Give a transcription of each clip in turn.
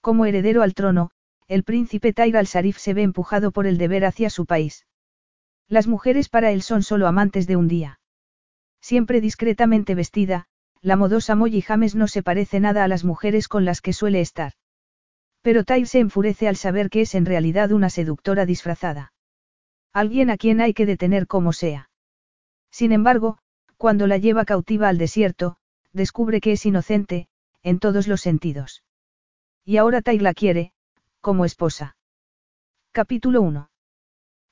Como heredero al trono, el príncipe Tair al-Sarif se ve empujado por el deber hacia su país. Las mujeres para él son solo amantes de un día. Siempre discretamente vestida, la modosa Molly James no se parece nada a las mujeres con las que suele estar. Pero Tair se enfurece al saber que es en realidad una seductora disfrazada. Alguien a quien hay que detener como sea. Sin embargo, cuando la lleva cautiva al desierto, descubre que es inocente, en todos los sentidos. Y ahora Tai la quiere, como esposa. Capítulo 1.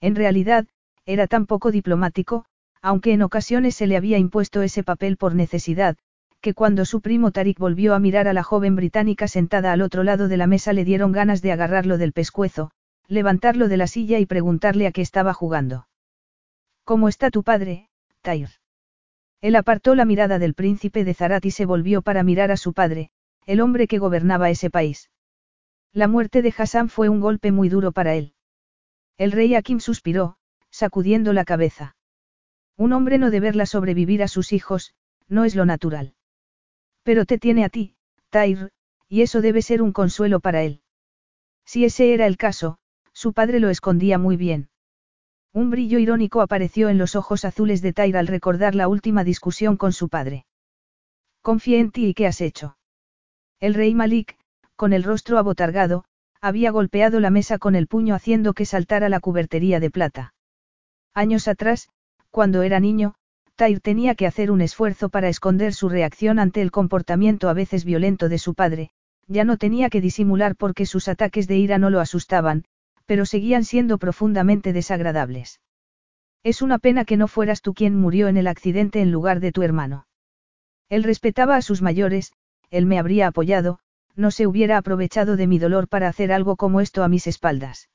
En realidad, era tan poco diplomático, aunque en ocasiones se le había impuesto ese papel por necesidad, que cuando su primo Tarik volvió a mirar a la joven británica sentada al otro lado de la mesa le dieron ganas de agarrarlo del pescuezo, levantarlo de la silla y preguntarle a qué estaba jugando. ¿Cómo está tu padre, Tair? Él apartó la mirada del príncipe de Zarat y se volvió para mirar a su padre, el hombre que gobernaba ese país. La muerte de Hassan fue un golpe muy duro para él. El rey Akim suspiró, sacudiendo la cabeza. Un hombre no deberla sobrevivir a sus hijos, no es lo natural. Pero te tiene a ti, Tair, y eso debe ser un consuelo para él. Si ese era el caso, su padre lo escondía muy bien. Un brillo irónico apareció en los ojos azules de Tair al recordar la última discusión con su padre. Confía en ti y qué has hecho. El rey Malik, con el rostro abotargado, había golpeado la mesa con el puño haciendo que saltara la cubertería de plata. Años atrás, cuando era niño, Tair tenía que hacer un esfuerzo para esconder su reacción ante el comportamiento a veces violento de su padre, ya no tenía que disimular porque sus ataques de ira no lo asustaban, pero seguían siendo profundamente desagradables. Es una pena que no fueras tú quien murió en el accidente en lugar de tu hermano. Él respetaba a sus mayores, él me habría apoyado, no se hubiera aprovechado de mi dolor para hacer algo como esto a mis espaldas.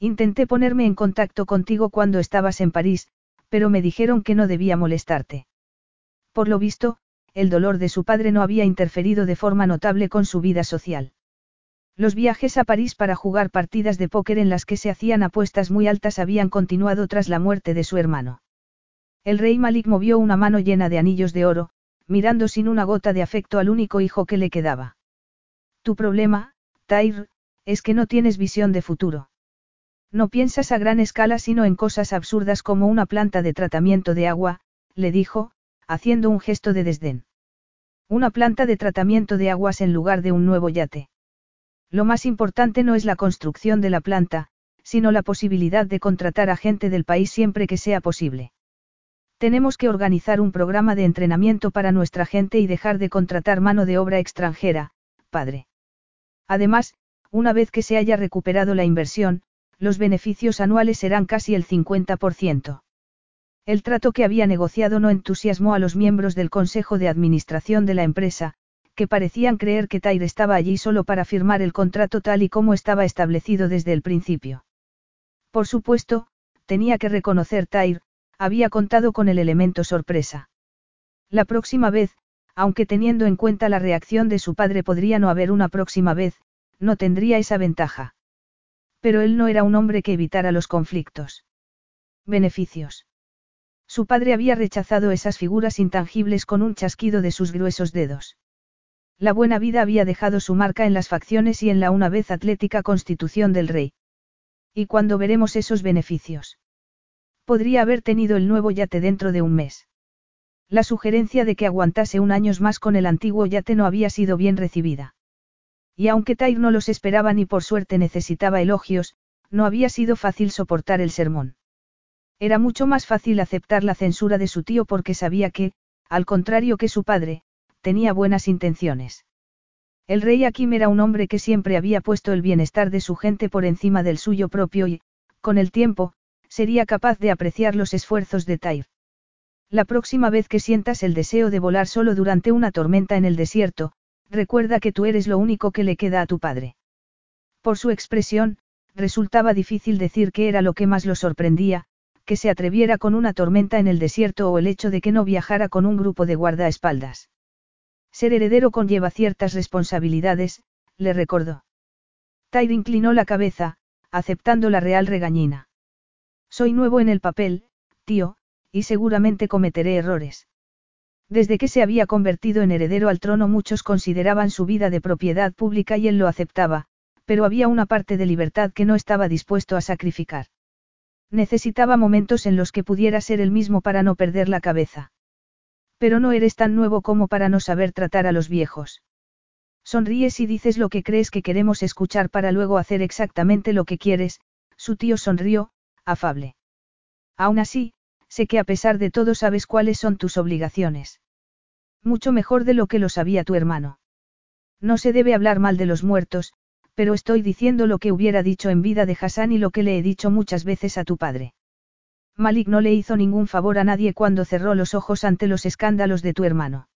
Intenté ponerme en contacto contigo cuando estabas en París, pero me dijeron que no debía molestarte. Por lo visto, el dolor de su padre no había interferido de forma notable con su vida social. Los viajes a París para jugar partidas de póker en las que se hacían apuestas muy altas habían continuado tras la muerte de su hermano. El rey Malik movió una mano llena de anillos de oro, mirando sin una gota de afecto al único hijo que le quedaba. Tu problema, Tair, es que no tienes visión de futuro. No piensas a gran escala sino en cosas absurdas como una planta de tratamiento de agua, le dijo, haciendo un gesto de desdén. Una planta de tratamiento de aguas en lugar de un nuevo yate. Lo más importante no es la construcción de la planta, sino la posibilidad de contratar a gente del país siempre que sea posible. Tenemos que organizar un programa de entrenamiento para nuestra gente y dejar de contratar mano de obra extranjera, padre. Además, una vez que se haya recuperado la inversión, los beneficios anuales serán casi el 50%. El trato que había negociado no entusiasmó a los miembros del Consejo de Administración de la empresa, que parecían creer que Tair estaba allí solo para firmar el contrato tal y como estaba establecido desde el principio. Por supuesto, tenía que reconocer Tair, había contado con el elemento sorpresa. La próxima vez, aunque teniendo en cuenta la reacción de su padre podría no haber una próxima vez, no tendría esa ventaja. Pero él no era un hombre que evitara los conflictos. Beneficios. Su padre había rechazado esas figuras intangibles con un chasquido de sus gruesos dedos. La buena vida había dejado su marca en las facciones y en la una vez atlética constitución del rey. ¿Y cuándo veremos esos beneficios? Podría haber tenido el nuevo yate dentro de un mes. La sugerencia de que aguantase un año más con el antiguo yate no había sido bien recibida. Y aunque Tair no los esperaba ni por suerte necesitaba elogios, no había sido fácil soportar el sermón. Era mucho más fácil aceptar la censura de su tío porque sabía que, al contrario que su padre, tenía buenas intenciones. El rey Akim era un hombre que siempre había puesto el bienestar de su gente por encima del suyo propio y, con el tiempo, sería capaz de apreciar los esfuerzos de Tair. La próxima vez que sientas el deseo de volar solo durante una tormenta en el desierto, Recuerda que tú eres lo único que le queda a tu padre. Por su expresión, resultaba difícil decir qué era lo que más lo sorprendía, que se atreviera con una tormenta en el desierto o el hecho de que no viajara con un grupo de guardaespaldas. Ser heredero conlleva ciertas responsabilidades, le recordó. Tyr inclinó la cabeza, aceptando la real regañina. Soy nuevo en el papel, tío, y seguramente cometeré errores. Desde que se había convertido en heredero al trono muchos consideraban su vida de propiedad pública y él lo aceptaba, pero había una parte de libertad que no estaba dispuesto a sacrificar. Necesitaba momentos en los que pudiera ser el mismo para no perder la cabeza. Pero no eres tan nuevo como para no saber tratar a los viejos. Sonríes y dices lo que crees que queremos escuchar para luego hacer exactamente lo que quieres, su tío sonrió, afable. Aún así, sé que a pesar de todo sabes cuáles son tus obligaciones. Mucho mejor de lo que lo sabía tu hermano. No se debe hablar mal de los muertos, pero estoy diciendo lo que hubiera dicho en vida de Hassan y lo que le he dicho muchas veces a tu padre. Malik no le hizo ningún favor a nadie cuando cerró los ojos ante los escándalos de tu hermano.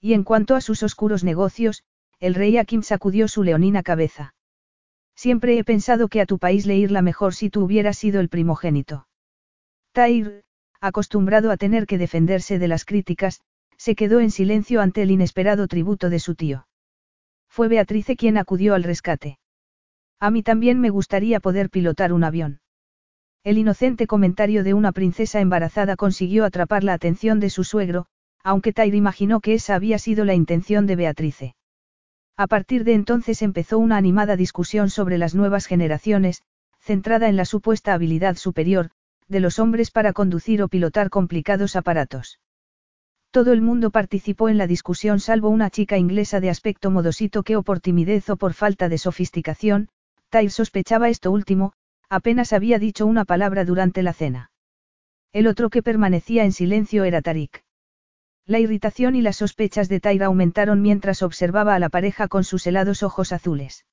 Y en cuanto a sus oscuros negocios, el rey Akim sacudió su leonina cabeza. Siempre he pensado que a tu país le irla mejor si tú hubieras sido el primogénito. Tair, acostumbrado a tener que defenderse de las críticas, se quedó en silencio ante el inesperado tributo de su tío. Fue Beatrice quien acudió al rescate. A mí también me gustaría poder pilotar un avión. El inocente comentario de una princesa embarazada consiguió atrapar la atención de su suegro, aunque Tyr imaginó que esa había sido la intención de Beatrice. A partir de entonces empezó una animada discusión sobre las nuevas generaciones, centrada en la supuesta habilidad superior, de los hombres para conducir o pilotar complicados aparatos. Todo el mundo participó en la discusión salvo una chica inglesa de aspecto modosito que o por timidez o por falta de sofisticación, Tyr sospechaba esto último, Apenas había dicho una palabra durante la cena. El otro que permanecía en silencio era Tarik. La irritación y las sospechas de Taira aumentaron mientras observaba a la pareja con sus helados ojos azules.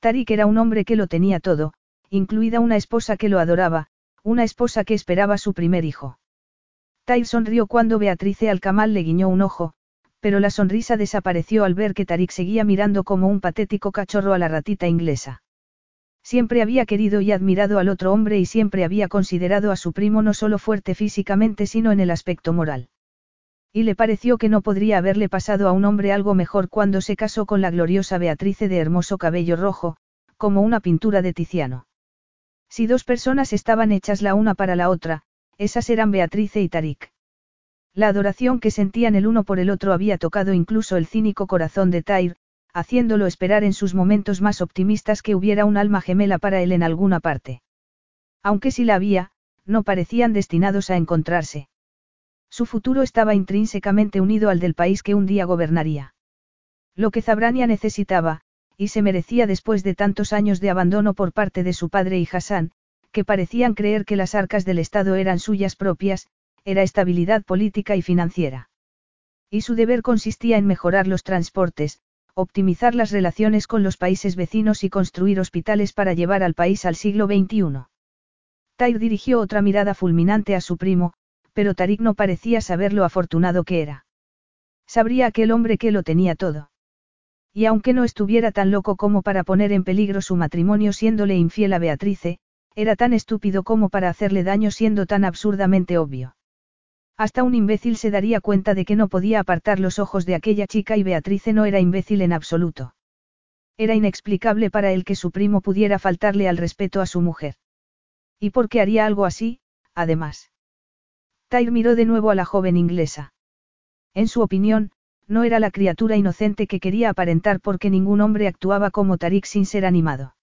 Tarik era un hombre que lo tenía todo, incluida una esposa que lo adoraba, una esposa que esperaba su primer hijo. Tair sonrió cuando Beatrice Alcamal le guiñó un ojo, pero la sonrisa desapareció al ver que Tarik seguía mirando como un patético cachorro a la ratita inglesa. Siempre había querido y admirado al otro hombre y siempre había considerado a su primo no solo fuerte físicamente sino en el aspecto moral. Y le pareció que no podría haberle pasado a un hombre algo mejor cuando se casó con la gloriosa Beatrice de hermoso cabello rojo, como una pintura de Tiziano. Si dos personas estaban hechas la una para la otra, esas eran Beatrice y Tarik. La adoración que sentían el uno por el otro había tocado incluso el cínico corazón de Tyr, haciéndolo esperar en sus momentos más optimistas que hubiera un alma gemela para él en alguna parte. Aunque si la había, no parecían destinados a encontrarse. Su futuro estaba intrínsecamente unido al del país que un día gobernaría. Lo que Zabrania necesitaba, y se merecía después de tantos años de abandono por parte de su padre y Hassan, que parecían creer que las arcas del Estado eran suyas propias, era estabilidad política y financiera. Y su deber consistía en mejorar los transportes, optimizar las relaciones con los países vecinos y construir hospitales para llevar al país al siglo XXI. Tyr dirigió otra mirada fulminante a su primo, pero Tarik no parecía saber lo afortunado que era. Sabría aquel hombre que lo tenía todo. Y aunque no estuviera tan loco como para poner en peligro su matrimonio siéndole infiel a Beatrice, era tan estúpido como para hacerle daño siendo tan absurdamente obvio. Hasta un imbécil se daría cuenta de que no podía apartar los ojos de aquella chica y Beatrice no era imbécil en absoluto. Era inexplicable para él que su primo pudiera faltarle al respeto a su mujer. ¿Y por qué haría algo así, además? Tyr miró de nuevo a la joven inglesa. En su opinión, no era la criatura inocente que quería aparentar porque ningún hombre actuaba como Tarik sin ser animado.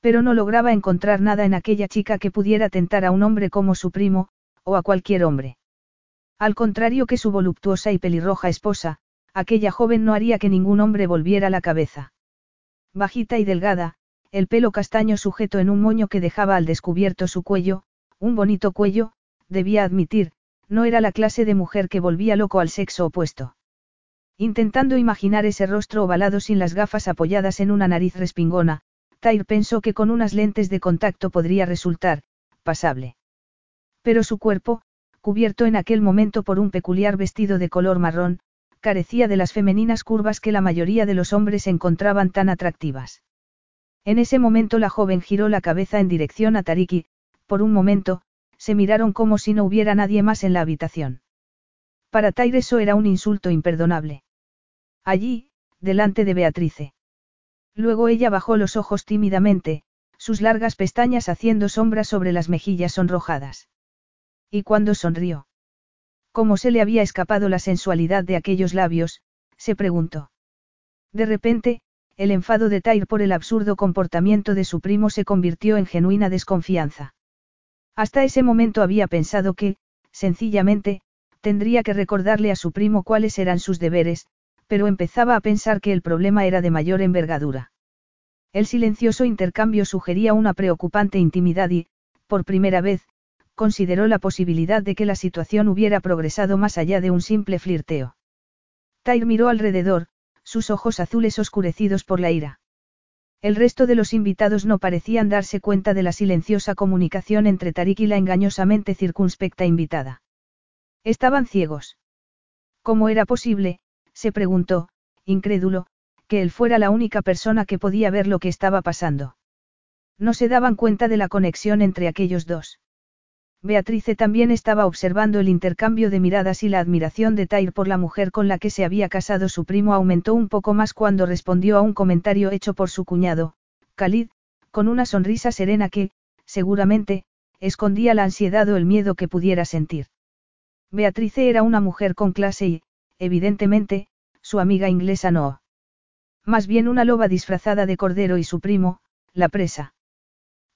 Pero no lograba encontrar nada en aquella chica que pudiera tentar a un hombre como su primo, o a cualquier hombre. Al contrario que su voluptuosa y pelirroja esposa, aquella joven no haría que ningún hombre volviera la cabeza. Bajita y delgada, el pelo castaño sujeto en un moño que dejaba al descubierto su cuello, un bonito cuello, debía admitir, no era la clase de mujer que volvía loco al sexo opuesto. Intentando imaginar ese rostro ovalado sin las gafas apoyadas en una nariz respingona, Tyr pensó que con unas lentes de contacto podría resultar, pasable. Pero su cuerpo, cubierto en aquel momento por un peculiar vestido de color marrón, carecía de las femeninas curvas que la mayoría de los hombres encontraban tan atractivas. En ese momento la joven giró la cabeza en dirección a Tariki, por un momento, se miraron como si no hubiera nadie más en la habitación. Para Tyre eso era un insulto imperdonable. Allí, delante de Beatrice. Luego ella bajó los ojos tímidamente, sus largas pestañas haciendo sombra sobre las mejillas sonrojadas. Y cuando sonrió. ¿Cómo se le había escapado la sensualidad de aquellos labios? se preguntó. De repente, el enfado de Tyre por el absurdo comportamiento de su primo se convirtió en genuina desconfianza. Hasta ese momento había pensado que, sencillamente, tendría que recordarle a su primo cuáles eran sus deberes, pero empezaba a pensar que el problema era de mayor envergadura. El silencioso intercambio sugería una preocupante intimidad y, por primera vez, consideró la posibilidad de que la situación hubiera progresado más allá de un simple flirteo. Tyr miró alrededor, sus ojos azules oscurecidos por la ira. El resto de los invitados no parecían darse cuenta de la silenciosa comunicación entre Tarik y la engañosamente circunspecta invitada. Estaban ciegos. ¿Cómo era posible, se preguntó, incrédulo, que él fuera la única persona que podía ver lo que estaba pasando? No se daban cuenta de la conexión entre aquellos dos. Beatrice también estaba observando el intercambio de miradas y la admiración de Tyr por la mujer con la que se había casado su primo aumentó un poco más cuando respondió a un comentario hecho por su cuñado, Khalid, con una sonrisa serena que, seguramente, escondía la ansiedad o el miedo que pudiera sentir. Beatrice era una mujer con clase y, evidentemente, su amiga inglesa no. Más bien una loba disfrazada de cordero y su primo, la presa.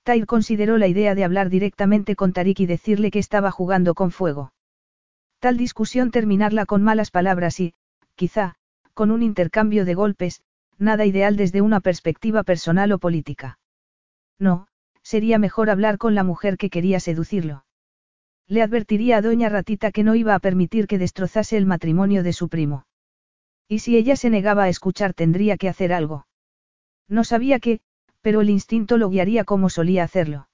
Tyr consideró la idea de hablar directamente con Tarik y decirle que estaba jugando con fuego. Tal discusión terminarla con malas palabras y, quizá, con un intercambio de golpes, nada ideal desde una perspectiva personal o política. No, sería mejor hablar con la mujer que quería seducirlo. Le advertiría a doña Ratita que no iba a permitir que destrozase el matrimonio de su primo. Y si ella se negaba a escuchar tendría que hacer algo. No sabía qué, pero el instinto lo guiaría como solía hacerlo.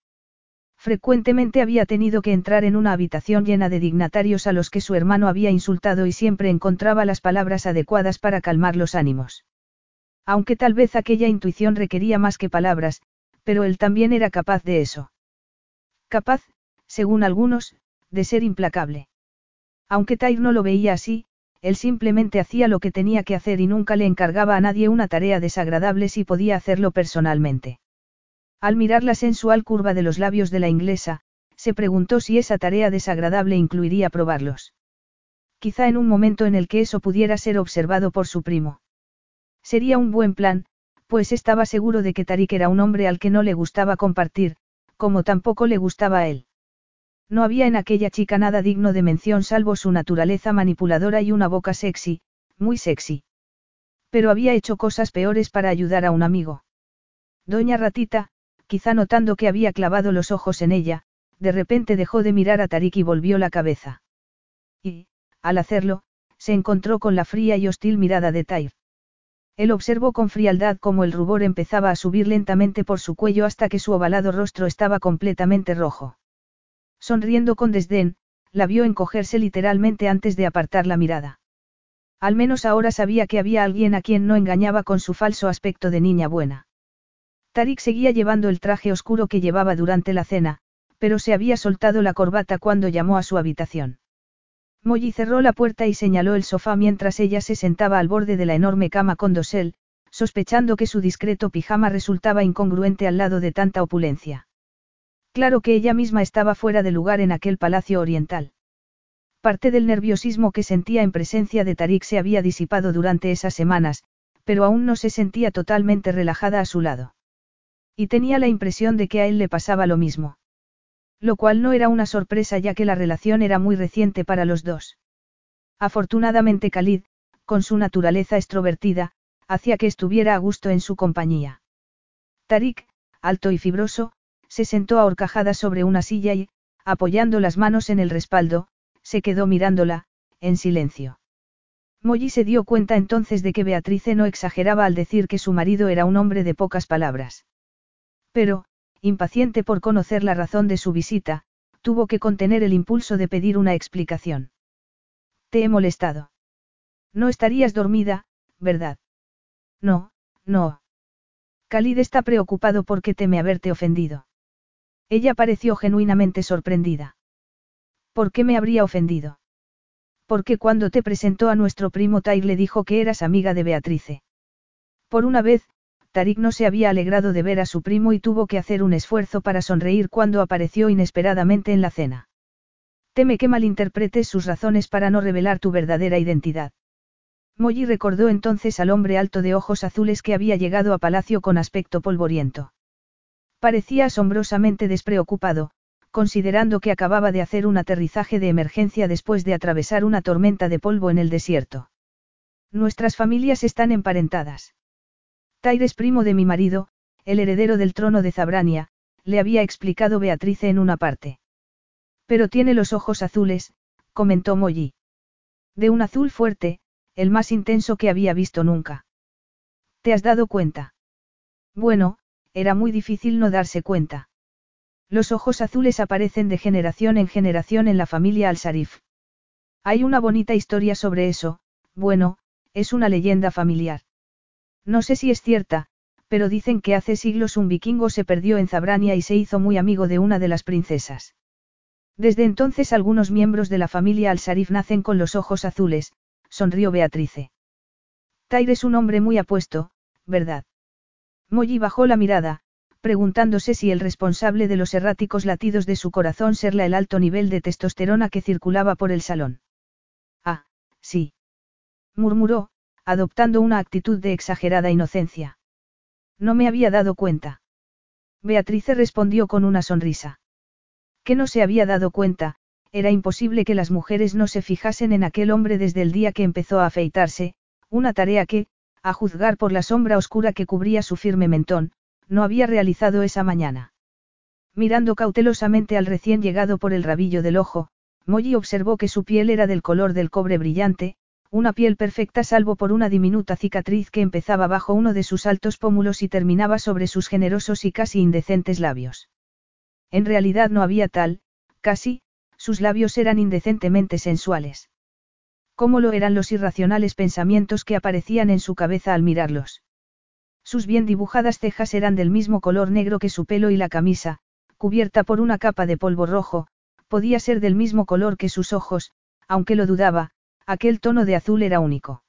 Frecuentemente había tenido que entrar en una habitación llena de dignatarios a los que su hermano había insultado y siempre encontraba las palabras adecuadas para calmar los ánimos. Aunque tal vez aquella intuición requería más que palabras, pero él también era capaz de eso. Capaz, según algunos, de ser implacable. Aunque Tyr no lo veía así, él simplemente hacía lo que tenía que hacer y nunca le encargaba a nadie una tarea desagradable si podía hacerlo personalmente. Al mirar la sensual curva de los labios de la inglesa, se preguntó si esa tarea desagradable incluiría probarlos. Quizá en un momento en el que eso pudiera ser observado por su primo. Sería un buen plan, pues estaba seguro de que Tarik era un hombre al que no le gustaba compartir, como tampoco le gustaba a él. No había en aquella chica nada digno de mención salvo su naturaleza manipuladora y una boca sexy, muy sexy. Pero había hecho cosas peores para ayudar a un amigo. Doña Ratita, quizá notando que había clavado los ojos en ella, de repente dejó de mirar a Tarik y volvió la cabeza. Y, al hacerlo, se encontró con la fría y hostil mirada de Tair. Él observó con frialdad cómo el rubor empezaba a subir lentamente por su cuello hasta que su ovalado rostro estaba completamente rojo. Sonriendo con desdén, la vio encogerse literalmente antes de apartar la mirada. Al menos ahora sabía que había alguien a quien no engañaba con su falso aspecto de niña buena. Tarik seguía llevando el traje oscuro que llevaba durante la cena, pero se había soltado la corbata cuando llamó a su habitación. Molly cerró la puerta y señaló el sofá mientras ella se sentaba al borde de la enorme cama con dosel, sospechando que su discreto pijama resultaba incongruente al lado de tanta opulencia. Claro que ella misma estaba fuera de lugar en aquel palacio oriental. Parte del nerviosismo que sentía en presencia de Tarik se había disipado durante esas semanas, pero aún no se sentía totalmente relajada a su lado. Y tenía la impresión de que a él le pasaba lo mismo. Lo cual no era una sorpresa ya que la relación era muy reciente para los dos. Afortunadamente Khalid, con su naturaleza extrovertida, hacía que estuviera a gusto en su compañía. Tarik, alto y fibroso, se sentó a horcajadas sobre una silla y, apoyando las manos en el respaldo, se quedó mirándola, en silencio. Molly se dio cuenta entonces de que Beatrice no exageraba al decir que su marido era un hombre de pocas palabras. Pero, impaciente por conocer la razón de su visita, tuvo que contener el impulso de pedir una explicación. Te he molestado. No estarías dormida, ¿verdad? No, no. Khalid está preocupado porque teme haberte ofendido. Ella pareció genuinamente sorprendida. ¿Por qué me habría ofendido? Porque cuando te presentó a nuestro primo Tarik le dijo que eras amiga de Beatrice. Por una vez, Tarik no se había alegrado de ver a su primo y tuvo que hacer un esfuerzo para sonreír cuando apareció inesperadamente en la cena. Teme que malinterpretes sus razones para no revelar tu verdadera identidad. Molly recordó entonces al hombre alto de ojos azules que había llegado a palacio con aspecto polvoriento. Parecía asombrosamente despreocupado, considerando que acababa de hacer un aterrizaje de emergencia después de atravesar una tormenta de polvo en el desierto. Nuestras familias están emparentadas. Tyre es primo de mi marido, el heredero del trono de Zabrania, le había explicado Beatrice en una parte. Pero tiene los ojos azules, comentó Molly. De un azul fuerte, el más intenso que había visto nunca. ¿Te has dado cuenta? Bueno, era muy difícil no darse cuenta. Los ojos azules aparecen de generación en generación en la familia Al-Sarif. Hay una bonita historia sobre eso, bueno, es una leyenda familiar. No sé si es cierta, pero dicen que hace siglos un vikingo se perdió en Zabrania y se hizo muy amigo de una de las princesas. Desde entonces algunos miembros de la familia Al-Sarif nacen con los ojos azules, sonrió Beatrice. Tyre es un hombre muy apuesto, ¿verdad? Molly bajó la mirada, preguntándose si el responsable de los erráticos latidos de su corazón serla el alto nivel de testosterona que circulaba por el salón. Ah, sí. murmuró, adoptando una actitud de exagerada inocencia. No me había dado cuenta. Beatrice respondió con una sonrisa. Que no se había dado cuenta, era imposible que las mujeres no se fijasen en aquel hombre desde el día que empezó a afeitarse, una tarea que, a juzgar por la sombra oscura que cubría su firme mentón, no había realizado esa mañana. Mirando cautelosamente al recién llegado por el rabillo del ojo, Molly observó que su piel era del color del cobre brillante, una piel perfecta salvo por una diminuta cicatriz que empezaba bajo uno de sus altos pómulos y terminaba sobre sus generosos y casi indecentes labios. En realidad no había tal, casi, sus labios eran indecentemente sensuales. ¿Cómo lo eran los irracionales pensamientos que aparecían en su cabeza al mirarlos? Sus bien dibujadas cejas eran del mismo color negro que su pelo y la camisa, cubierta por una capa de polvo rojo, podía ser del mismo color que sus ojos, aunque lo dudaba, Aquel tono de azul era único.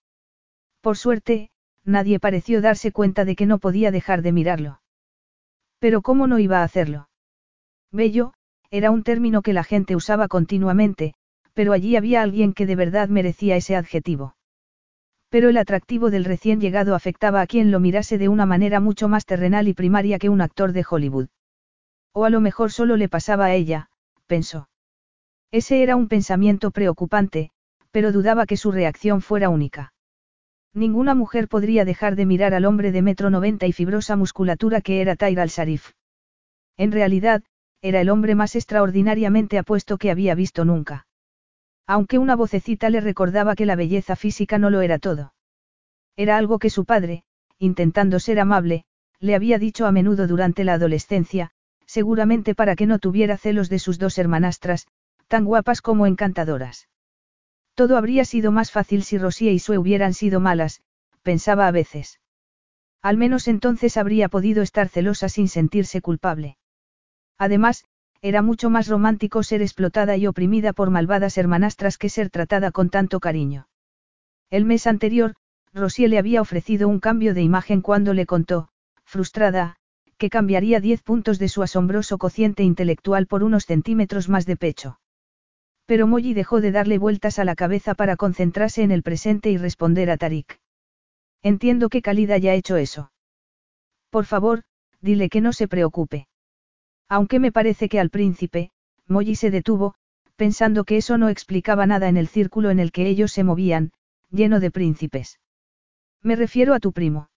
Por suerte, nadie pareció darse cuenta de que no podía dejar de mirarlo. Pero ¿cómo no iba a hacerlo? Bello, era un término que la gente usaba continuamente, pero allí había alguien que de verdad merecía ese adjetivo. Pero el atractivo del recién llegado afectaba a quien lo mirase de una manera mucho más terrenal y primaria que un actor de Hollywood. O a lo mejor solo le pasaba a ella, pensó. Ese era un pensamiento preocupante, pero dudaba que su reacción fuera única. Ninguna mujer podría dejar de mirar al hombre de metro noventa y fibrosa musculatura que era Tyra al-Sarif. En realidad, era el hombre más extraordinariamente apuesto que había visto nunca. Aunque una vocecita le recordaba que la belleza física no lo era todo. Era algo que su padre, intentando ser amable, le había dicho a menudo durante la adolescencia, seguramente para que no tuviera celos de sus dos hermanastras, tan guapas como encantadoras. Todo habría sido más fácil si Rosie y Sue hubieran sido malas, pensaba a veces. Al menos entonces habría podido estar celosa sin sentirse culpable. Además, era mucho más romántico ser explotada y oprimida por malvadas hermanastras que ser tratada con tanto cariño. El mes anterior, Rosie le había ofrecido un cambio de imagen cuando le contó, frustrada, que cambiaría 10 puntos de su asombroso cociente intelectual por unos centímetros más de pecho. Pero Molly dejó de darle vueltas a la cabeza para concentrarse en el presente y responder a Tarik. Entiendo que Khalid haya hecho eso. Por favor, dile que no se preocupe. Aunque me parece que al príncipe, Molly se detuvo, pensando que eso no explicaba nada en el círculo en el que ellos se movían, lleno de príncipes. Me refiero a tu primo.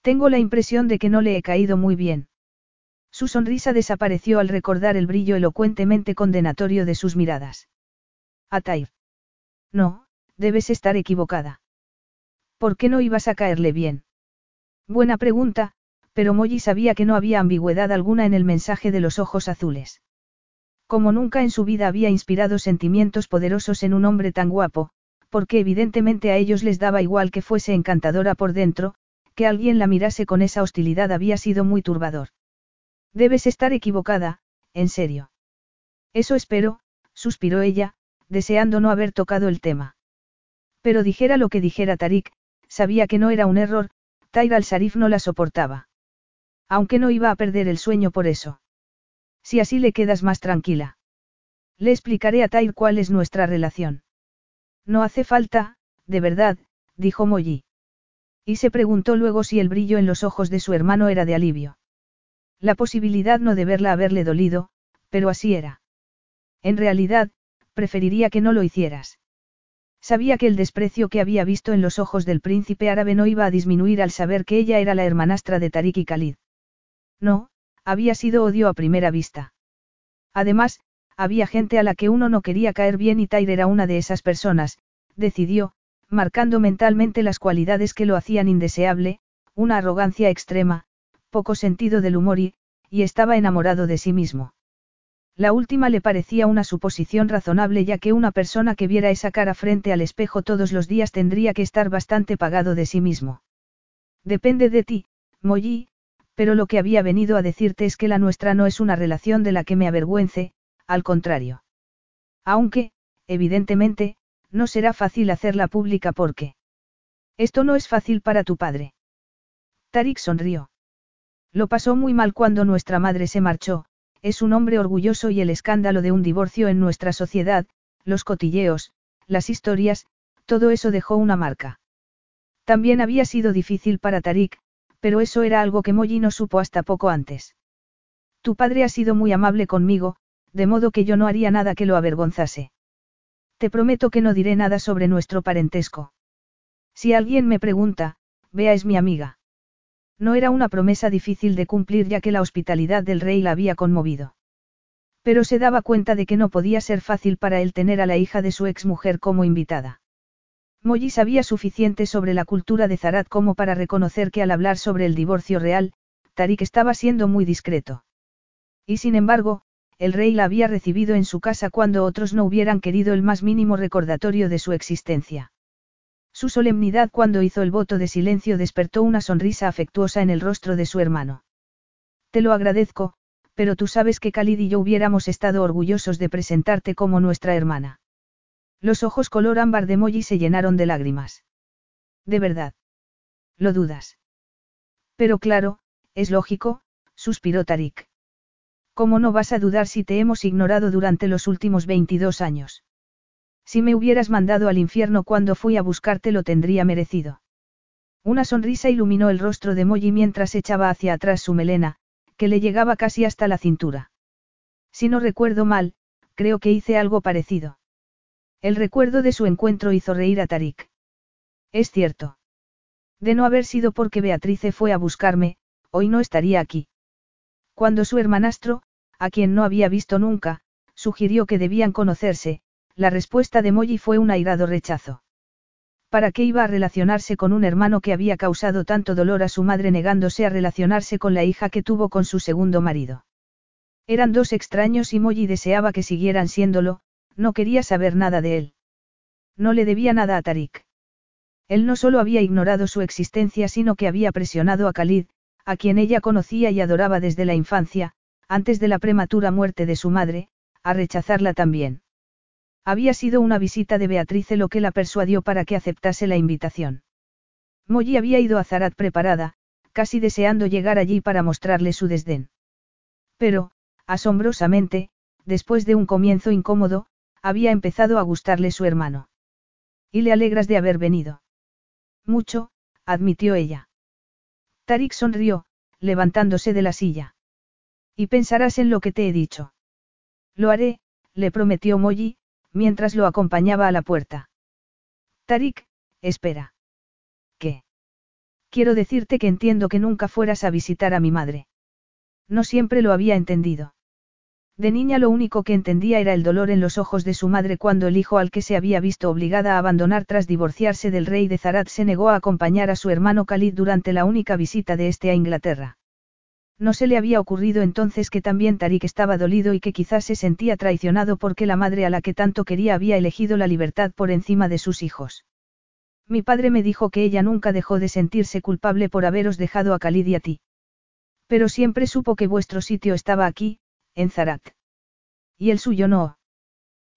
Tengo la impresión de que no le he caído muy bien. Su sonrisa desapareció al recordar el brillo elocuentemente condenatorio de sus miradas. Atair. No, debes estar equivocada. ¿Por qué no ibas a caerle bien? Buena pregunta, pero Molly sabía que no había ambigüedad alguna en el mensaje de los ojos azules. Como nunca en su vida había inspirado sentimientos poderosos en un hombre tan guapo, porque evidentemente a ellos les daba igual que fuese encantadora por dentro, que alguien la mirase con esa hostilidad había sido muy turbador. Debes estar equivocada, en serio. Eso espero, suspiró ella, deseando no haber tocado el tema. Pero dijera lo que dijera Tarik, sabía que no era un error, Tair al-Sarif no la soportaba. Aunque no iba a perder el sueño por eso. Si así le quedas más tranquila. Le explicaré a Tair cuál es nuestra relación. No hace falta, de verdad, dijo Molly. Y se preguntó luego si el brillo en los ojos de su hermano era de alivio. La posibilidad no de verla haberle dolido, pero así era. En realidad, preferiría que no lo hicieras. Sabía que el desprecio que había visto en los ojos del príncipe árabe no iba a disminuir al saber que ella era la hermanastra de Tariq y Khalid. No, había sido odio a primera vista. Además, había gente a la que uno no quería caer bien y Tyre era una de esas personas, decidió, marcando mentalmente las cualidades que lo hacían indeseable, una arrogancia extrema, poco sentido del humor y, y estaba enamorado de sí mismo. La última le parecía una suposición razonable ya que una persona que viera esa cara frente al espejo todos los días tendría que estar bastante pagado de sí mismo. Depende de ti, Molly, pero lo que había venido a decirte es que la nuestra no es una relación de la que me avergüence, al contrario. Aunque, evidentemente, no será fácil hacerla pública porque... Esto no es fácil para tu padre. Tarik sonrió. Lo pasó muy mal cuando nuestra madre se marchó, es un hombre orgulloso y el escándalo de un divorcio en nuestra sociedad, los cotilleos, las historias, todo eso dejó una marca. También había sido difícil para Tarik, pero eso era algo que Molly no supo hasta poco antes. Tu padre ha sido muy amable conmigo, de modo que yo no haría nada que lo avergonzase. Te prometo que no diré nada sobre nuestro parentesco. Si alguien me pregunta, Bea es mi amiga. No era una promesa difícil de cumplir ya que la hospitalidad del rey la había conmovido. Pero se daba cuenta de que no podía ser fácil para él tener a la hija de su exmujer como invitada. Molly sabía suficiente sobre la cultura de Zarat como para reconocer que al hablar sobre el divorcio real, Tarik estaba siendo muy discreto. Y sin embargo, el rey la había recibido en su casa cuando otros no hubieran querido el más mínimo recordatorio de su existencia. Su solemnidad cuando hizo el voto de silencio despertó una sonrisa afectuosa en el rostro de su hermano. Te lo agradezco, pero tú sabes que Khalid y yo hubiéramos estado orgullosos de presentarte como nuestra hermana. Los ojos color ámbar de Molly se llenaron de lágrimas. De verdad. ¿Lo dudas? Pero claro, es lógico, suspiró Tarik. ¿Cómo no vas a dudar si te hemos ignorado durante los últimos 22 años? Si me hubieras mandado al infierno cuando fui a buscarte lo tendría merecido. Una sonrisa iluminó el rostro de Molly mientras echaba hacia atrás su melena, que le llegaba casi hasta la cintura. Si no recuerdo mal, creo que hice algo parecido. El recuerdo de su encuentro hizo reír a Tarik. Es cierto. De no haber sido porque Beatrice fue a buscarme, hoy no estaría aquí. Cuando su hermanastro, a quien no había visto nunca, sugirió que debían conocerse, la respuesta de Molly fue un airado rechazo. ¿Para qué iba a relacionarse con un hermano que había causado tanto dolor a su madre negándose a relacionarse con la hija que tuvo con su segundo marido? Eran dos extraños y Molly deseaba que siguieran siéndolo, no quería saber nada de él. No le debía nada a Tarik. Él no solo había ignorado su existencia, sino que había presionado a Khalid, a quien ella conocía y adoraba desde la infancia, antes de la prematura muerte de su madre, a rechazarla también. Había sido una visita de Beatrice lo que la persuadió para que aceptase la invitación. Molly había ido a Zarat preparada, casi deseando llegar allí para mostrarle su desdén. Pero, asombrosamente, después de un comienzo incómodo, había empezado a gustarle su hermano. ¿Y le alegras de haber venido? Mucho, admitió ella. Tarik sonrió, levantándose de la silla. Y pensarás en lo que te he dicho. Lo haré, le prometió Molly, mientras lo acompañaba a la puerta. Tarik, espera. ¿Qué? Quiero decirte que entiendo que nunca fueras a visitar a mi madre. No siempre lo había entendido. De niña lo único que entendía era el dolor en los ojos de su madre cuando el hijo al que se había visto obligada a abandonar tras divorciarse del rey de Zarat se negó a acompañar a su hermano Khalid durante la única visita de este a Inglaterra. No se le había ocurrido entonces que también Tarik estaba dolido y que quizás se sentía traicionado porque la madre a la que tanto quería había elegido la libertad por encima de sus hijos. Mi padre me dijo que ella nunca dejó de sentirse culpable por haberos dejado a Khalid y a ti. Pero siempre supo que vuestro sitio estaba aquí, en Zarat. Y el suyo no.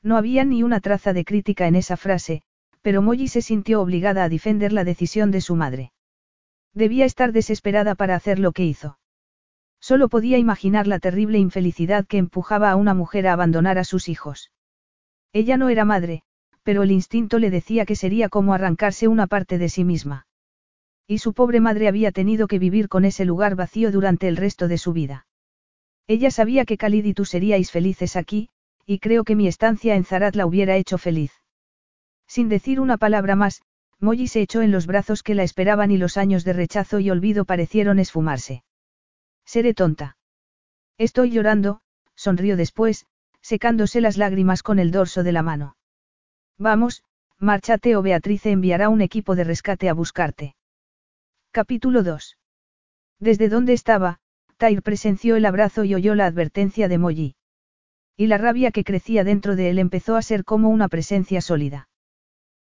No había ni una traza de crítica en esa frase, pero Molly se sintió obligada a defender la decisión de su madre. Debía estar desesperada para hacer lo que hizo. Solo podía imaginar la terrible infelicidad que empujaba a una mujer a abandonar a sus hijos. Ella no era madre, pero el instinto le decía que sería como arrancarse una parte de sí misma. Y su pobre madre había tenido que vivir con ese lugar vacío durante el resto de su vida. Ella sabía que Khalid y tú seríais felices aquí, y creo que mi estancia en Zarat la hubiera hecho feliz. Sin decir una palabra más, Molly se echó en los brazos que la esperaban y los años de rechazo y olvido parecieron esfumarse. Seré tonta. Estoy llorando, sonrió después, secándose las lágrimas con el dorso de la mano. Vamos, márchate o Beatriz enviará un equipo de rescate a buscarte. Capítulo 2. Desde donde estaba, Tyr presenció el abrazo y oyó la advertencia de Molly. Y la rabia que crecía dentro de él empezó a ser como una presencia sólida.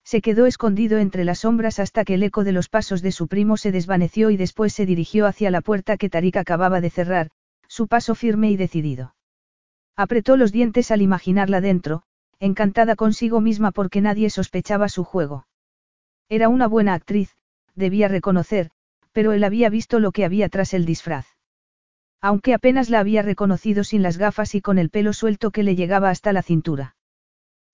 Se quedó escondido entre las sombras hasta que el eco de los pasos de su primo se desvaneció y después se dirigió hacia la puerta que Tarik acababa de cerrar, su paso firme y decidido. Apretó los dientes al imaginarla dentro, encantada consigo misma porque nadie sospechaba su juego. Era una buena actriz, debía reconocer, pero él había visto lo que había tras el disfraz. Aunque apenas la había reconocido sin las gafas y con el pelo suelto que le llegaba hasta la cintura.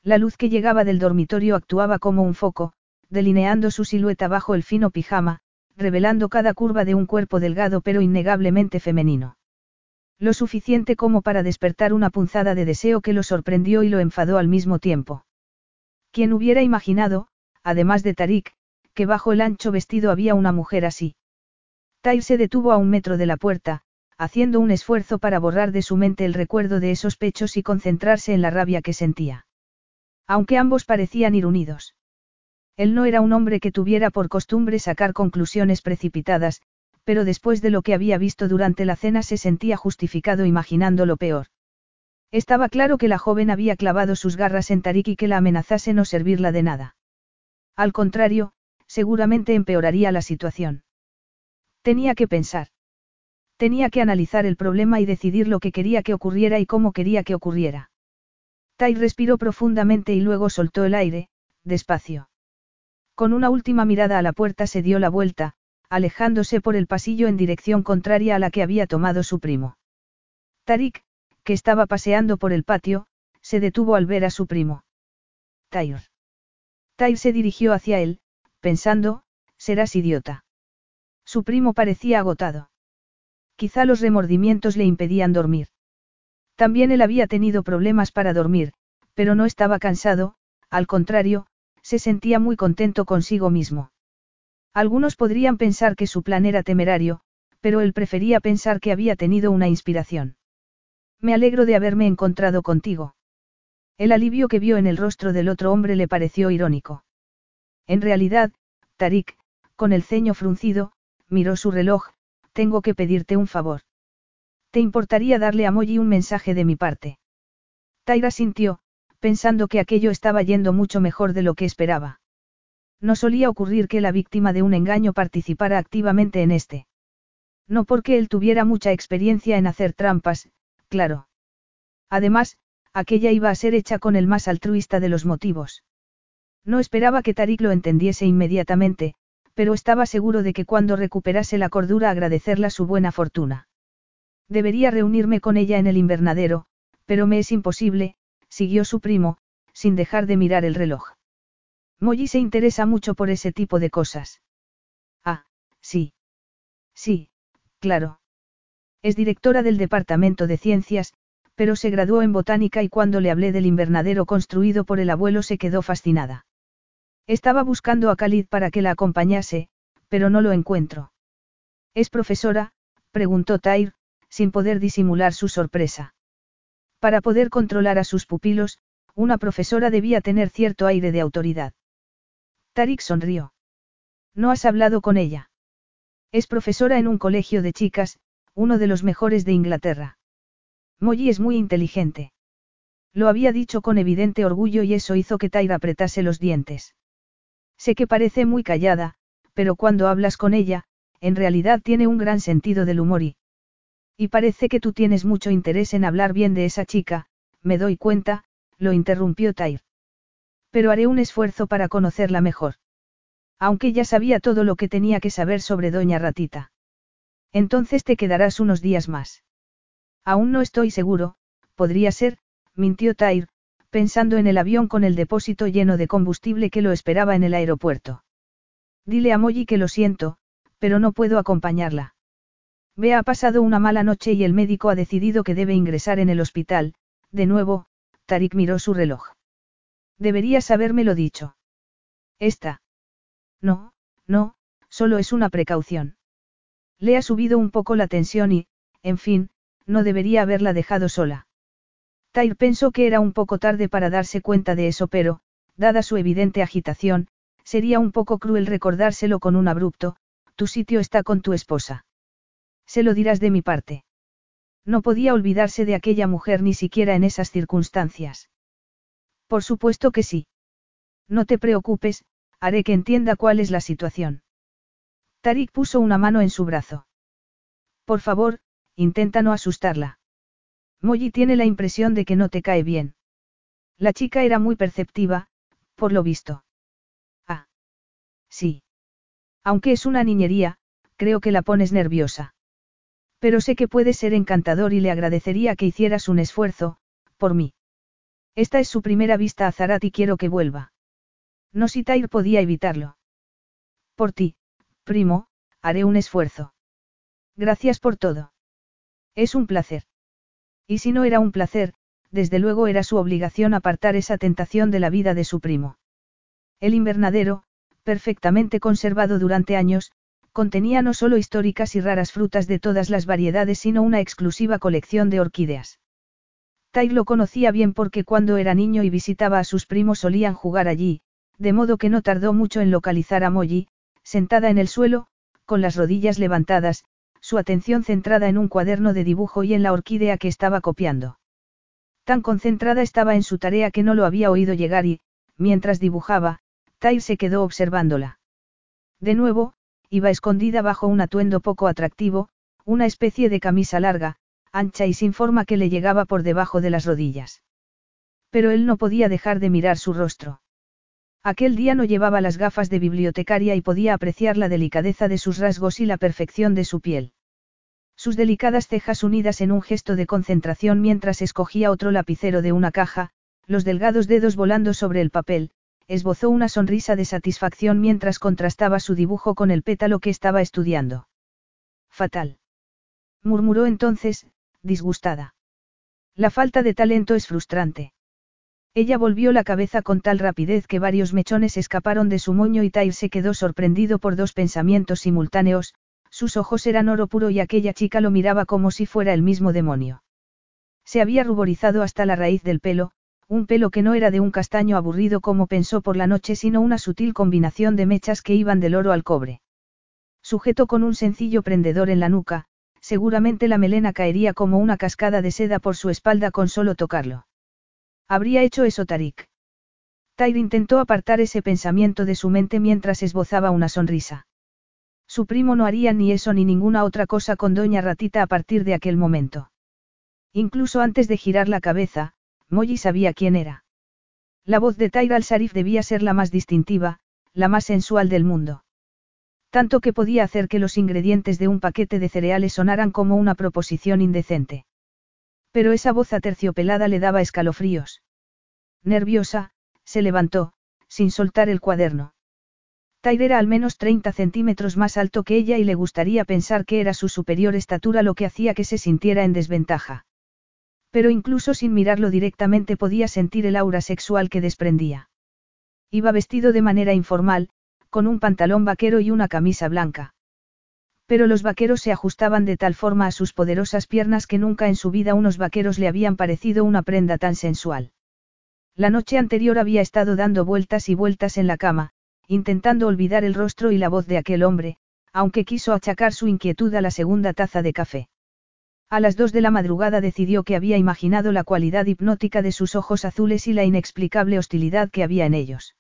La luz que llegaba del dormitorio actuaba como un foco, delineando su silueta bajo el fino pijama, revelando cada curva de un cuerpo delgado pero innegablemente femenino. Lo suficiente como para despertar una punzada de deseo que lo sorprendió y lo enfadó al mismo tiempo. ¿Quién hubiera imaginado, además de Tarik, que bajo el ancho vestido había una mujer así? Tyr se detuvo a un metro de la puerta, haciendo un esfuerzo para borrar de su mente el recuerdo de esos pechos y concentrarse en la rabia que sentía. Aunque ambos parecían ir unidos. Él no era un hombre que tuviera por costumbre sacar conclusiones precipitadas, pero después de lo que había visto durante la cena se sentía justificado imaginando lo peor. Estaba claro que la joven había clavado sus garras en Tarik y que la amenazase no servirla de nada. Al contrario, seguramente empeoraría la situación. Tenía que pensar. Tenía que analizar el problema y decidir lo que quería que ocurriera y cómo quería que ocurriera. Tai respiró profundamente y luego soltó el aire, despacio. Con una última mirada a la puerta se dio la vuelta, alejándose por el pasillo en dirección contraria a la que había tomado su primo. Tarik, que estaba paseando por el patio, se detuvo al ver a su primo. Tair. Tair se dirigió hacia él, pensando, serás idiota. Su primo parecía agotado. Quizá los remordimientos le impedían dormir. También él había tenido problemas para dormir, pero no estaba cansado, al contrario, se sentía muy contento consigo mismo. Algunos podrían pensar que su plan era temerario, pero él prefería pensar que había tenido una inspiración. Me alegro de haberme encontrado contigo. El alivio que vio en el rostro del otro hombre le pareció irónico. En realidad, Tarik, con el ceño fruncido, miró su reloj, tengo que pedirte un favor. ¿Te importaría darle a Molly un mensaje de mi parte? Taira sintió, pensando que aquello estaba yendo mucho mejor de lo que esperaba. No solía ocurrir que la víctima de un engaño participara activamente en este. No porque él tuviera mucha experiencia en hacer trampas, claro. Además, aquella iba a ser hecha con el más altruista de los motivos. No esperaba que Tarik lo entendiese inmediatamente, pero estaba seguro de que cuando recuperase la cordura agradecerla su buena fortuna. Debería reunirme con ella en el invernadero, pero me es imposible, siguió su primo, sin dejar de mirar el reloj. Molly se interesa mucho por ese tipo de cosas. Ah, sí. Sí, claro. Es directora del Departamento de Ciencias, pero se graduó en botánica y cuando le hablé del invernadero construido por el abuelo se quedó fascinada. Estaba buscando a Khalid para que la acompañase, pero no lo encuentro. ¿Es profesora? preguntó Tyr, sin poder disimular su sorpresa. Para poder controlar a sus pupilos, una profesora debía tener cierto aire de autoridad. Tarik sonrió. ¿No has hablado con ella? Es profesora en un colegio de chicas, uno de los mejores de Inglaterra. Molly es muy inteligente. Lo había dicho con evidente orgullo y eso hizo que Tyra apretase los dientes. Sé que parece muy callada, pero cuando hablas con ella, en realidad tiene un gran sentido del humor y... Y parece que tú tienes mucho interés en hablar bien de esa chica, me doy cuenta, lo interrumpió Tyr. Pero haré un esfuerzo para conocerla mejor. Aunque ya sabía todo lo que tenía que saber sobre Doña Ratita. Entonces te quedarás unos días más. Aún no estoy seguro, podría ser, mintió Tyr, pensando en el avión con el depósito lleno de combustible que lo esperaba en el aeropuerto. Dile a Molly que lo siento, pero no puedo acompañarla. Bea ha pasado una mala noche y el médico ha decidido que debe ingresar en el hospital, de nuevo, Tarik miró su reloj. Deberías habérmelo dicho. Esta. No, no, solo es una precaución. Le ha subido un poco la tensión y, en fin, no debería haberla dejado sola. Tyr pensó que era un poco tarde para darse cuenta de eso, pero, dada su evidente agitación, sería un poco cruel recordárselo con un abrupto, tu sitio está con tu esposa. Se lo dirás de mi parte. No podía olvidarse de aquella mujer ni siquiera en esas circunstancias. Por supuesto que sí. No te preocupes, haré que entienda cuál es la situación. Tarik puso una mano en su brazo. Por favor, intenta no asustarla. Molly tiene la impresión de que no te cae bien. La chica era muy perceptiva, por lo visto. Ah. Sí. Aunque es una niñería, creo que la pones nerviosa. Pero sé que puede ser encantador y le agradecería que hicieras un esfuerzo, por mí. Esta es su primera vista a Zarat y quiero que vuelva. No si Tair podía evitarlo. Por ti, primo, haré un esfuerzo. Gracias por todo. Es un placer. Y si no era un placer, desde luego era su obligación apartar esa tentación de la vida de su primo. El invernadero, perfectamente conservado durante años, contenía no solo históricas y raras frutas de todas las variedades, sino una exclusiva colección de orquídeas. Tai lo conocía bien porque cuando era niño y visitaba a sus primos solían jugar allí, de modo que no tardó mucho en localizar a Molly, sentada en el suelo, con las rodillas levantadas, su atención centrada en un cuaderno de dibujo y en la orquídea que estaba copiando. Tan concentrada estaba en su tarea que no lo había oído llegar y, mientras dibujaba, Tyr se quedó observándola. De nuevo, iba escondida bajo un atuendo poco atractivo, una especie de camisa larga, ancha y sin forma que le llegaba por debajo de las rodillas. Pero él no podía dejar de mirar su rostro. Aquel día no llevaba las gafas de bibliotecaria y podía apreciar la delicadeza de sus rasgos y la perfección de su piel. Sus delicadas cejas unidas en un gesto de concentración mientras escogía otro lapicero de una caja, los delgados dedos volando sobre el papel, esbozó una sonrisa de satisfacción mientras contrastaba su dibujo con el pétalo que estaba estudiando. Fatal. Murmuró entonces, disgustada. La falta de talento es frustrante. Ella volvió la cabeza con tal rapidez que varios mechones escaparon de su moño y Tyre se quedó sorprendido por dos pensamientos simultáneos, sus ojos eran oro puro y aquella chica lo miraba como si fuera el mismo demonio. Se había ruborizado hasta la raíz del pelo, un pelo que no era de un castaño aburrido como pensó por la noche sino una sutil combinación de mechas que iban del oro al cobre. Sujeto con un sencillo prendedor en la nuca, seguramente la melena caería como una cascada de seda por su espalda con solo tocarlo. Habría hecho eso Tarik. Tair intentó apartar ese pensamiento de su mente mientras esbozaba una sonrisa. Su primo no haría ni eso ni ninguna otra cosa con Doña Ratita a partir de aquel momento. Incluso antes de girar la cabeza, Molly sabía quién era. La voz de Tair al-Sarif debía ser la más distintiva, la más sensual del mundo. Tanto que podía hacer que los ingredientes de un paquete de cereales sonaran como una proposición indecente. Pero esa voz aterciopelada le daba escalofríos. Nerviosa, se levantó, sin soltar el cuaderno. Tyre era al menos 30 centímetros más alto que ella y le gustaría pensar que era su superior estatura lo que hacía que se sintiera en desventaja. Pero incluso sin mirarlo directamente podía sentir el aura sexual que desprendía. Iba vestido de manera informal, con un pantalón vaquero y una camisa blanca. Pero los vaqueros se ajustaban de tal forma a sus poderosas piernas que nunca en su vida unos vaqueros le habían parecido una prenda tan sensual. La noche anterior había estado dando vueltas y vueltas en la cama, intentando olvidar el rostro y la voz de aquel hombre, aunque quiso achacar su inquietud a la segunda taza de café. A las dos de la madrugada decidió que había imaginado la cualidad hipnótica de sus ojos azules y la inexplicable hostilidad que había en ellos.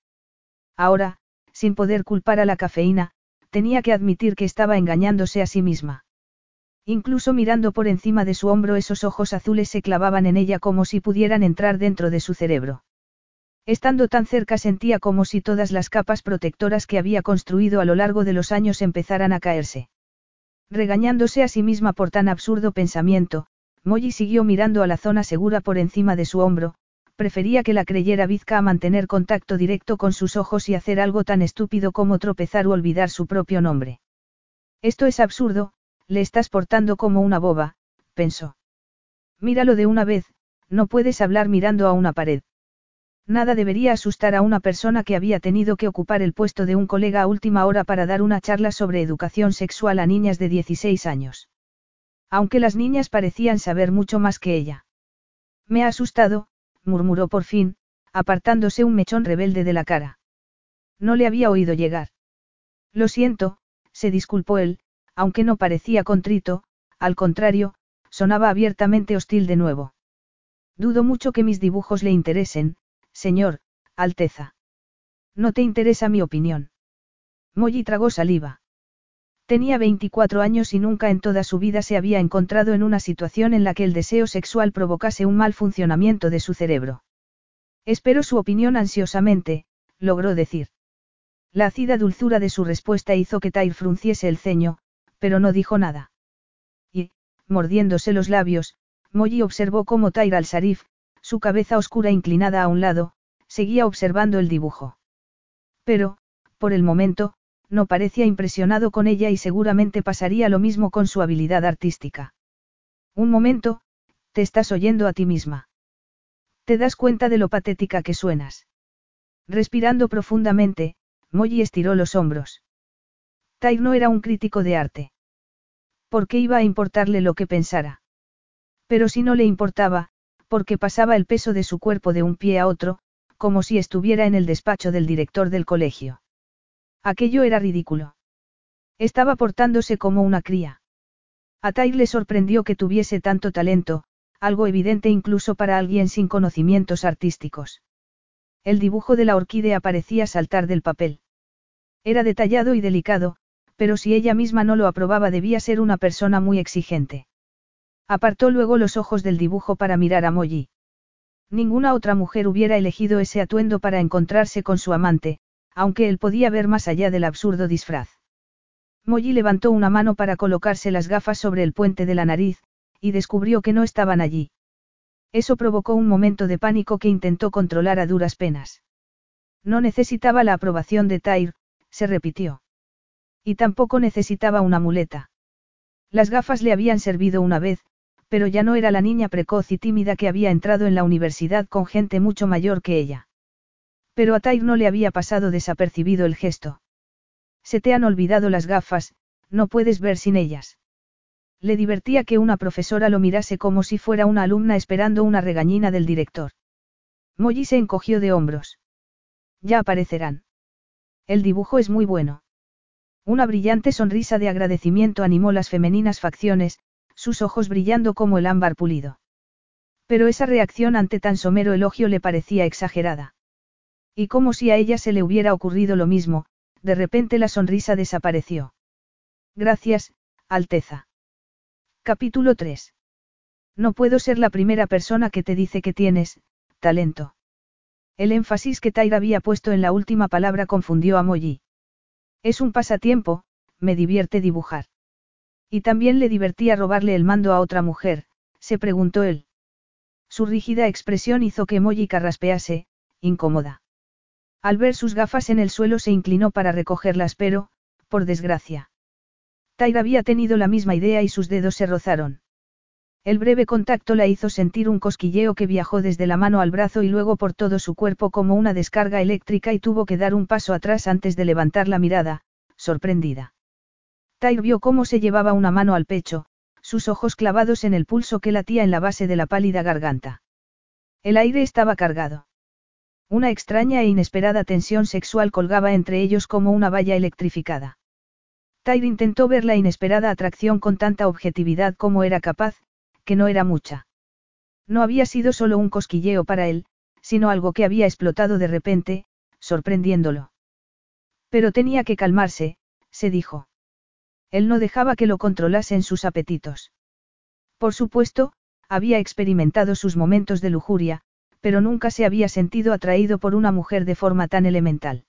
Ahora, sin poder culpar a la cafeína, tenía que admitir que estaba engañándose a sí misma. Incluso mirando por encima de su hombro esos ojos azules se clavaban en ella como si pudieran entrar dentro de su cerebro. Estando tan cerca sentía como si todas las capas protectoras que había construido a lo largo de los años empezaran a caerse. Regañándose a sí misma por tan absurdo pensamiento, Molly siguió mirando a la zona segura por encima de su hombro, prefería que la creyera bizca a mantener contacto directo con sus ojos y hacer algo tan estúpido como tropezar o olvidar su propio nombre. Esto es absurdo, le estás portando como una boba, pensó. Míralo de una vez, no puedes hablar mirando a una pared. Nada debería asustar a una persona que había tenido que ocupar el puesto de un colega a última hora para dar una charla sobre educación sexual a niñas de 16 años. Aunque las niñas parecían saber mucho más que ella. Me ha asustado, murmuró por fin, apartándose un mechón rebelde de la cara. No le había oído llegar. Lo siento, se disculpó él, aunque no parecía contrito, al contrario, sonaba abiertamente hostil de nuevo. Dudo mucho que mis dibujos le interesen, señor, Alteza. No te interesa mi opinión. Molly tragó saliva. Tenía 24 años y nunca en toda su vida se había encontrado en una situación en la que el deseo sexual provocase un mal funcionamiento de su cerebro. Espero su opinión ansiosamente, logró decir. La ácida dulzura de su respuesta hizo que Tyr frunciese el ceño, pero no dijo nada. Y, mordiéndose los labios, Molly observó cómo Tyr al-Sarif, su cabeza oscura inclinada a un lado, seguía observando el dibujo. Pero, por el momento, no parecía impresionado con ella y seguramente pasaría lo mismo con su habilidad artística. Un momento, te estás oyendo a ti misma. ¿Te das cuenta de lo patética que suenas? Respirando profundamente, Molly estiró los hombros. Tyr no era un crítico de arte. ¿Por qué iba a importarle lo que pensara? Pero si no le importaba, porque pasaba el peso de su cuerpo de un pie a otro, como si estuviera en el despacho del director del colegio. Aquello era ridículo. Estaba portándose como una cría. A Tyr le sorprendió que tuviese tanto talento, algo evidente incluso para alguien sin conocimientos artísticos. El dibujo de la orquídea parecía saltar del papel. Era detallado y delicado, pero si ella misma no lo aprobaba debía ser una persona muy exigente. Apartó luego los ojos del dibujo para mirar a Molly. Ninguna otra mujer hubiera elegido ese atuendo para encontrarse con su amante, aunque él podía ver más allá del absurdo disfraz. Molly levantó una mano para colocarse las gafas sobre el puente de la nariz, y descubrió que no estaban allí. Eso provocó un momento de pánico que intentó controlar a duras penas. No necesitaba la aprobación de Tyr, se repitió. Y tampoco necesitaba una muleta. Las gafas le habían servido una vez, pero ya no era la niña precoz y tímida que había entrado en la universidad con gente mucho mayor que ella. Pero a Tyr no le había pasado desapercibido el gesto. Se te han olvidado las gafas, no puedes ver sin ellas. Le divertía que una profesora lo mirase como si fuera una alumna esperando una regañina del director. Molly se encogió de hombros. Ya aparecerán. El dibujo es muy bueno. Una brillante sonrisa de agradecimiento animó las femeninas facciones, sus ojos brillando como el ámbar pulido. Pero esa reacción ante tan somero elogio le parecía exagerada. Y como si a ella se le hubiera ocurrido lo mismo, de repente la sonrisa desapareció. Gracias, Alteza. Capítulo 3. No puedo ser la primera persona que te dice que tienes, talento. El énfasis que Tyra había puesto en la última palabra confundió a Molly. Es un pasatiempo, me divierte dibujar. Y también le divertía robarle el mando a otra mujer, se preguntó él. Su rígida expresión hizo que Molly carraspease, incómoda. Al ver sus gafas en el suelo se inclinó para recogerlas, pero, por desgracia. Tyra había tenido la misma idea y sus dedos se rozaron. El breve contacto la hizo sentir un cosquilleo que viajó desde la mano al brazo y luego por todo su cuerpo como una descarga eléctrica y tuvo que dar un paso atrás antes de levantar la mirada, sorprendida. Tyr vio cómo se llevaba una mano al pecho, sus ojos clavados en el pulso que latía en la base de la pálida garganta. El aire estaba cargado. Una extraña e inesperada tensión sexual colgaba entre ellos como una valla electrificada. Tyr intentó ver la inesperada atracción con tanta objetividad como era capaz, que no era mucha. No había sido solo un cosquilleo para él, sino algo que había explotado de repente, sorprendiéndolo. Pero tenía que calmarse, se dijo. Él no dejaba que lo controlasen sus apetitos. Por supuesto, había experimentado sus momentos de lujuria, pero nunca se había sentido atraído por una mujer de forma tan elemental.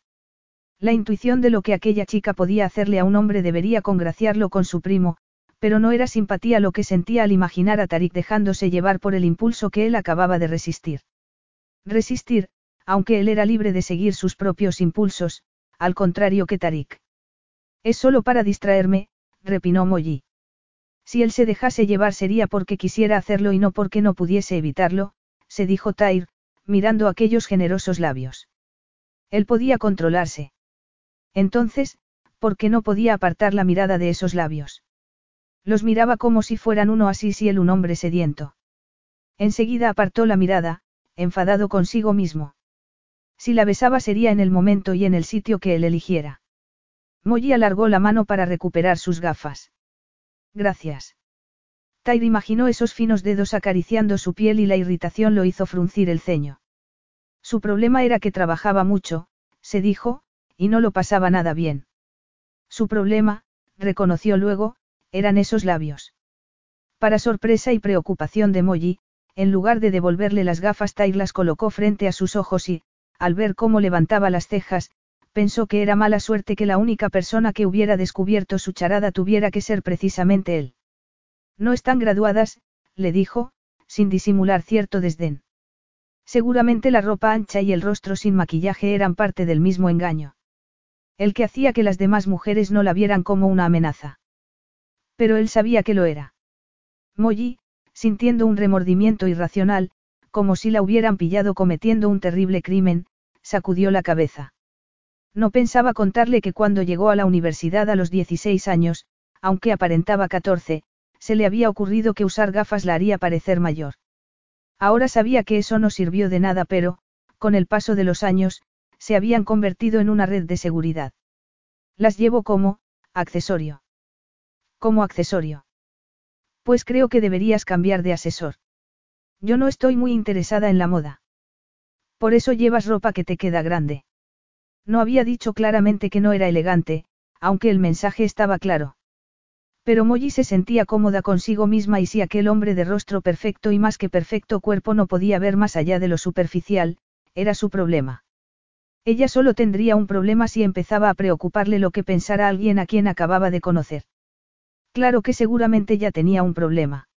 La intuición de lo que aquella chica podía hacerle a un hombre debería congraciarlo con su primo, pero no era simpatía lo que sentía al imaginar a Tarik dejándose llevar por el impulso que él acababa de resistir. Resistir, aunque él era libre de seguir sus propios impulsos, al contrario que Tarik. Es solo para distraerme, repinó Molly. Si él se dejase llevar sería porque quisiera hacerlo y no porque no pudiese evitarlo, se dijo Tyr, mirando aquellos generosos labios. Él podía controlarse. Entonces, ¿por qué no podía apartar la mirada de esos labios? Los miraba como si fueran uno así si él un hombre sediento. Enseguida apartó la mirada, enfadado consigo mismo. Si la besaba sería en el momento y en el sitio que él eligiera. Molly alargó la mano para recuperar sus gafas. Gracias. Tyr imaginó esos finos dedos acariciando su piel y la irritación lo hizo fruncir el ceño. Su problema era que trabajaba mucho, se dijo, y no lo pasaba nada bien. Su problema, reconoció luego, eran esos labios. Para sorpresa y preocupación de Molly, en lugar de devolverle las gafas Tyr las colocó frente a sus ojos y, al ver cómo levantaba las cejas, pensó que era mala suerte que la única persona que hubiera descubierto su charada tuviera que ser precisamente él. No están graduadas, le dijo, sin disimular cierto desdén. Seguramente la ropa ancha y el rostro sin maquillaje eran parte del mismo engaño. El que hacía que las demás mujeres no la vieran como una amenaza. Pero él sabía que lo era. Molly, sintiendo un remordimiento irracional, como si la hubieran pillado cometiendo un terrible crimen, sacudió la cabeza. No pensaba contarle que cuando llegó a la universidad a los 16 años, aunque aparentaba 14, se le había ocurrido que usar gafas la haría parecer mayor. Ahora sabía que eso no sirvió de nada, pero, con el paso de los años, se habían convertido en una red de seguridad. Las llevo como, accesorio. Como accesorio. Pues creo que deberías cambiar de asesor. Yo no estoy muy interesada en la moda. Por eso llevas ropa que te queda grande. No había dicho claramente que no era elegante, aunque el mensaje estaba claro. Pero Molly se sentía cómoda consigo misma y si aquel hombre de rostro perfecto y más que perfecto cuerpo no podía ver más allá de lo superficial, era su problema. Ella solo tendría un problema si empezaba a preocuparle lo que pensara alguien a quien acababa de conocer. Claro que seguramente ya tenía un problema.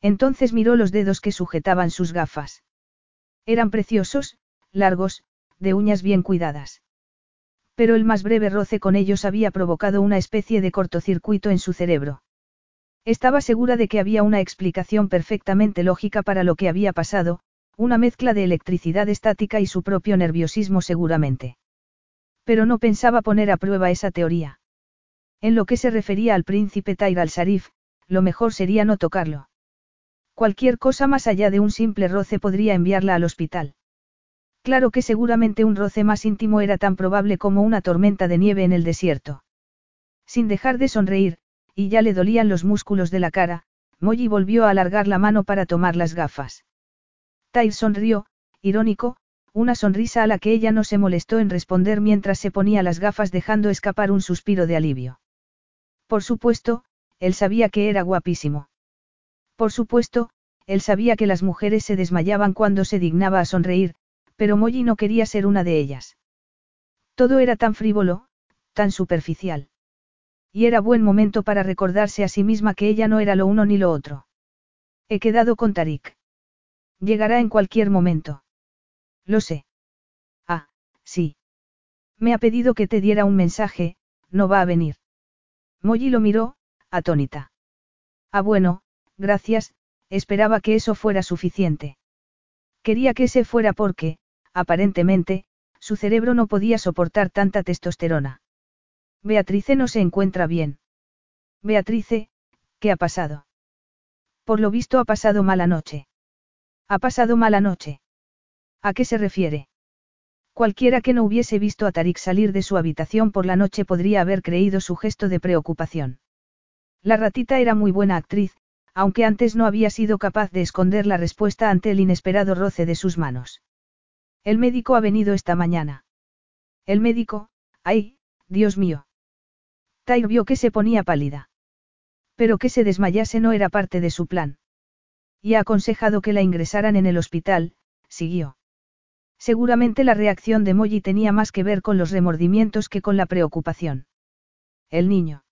Entonces miró los dedos que sujetaban sus gafas. Eran preciosos, largos, de uñas bien cuidadas. Pero el más breve roce con ellos había provocado una especie de cortocircuito en su cerebro. Estaba segura de que había una explicación perfectamente lógica para lo que había pasado, una mezcla de electricidad estática y su propio nerviosismo seguramente. Pero no pensaba poner a prueba esa teoría. En lo que se refería al príncipe Tair al-Sarif, lo mejor sería no tocarlo. Cualquier cosa más allá de un simple roce podría enviarla al hospital. Claro que seguramente un roce más íntimo era tan probable como una tormenta de nieve en el desierto. Sin dejar de sonreír, y ya le dolían los músculos de la cara, Molly volvió a alargar la mano para tomar las gafas. Tyr sonrió, irónico, una sonrisa a la que ella no se molestó en responder mientras se ponía las gafas dejando escapar un suspiro de alivio. Por supuesto, él sabía que era guapísimo. Por supuesto, él sabía que las mujeres se desmayaban cuando se dignaba a sonreír, pero Molly no quería ser una de ellas. Todo era tan frívolo, tan superficial. Y era buen momento para recordarse a sí misma que ella no era lo uno ni lo otro. He quedado con Tarik. Llegará en cualquier momento. Lo sé. Ah, sí. Me ha pedido que te diera un mensaje, no va a venir. Molly lo miró, atónita. Ah, bueno, gracias, esperaba que eso fuera suficiente. Quería que se fuera porque, aparentemente, su cerebro no podía soportar tanta testosterona. Beatrice no se encuentra bien. Beatrice, ¿qué ha pasado? Por lo visto ha pasado mala noche. Ha pasado mala noche. ¿A qué se refiere? Cualquiera que no hubiese visto a Tarik salir de su habitación por la noche podría haber creído su gesto de preocupación. La ratita era muy buena actriz, aunque antes no había sido capaz de esconder la respuesta ante el inesperado roce de sus manos. El médico ha venido esta mañana. El médico, ay, Dios mío. Tyr vio que se ponía pálida. Pero que se desmayase no era parte de su plan. Y ha aconsejado que la ingresaran en el hospital, siguió. Seguramente la reacción de Molly tenía más que ver con los remordimientos que con la preocupación. El niño.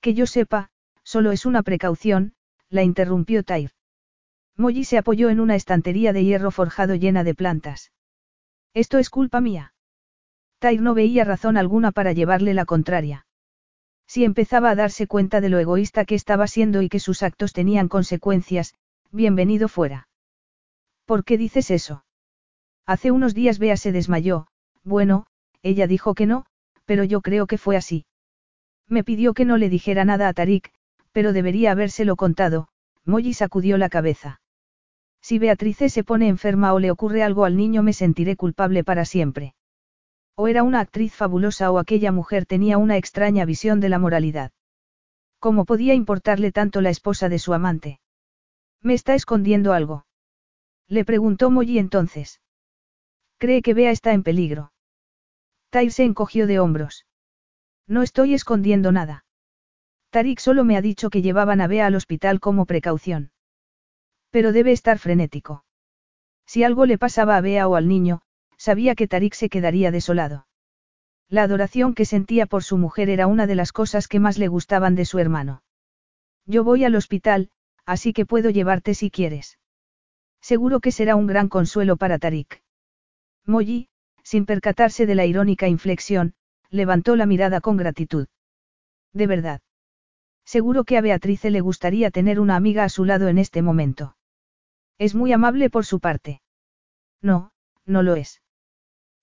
Que yo sepa, solo es una precaución, la interrumpió Tyr. Molly se apoyó en una estantería de hierro forjado llena de plantas. Esto es culpa mía. Tyr no veía razón alguna para llevarle la contraria. Si empezaba a darse cuenta de lo egoísta que estaba siendo y que sus actos tenían consecuencias, bienvenido fuera. ¿Por qué dices eso? Hace unos días Bea se desmayó, bueno, ella dijo que no, pero yo creo que fue así. Me pidió que no le dijera nada a Tarik, pero debería habérselo contado, Molly sacudió la cabeza. Si Beatrice se pone enferma o le ocurre algo al niño me sentiré culpable para siempre. O era una actriz fabulosa o aquella mujer tenía una extraña visión de la moralidad. ¿Cómo podía importarle tanto la esposa de su amante? ¿Me está escondiendo algo? Le preguntó Molly entonces. Cree que Bea está en peligro. Tyr se encogió de hombros. No estoy escondiendo nada. Tarik solo me ha dicho que llevaban a Bea al hospital como precaución. Pero debe estar frenético. Si algo le pasaba a Bea o al niño, sabía que Tarik se quedaría desolado. La adoración que sentía por su mujer era una de las cosas que más le gustaban de su hermano. Yo voy al hospital, así que puedo llevarte si quieres. Seguro que será un gran consuelo para Tarik. Molly, sin percatarse de la irónica inflexión, levantó la mirada con gratitud. De verdad. Seguro que a Beatrice le gustaría tener una amiga a su lado en este momento. Es muy amable por su parte. No, no lo es.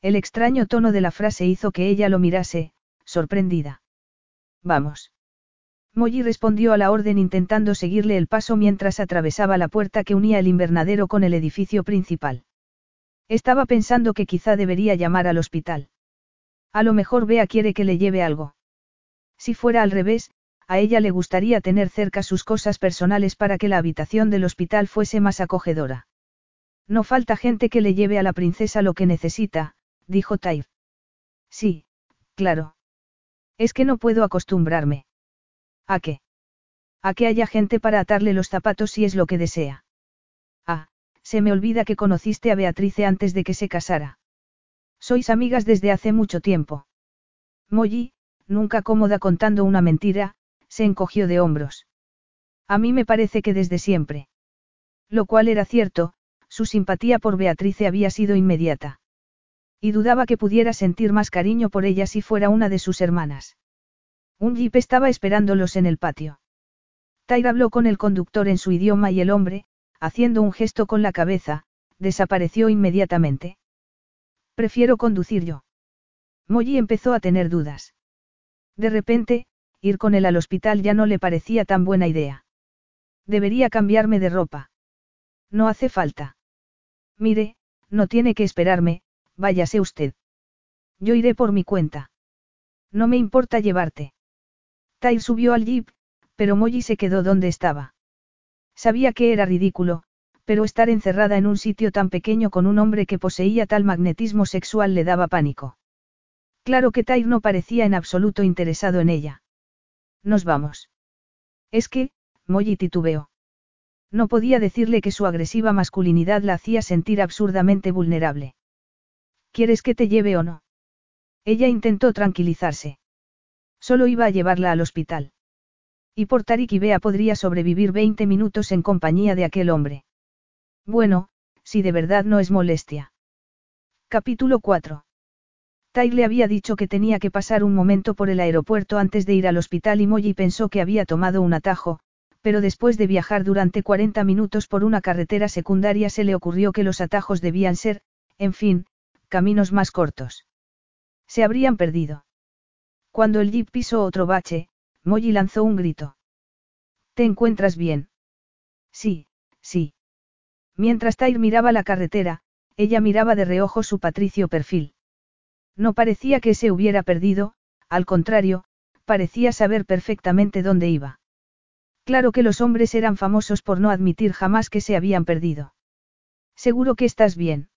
El extraño tono de la frase hizo que ella lo mirase, sorprendida. Vamos. Molly respondió a la orden intentando seguirle el paso mientras atravesaba la puerta que unía el invernadero con el edificio principal. Estaba pensando que quizá debería llamar al hospital. A lo mejor Bea quiere que le lleve algo. Si fuera al revés, a ella le gustaría tener cerca sus cosas personales para que la habitación del hospital fuese más acogedora. No falta gente que le lleve a la princesa lo que necesita, dijo Taif. Sí, claro. Es que no puedo acostumbrarme. ¿A qué? A que haya gente para atarle los zapatos si es lo que desea. Ah, se me olvida que conociste a Beatrice antes de que se casara. Sois amigas desde hace mucho tiempo. Molly, nunca cómoda contando una mentira, se encogió de hombros. A mí me parece que desde siempre. Lo cual era cierto, su simpatía por Beatrice había sido inmediata. Y dudaba que pudiera sentir más cariño por ella si fuera una de sus hermanas. Un jeep estaba esperándolos en el patio. Tyr habló con el conductor en su idioma y el hombre, haciendo un gesto con la cabeza, desapareció inmediatamente. Prefiero conducir yo. Molly empezó a tener dudas. De repente, ir con él al hospital ya no le parecía tan buena idea. Debería cambiarme de ropa. No hace falta. Mire, no tiene que esperarme, váyase usted. Yo iré por mi cuenta. No me importa llevarte. Tyr subió al jeep, pero Molly se quedó donde estaba. Sabía que era ridículo, pero estar encerrada en un sitio tan pequeño con un hombre que poseía tal magnetismo sexual le daba pánico. Claro que Tyr no parecía en absoluto interesado en ella. Nos vamos. Es que, Molly titubeó. No podía decirle que su agresiva masculinidad la hacía sentir absurdamente vulnerable. ¿Quieres que te lleve o no? Ella intentó tranquilizarse. Solo iba a llevarla al hospital. Y por Tarik y Bea podría sobrevivir 20 minutos en compañía de aquel hombre. Bueno, si de verdad no es molestia. Capítulo 4. Tai le había dicho que tenía que pasar un momento por el aeropuerto antes de ir al hospital y Molly pensó que había tomado un atajo, pero después de viajar durante 40 minutos por una carretera secundaria se le ocurrió que los atajos debían ser, en fin, caminos más cortos. Se habrían perdido. Cuando el jeep pisó otro bache, Molly lanzó un grito. ¿Te encuentras bien? Sí, sí. Mientras Tyr miraba la carretera, ella miraba de reojo su patricio perfil. No parecía que se hubiera perdido, al contrario, parecía saber perfectamente dónde iba. Claro que los hombres eran famosos por no admitir jamás que se habían perdido. Seguro que estás bien.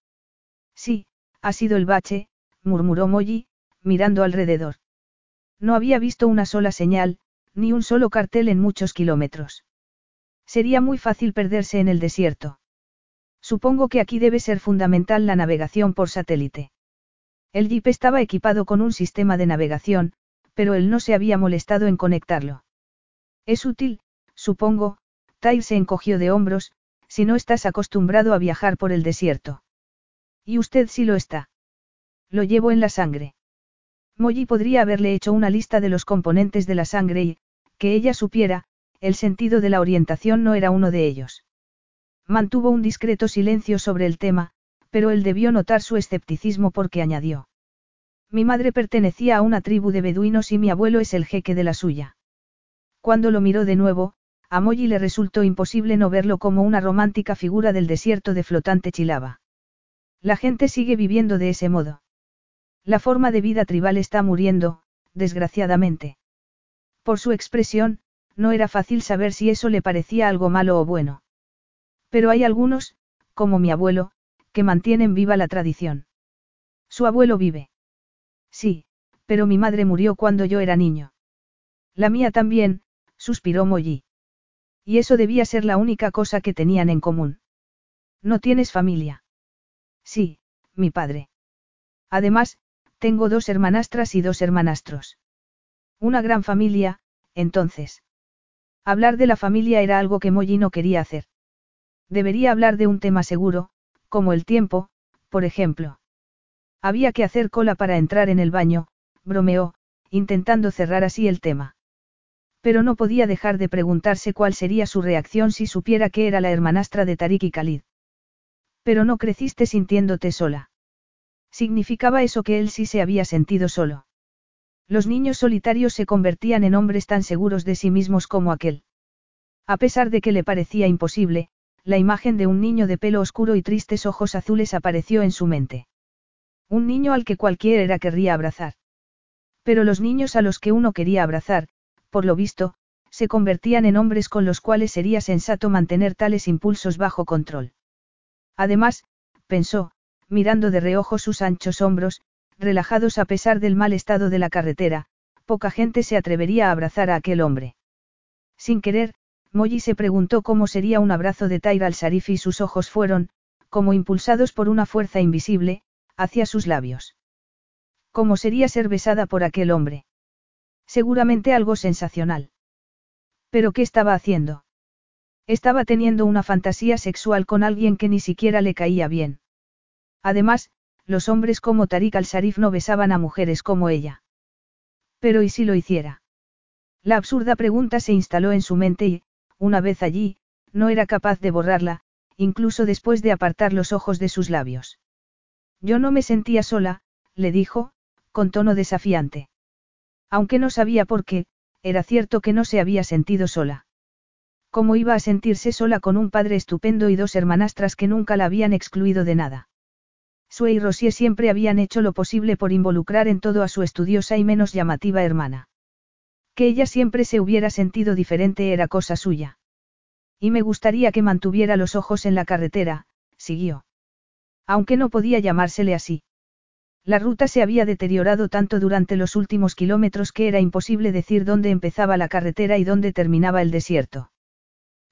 Sí, ha sido el bache, murmuró Molly, mirando alrededor. No había visto una sola señal, ni un solo cartel en muchos kilómetros. Sería muy fácil perderse en el desierto. Supongo que aquí debe ser fundamental la navegación por satélite. El jeep estaba equipado con un sistema de navegación, pero él no se había molestado en conectarlo. Es útil, supongo, Tyre se encogió de hombros, si no estás acostumbrado a viajar por el desierto. Y usted sí lo está. Lo llevo en la sangre. Molly podría haberle hecho una lista de los componentes de la sangre y, que ella supiera, el sentido de la orientación no era uno de ellos. Mantuvo un discreto silencio sobre el tema, pero él debió notar su escepticismo porque añadió. Mi madre pertenecía a una tribu de beduinos y mi abuelo es el jeque de la suya. Cuando lo miró de nuevo, a Molly le resultó imposible no verlo como una romántica figura del desierto de flotante Chilaba. La gente sigue viviendo de ese modo. La forma de vida tribal está muriendo, desgraciadamente. Por su expresión, no era fácil saber si eso le parecía algo malo o bueno. Pero hay algunos, como mi abuelo, que mantienen viva la tradición. Su abuelo vive. Sí, pero mi madre murió cuando yo era niño. La mía también, suspiró Molly. Y eso debía ser la única cosa que tenían en común. ¿No tienes familia? Sí, mi padre. Además, tengo dos hermanastras y dos hermanastros. Una gran familia, entonces. Hablar de la familia era algo que Molly no quería hacer. Debería hablar de un tema seguro, como el tiempo, por ejemplo. Había que hacer cola para entrar en el baño, bromeó, intentando cerrar así el tema. Pero no podía dejar de preguntarse cuál sería su reacción si supiera que era la hermanastra de Tarik y Khalid. Pero no creciste sintiéndote sola. Significaba eso que él sí se había sentido solo. Los niños solitarios se convertían en hombres tan seguros de sí mismos como aquel. A pesar de que le parecía imposible, la imagen de un niño de pelo oscuro y tristes ojos azules apareció en su mente. Un niño al que cualquiera querría abrazar. Pero los niños a los que uno quería abrazar, por lo visto, se convertían en hombres con los cuales sería sensato mantener tales impulsos bajo control. Además, pensó, mirando de reojo sus anchos hombros, relajados a pesar del mal estado de la carretera, poca gente se atrevería a abrazar a aquel hombre. Sin querer, Molly se preguntó cómo sería un abrazo de Tyra al Sarif y sus ojos fueron, como impulsados por una fuerza invisible, hacia sus labios. ¿Cómo sería ser besada por aquel hombre? Seguramente algo sensacional. ¿Pero qué estaba haciendo? Estaba teniendo una fantasía sexual con alguien que ni siquiera le caía bien. Además, los hombres como Tariq al-Sarif no besaban a mujeres como ella. Pero ¿y si lo hiciera? La absurda pregunta se instaló en su mente y, una vez allí, no era capaz de borrarla, incluso después de apartar los ojos de sus labios. Yo no me sentía sola, le dijo, con tono desafiante. Aunque no sabía por qué, era cierto que no se había sentido sola. ¿Cómo iba a sentirse sola con un padre estupendo y dos hermanastras que nunca la habían excluido de nada? Sue y Rosier siempre habían hecho lo posible por involucrar en todo a su estudiosa y menos llamativa hermana. Que ella siempre se hubiera sentido diferente era cosa suya. Y me gustaría que mantuviera los ojos en la carretera, siguió. Aunque no podía llamársele así. La ruta se había deteriorado tanto durante los últimos kilómetros que era imposible decir dónde empezaba la carretera y dónde terminaba el desierto.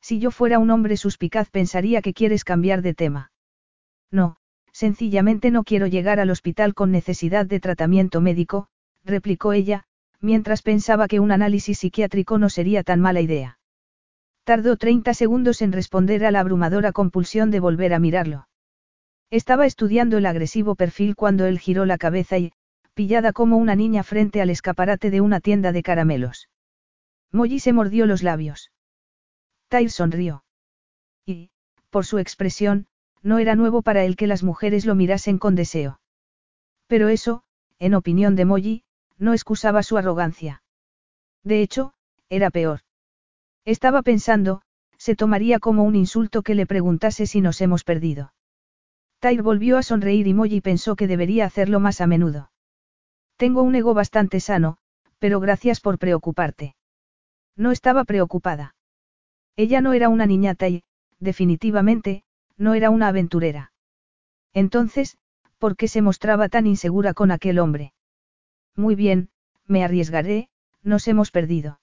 Si yo fuera un hombre suspicaz pensaría que quieres cambiar de tema. No, Sencillamente no quiero llegar al hospital con necesidad de tratamiento médico, replicó ella, mientras pensaba que un análisis psiquiátrico no sería tan mala idea. Tardó 30 segundos en responder a la abrumadora compulsión de volver a mirarlo. Estaba estudiando el agresivo perfil cuando él giró la cabeza y, pillada como una niña frente al escaparate de una tienda de caramelos. Molly se mordió los labios. Tyre sonrió. Y, por su expresión, no era nuevo para él que las mujeres lo mirasen con deseo. Pero eso, en opinión de Molly, no excusaba su arrogancia. De hecho, era peor. Estaba pensando, se tomaría como un insulto que le preguntase si nos hemos perdido. Tyre volvió a sonreír y Molly pensó que debería hacerlo más a menudo. Tengo un ego bastante sano, pero gracias por preocuparte. No estaba preocupada. Ella no era una niñata y, definitivamente, no era una aventurera. Entonces, ¿por qué se mostraba tan insegura con aquel hombre? Muy bien, me arriesgaré, nos hemos perdido.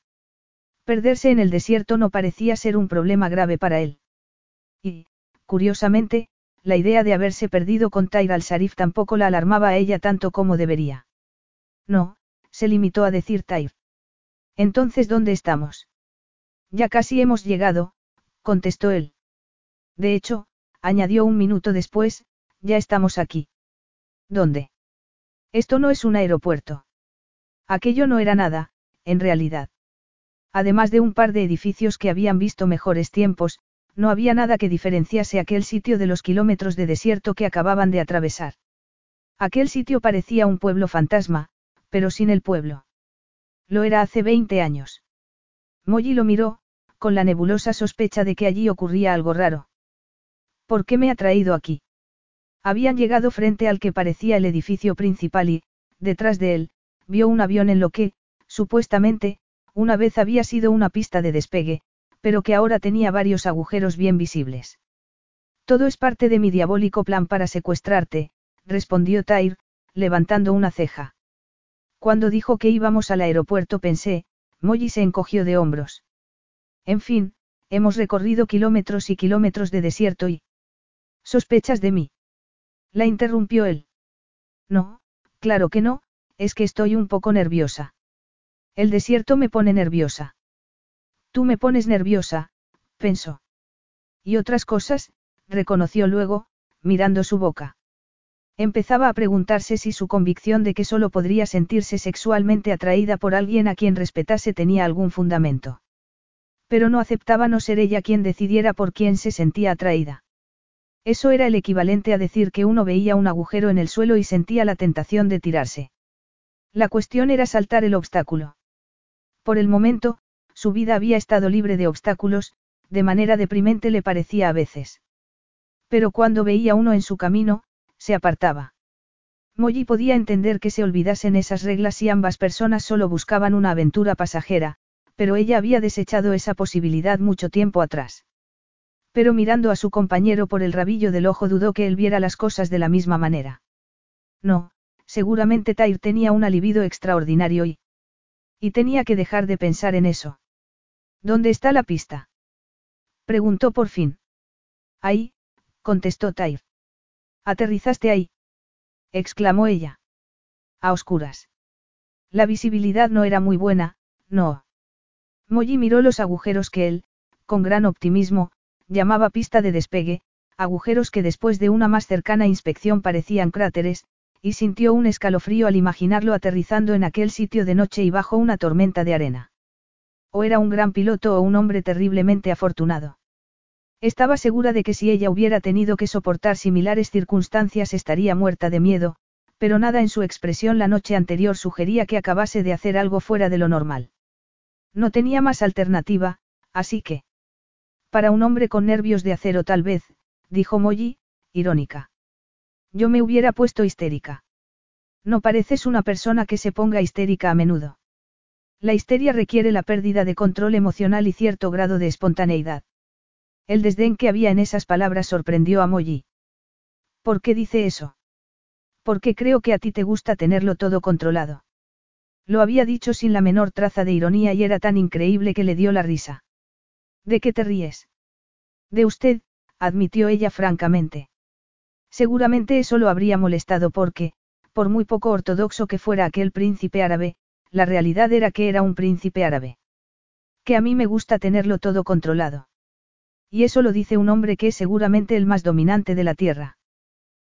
Perderse en el desierto no parecía ser un problema grave para él. Y, curiosamente, la idea de haberse perdido con Tyr al-Sarif tampoco la alarmaba a ella tanto como debería. No, se limitó a decir Tyr. Entonces, ¿dónde estamos? Ya casi hemos llegado, contestó él. De hecho, añadió un minuto después, ya estamos aquí. ¿Dónde? Esto no es un aeropuerto. Aquello no era nada, en realidad. Además de un par de edificios que habían visto mejores tiempos, no había nada que diferenciase aquel sitio de los kilómetros de desierto que acababan de atravesar. Aquel sitio parecía un pueblo fantasma, pero sin el pueblo. Lo era hace 20 años. Molly lo miró, con la nebulosa sospecha de que allí ocurría algo raro. ¿Por qué me ha traído aquí? Habían llegado frente al que parecía el edificio principal y, detrás de él, vio un avión en lo que, supuestamente, una vez había sido una pista de despegue, pero que ahora tenía varios agujeros bien visibles. Todo es parte de mi diabólico plan para secuestrarte, respondió Tyr, levantando una ceja. Cuando dijo que íbamos al aeropuerto pensé, Molly se encogió de hombros. En fin, hemos recorrido kilómetros y kilómetros de desierto y... ¿Sospechas de mí? La interrumpió él. No, claro que no, es que estoy un poco nerviosa. El desierto me pone nerviosa. Tú me pones nerviosa, pensó. Y otras cosas, reconoció luego, mirando su boca. Empezaba a preguntarse si su convicción de que solo podría sentirse sexualmente atraída por alguien a quien respetase tenía algún fundamento. Pero no aceptaba no ser ella quien decidiera por quién se sentía atraída. Eso era el equivalente a decir que uno veía un agujero en el suelo y sentía la tentación de tirarse. La cuestión era saltar el obstáculo. Por el momento, su vida había estado libre de obstáculos, de manera deprimente le parecía a veces. Pero cuando veía uno en su camino, se apartaba. Molly podía entender que se olvidasen esas reglas si ambas personas solo buscaban una aventura pasajera, pero ella había desechado esa posibilidad mucho tiempo atrás. Pero mirando a su compañero por el rabillo del ojo dudó que él viera las cosas de la misma manera. No, seguramente Tyr tenía un alivido extraordinario y, y tenía que dejar de pensar en eso. ¿Dónde está la pista? Preguntó por fin. Ahí, contestó Tyr. ¿Aterrizaste ahí? exclamó ella. A oscuras. La visibilidad no era muy buena, no. Molly miró los agujeros que él, con gran optimismo, llamaba pista de despegue, agujeros que después de una más cercana inspección parecían cráteres, y sintió un escalofrío al imaginarlo aterrizando en aquel sitio de noche y bajo una tormenta de arena. O era un gran piloto o un hombre terriblemente afortunado. Estaba segura de que si ella hubiera tenido que soportar similares circunstancias estaría muerta de miedo, pero nada en su expresión la noche anterior sugería que acabase de hacer algo fuera de lo normal. No tenía más alternativa, así que... Para un hombre con nervios de acero tal vez, dijo Molly, irónica. Yo me hubiera puesto histérica. No pareces una persona que se ponga histérica a menudo. La histeria requiere la pérdida de control emocional y cierto grado de espontaneidad. El desdén que había en esas palabras sorprendió a Molly. ¿Por qué dice eso? Porque creo que a ti te gusta tenerlo todo controlado. Lo había dicho sin la menor traza de ironía y era tan increíble que le dio la risa. ¿De qué te ríes? De usted, admitió ella francamente. Seguramente eso lo habría molestado porque, por muy poco ortodoxo que fuera aquel príncipe árabe, la realidad era que era un príncipe árabe. Que a mí me gusta tenerlo todo controlado. Y eso lo dice un hombre que es seguramente el más dominante de la tierra.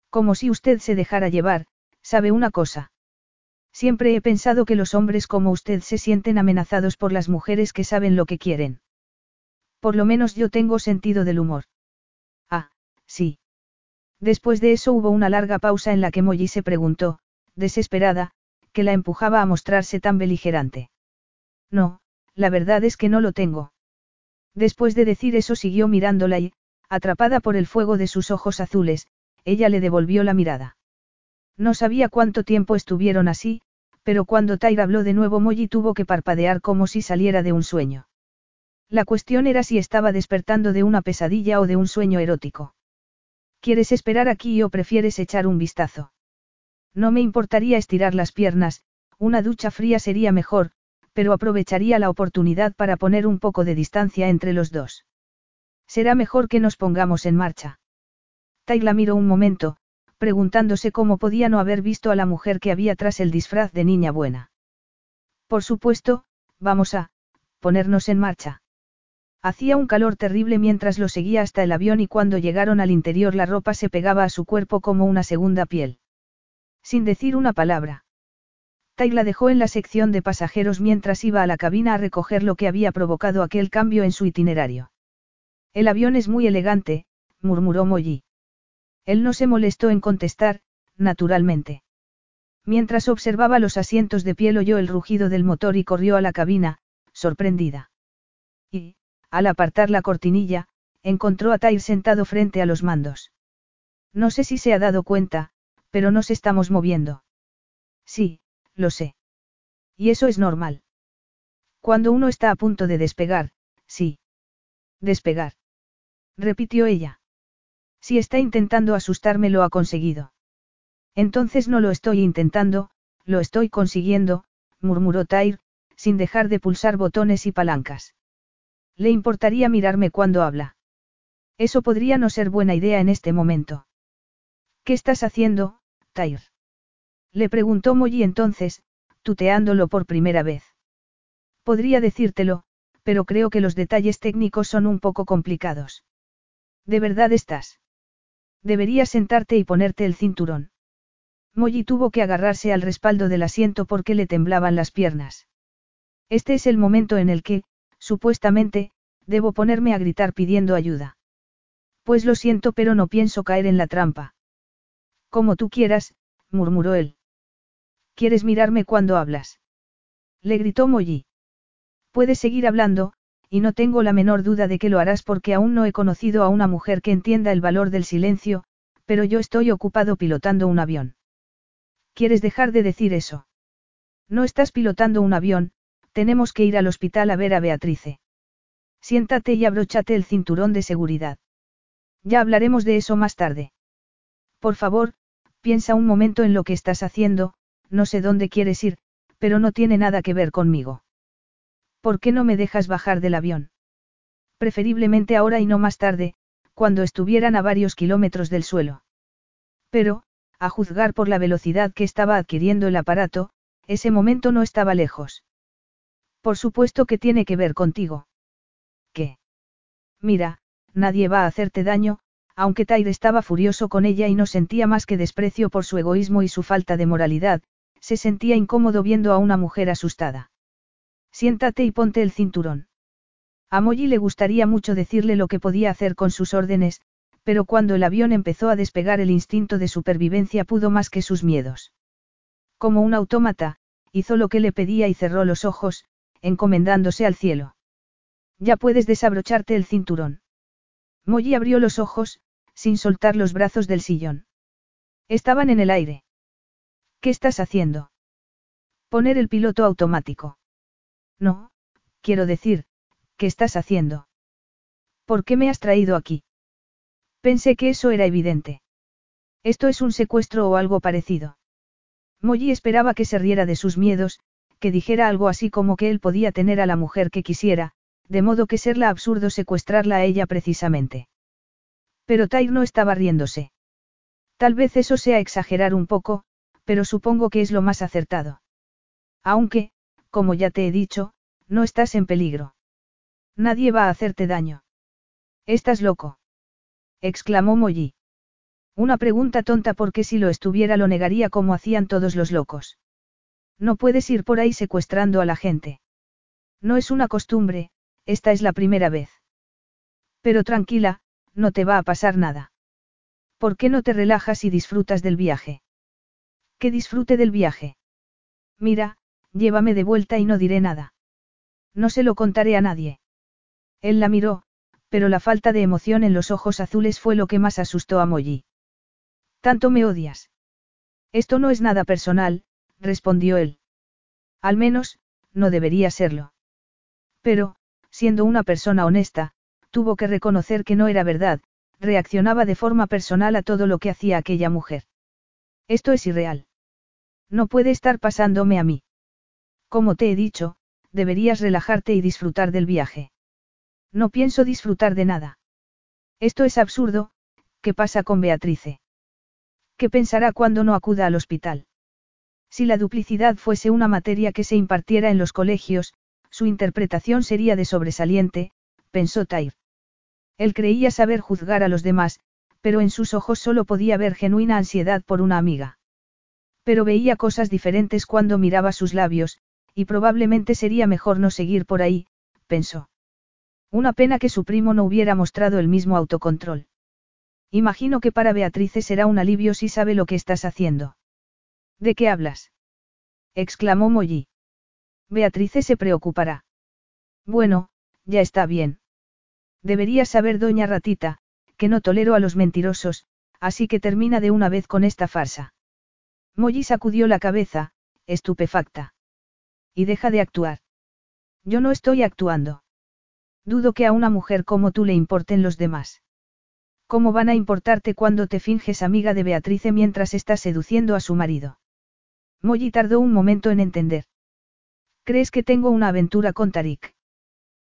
Como si usted se dejara llevar, sabe una cosa. Siempre he pensado que los hombres como usted se sienten amenazados por las mujeres que saben lo que quieren. Por lo menos yo tengo sentido del humor. Ah, sí. Después de eso hubo una larga pausa en la que Molly se preguntó, desesperada, que la empujaba a mostrarse tan beligerante. No, la verdad es que no lo tengo. Después de decir eso siguió mirándola y, atrapada por el fuego de sus ojos azules, ella le devolvió la mirada. No sabía cuánto tiempo estuvieron así, pero cuando Tyra habló de nuevo Molly tuvo que parpadear como si saliera de un sueño. La cuestión era si estaba despertando de una pesadilla o de un sueño erótico. ¿Quieres esperar aquí o prefieres echar un vistazo? No me importaría estirar las piernas, una ducha fría sería mejor, pero aprovecharía la oportunidad para poner un poco de distancia entre los dos. Será mejor que nos pongamos en marcha. Tayla miró un momento, preguntándose cómo podía no haber visto a la mujer que había tras el disfraz de niña buena. Por supuesto, vamos a, ponernos en marcha. Hacía un calor terrible mientras lo seguía hasta el avión y cuando llegaron al interior la ropa se pegaba a su cuerpo como una segunda piel. Sin decir una palabra. Tai la dejó en la sección de pasajeros mientras iba a la cabina a recoger lo que había provocado aquel cambio en su itinerario. El avión es muy elegante, murmuró Molly. Él no se molestó en contestar, naturalmente. Mientras observaba los asientos de piel oyó el rugido del motor y corrió a la cabina, sorprendida. Y, al apartar la cortinilla, encontró a Tyre sentado frente a los mandos. No sé si se ha dado cuenta, pero nos estamos moviendo. Sí, lo sé. Y eso es normal. Cuando uno está a punto de despegar, sí. Despegar. Repitió ella. Si está intentando asustarme lo ha conseguido. Entonces no lo estoy intentando, lo estoy consiguiendo, murmuró Tyre, sin dejar de pulsar botones y palancas. ¿Le importaría mirarme cuando habla? Eso podría no ser buena idea en este momento. ¿Qué estás haciendo, Tyr? Le preguntó Molly entonces, tuteándolo por primera vez. Podría decírtelo, pero creo que los detalles técnicos son un poco complicados. ¿De verdad estás? Deberías sentarte y ponerte el cinturón. Molly tuvo que agarrarse al respaldo del asiento porque le temblaban las piernas. Este es el momento en el que, Supuestamente, debo ponerme a gritar pidiendo ayuda. Pues lo siento, pero no pienso caer en la trampa. Como tú quieras, murmuró él. ¿Quieres mirarme cuando hablas? Le gritó Molly. Puedes seguir hablando, y no tengo la menor duda de que lo harás porque aún no he conocido a una mujer que entienda el valor del silencio, pero yo estoy ocupado pilotando un avión. ¿Quieres dejar de decir eso? No estás pilotando un avión, tenemos que ir al hospital a ver a Beatrice. Siéntate y abróchate el cinturón de seguridad. Ya hablaremos de eso más tarde. Por favor, piensa un momento en lo que estás haciendo, no sé dónde quieres ir, pero no tiene nada que ver conmigo. ¿Por qué no me dejas bajar del avión? Preferiblemente ahora y no más tarde, cuando estuvieran a varios kilómetros del suelo. Pero, a juzgar por la velocidad que estaba adquiriendo el aparato, ese momento no estaba lejos. Por supuesto que tiene que ver contigo. ¿Qué? Mira, nadie va a hacerte daño, aunque Tyre estaba furioso con ella y no sentía más que desprecio por su egoísmo y su falta de moralidad, se sentía incómodo viendo a una mujer asustada. Siéntate y ponte el cinturón. A Molly le gustaría mucho decirle lo que podía hacer con sus órdenes, pero cuando el avión empezó a despegar el instinto de supervivencia pudo más que sus miedos. Como un autómata, hizo lo que le pedía y cerró los ojos, encomendándose al cielo. Ya puedes desabrocharte el cinturón. Molly abrió los ojos, sin soltar los brazos del sillón. Estaban en el aire. ¿Qué estás haciendo? Poner el piloto automático. No, quiero decir, ¿qué estás haciendo? ¿Por qué me has traído aquí? Pensé que eso era evidente. Esto es un secuestro o algo parecido. Molly esperaba que se riera de sus miedos, que dijera algo así como que él podía tener a la mujer que quisiera, de modo que serla absurdo secuestrarla a ella precisamente. Pero Tyr no estaba riéndose. Tal vez eso sea exagerar un poco, pero supongo que es lo más acertado. Aunque, como ya te he dicho, no estás en peligro. Nadie va a hacerte daño. Estás loco. exclamó Molly. Una pregunta tonta porque si lo estuviera lo negaría como hacían todos los locos. No puedes ir por ahí secuestrando a la gente. No es una costumbre, esta es la primera vez. Pero tranquila, no te va a pasar nada. ¿Por qué no te relajas y disfrutas del viaje? Que disfrute del viaje. Mira, llévame de vuelta y no diré nada. No se lo contaré a nadie. Él la miró, pero la falta de emoción en los ojos azules fue lo que más asustó a Molly. ¿Tanto me odias? Esto no es nada personal, respondió él. Al menos, no debería serlo. Pero, siendo una persona honesta, tuvo que reconocer que no era verdad, reaccionaba de forma personal a todo lo que hacía aquella mujer. Esto es irreal. No puede estar pasándome a mí. Como te he dicho, deberías relajarte y disfrutar del viaje. No pienso disfrutar de nada. Esto es absurdo, ¿qué pasa con Beatrice? ¿Qué pensará cuando no acuda al hospital? Si la duplicidad fuese una materia que se impartiera en los colegios, su interpretación sería de sobresaliente, pensó Tair. Él creía saber juzgar a los demás, pero en sus ojos solo podía ver genuina ansiedad por una amiga. Pero veía cosas diferentes cuando miraba sus labios, y probablemente sería mejor no seguir por ahí, pensó. Una pena que su primo no hubiera mostrado el mismo autocontrol. Imagino que para Beatrice será un alivio si sabe lo que estás haciendo. ¿De qué hablas? exclamó Molly. Beatrice se preocupará. Bueno, ya está bien. Debería saber doña Ratita, que no tolero a los mentirosos, así que termina de una vez con esta farsa. Molly sacudió la cabeza, estupefacta. Y deja de actuar. Yo no estoy actuando. Dudo que a una mujer como tú le importen los demás. ¿Cómo van a importarte cuando te finges amiga de Beatrice mientras estás seduciendo a su marido? Molly tardó un momento en entender. ¿Crees que tengo una aventura con Tarik?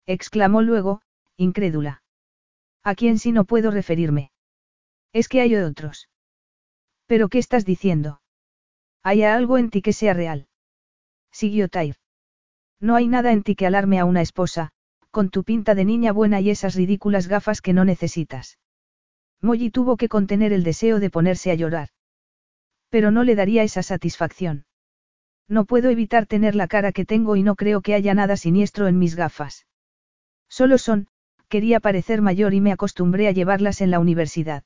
exclamó luego, incrédula. ¿A quién si no puedo referirme? Es que hay otros. ¿Pero qué estás diciendo? ¿Hay algo en ti que sea real? Siguió Tair. No hay nada en ti que alarme a una esposa, con tu pinta de niña buena y esas ridículas gafas que no necesitas. Molly tuvo que contener el deseo de ponerse a llorar. Pero no le daría esa satisfacción. No puedo evitar tener la cara que tengo y no creo que haya nada siniestro en mis gafas. Solo son, quería parecer mayor y me acostumbré a llevarlas en la universidad.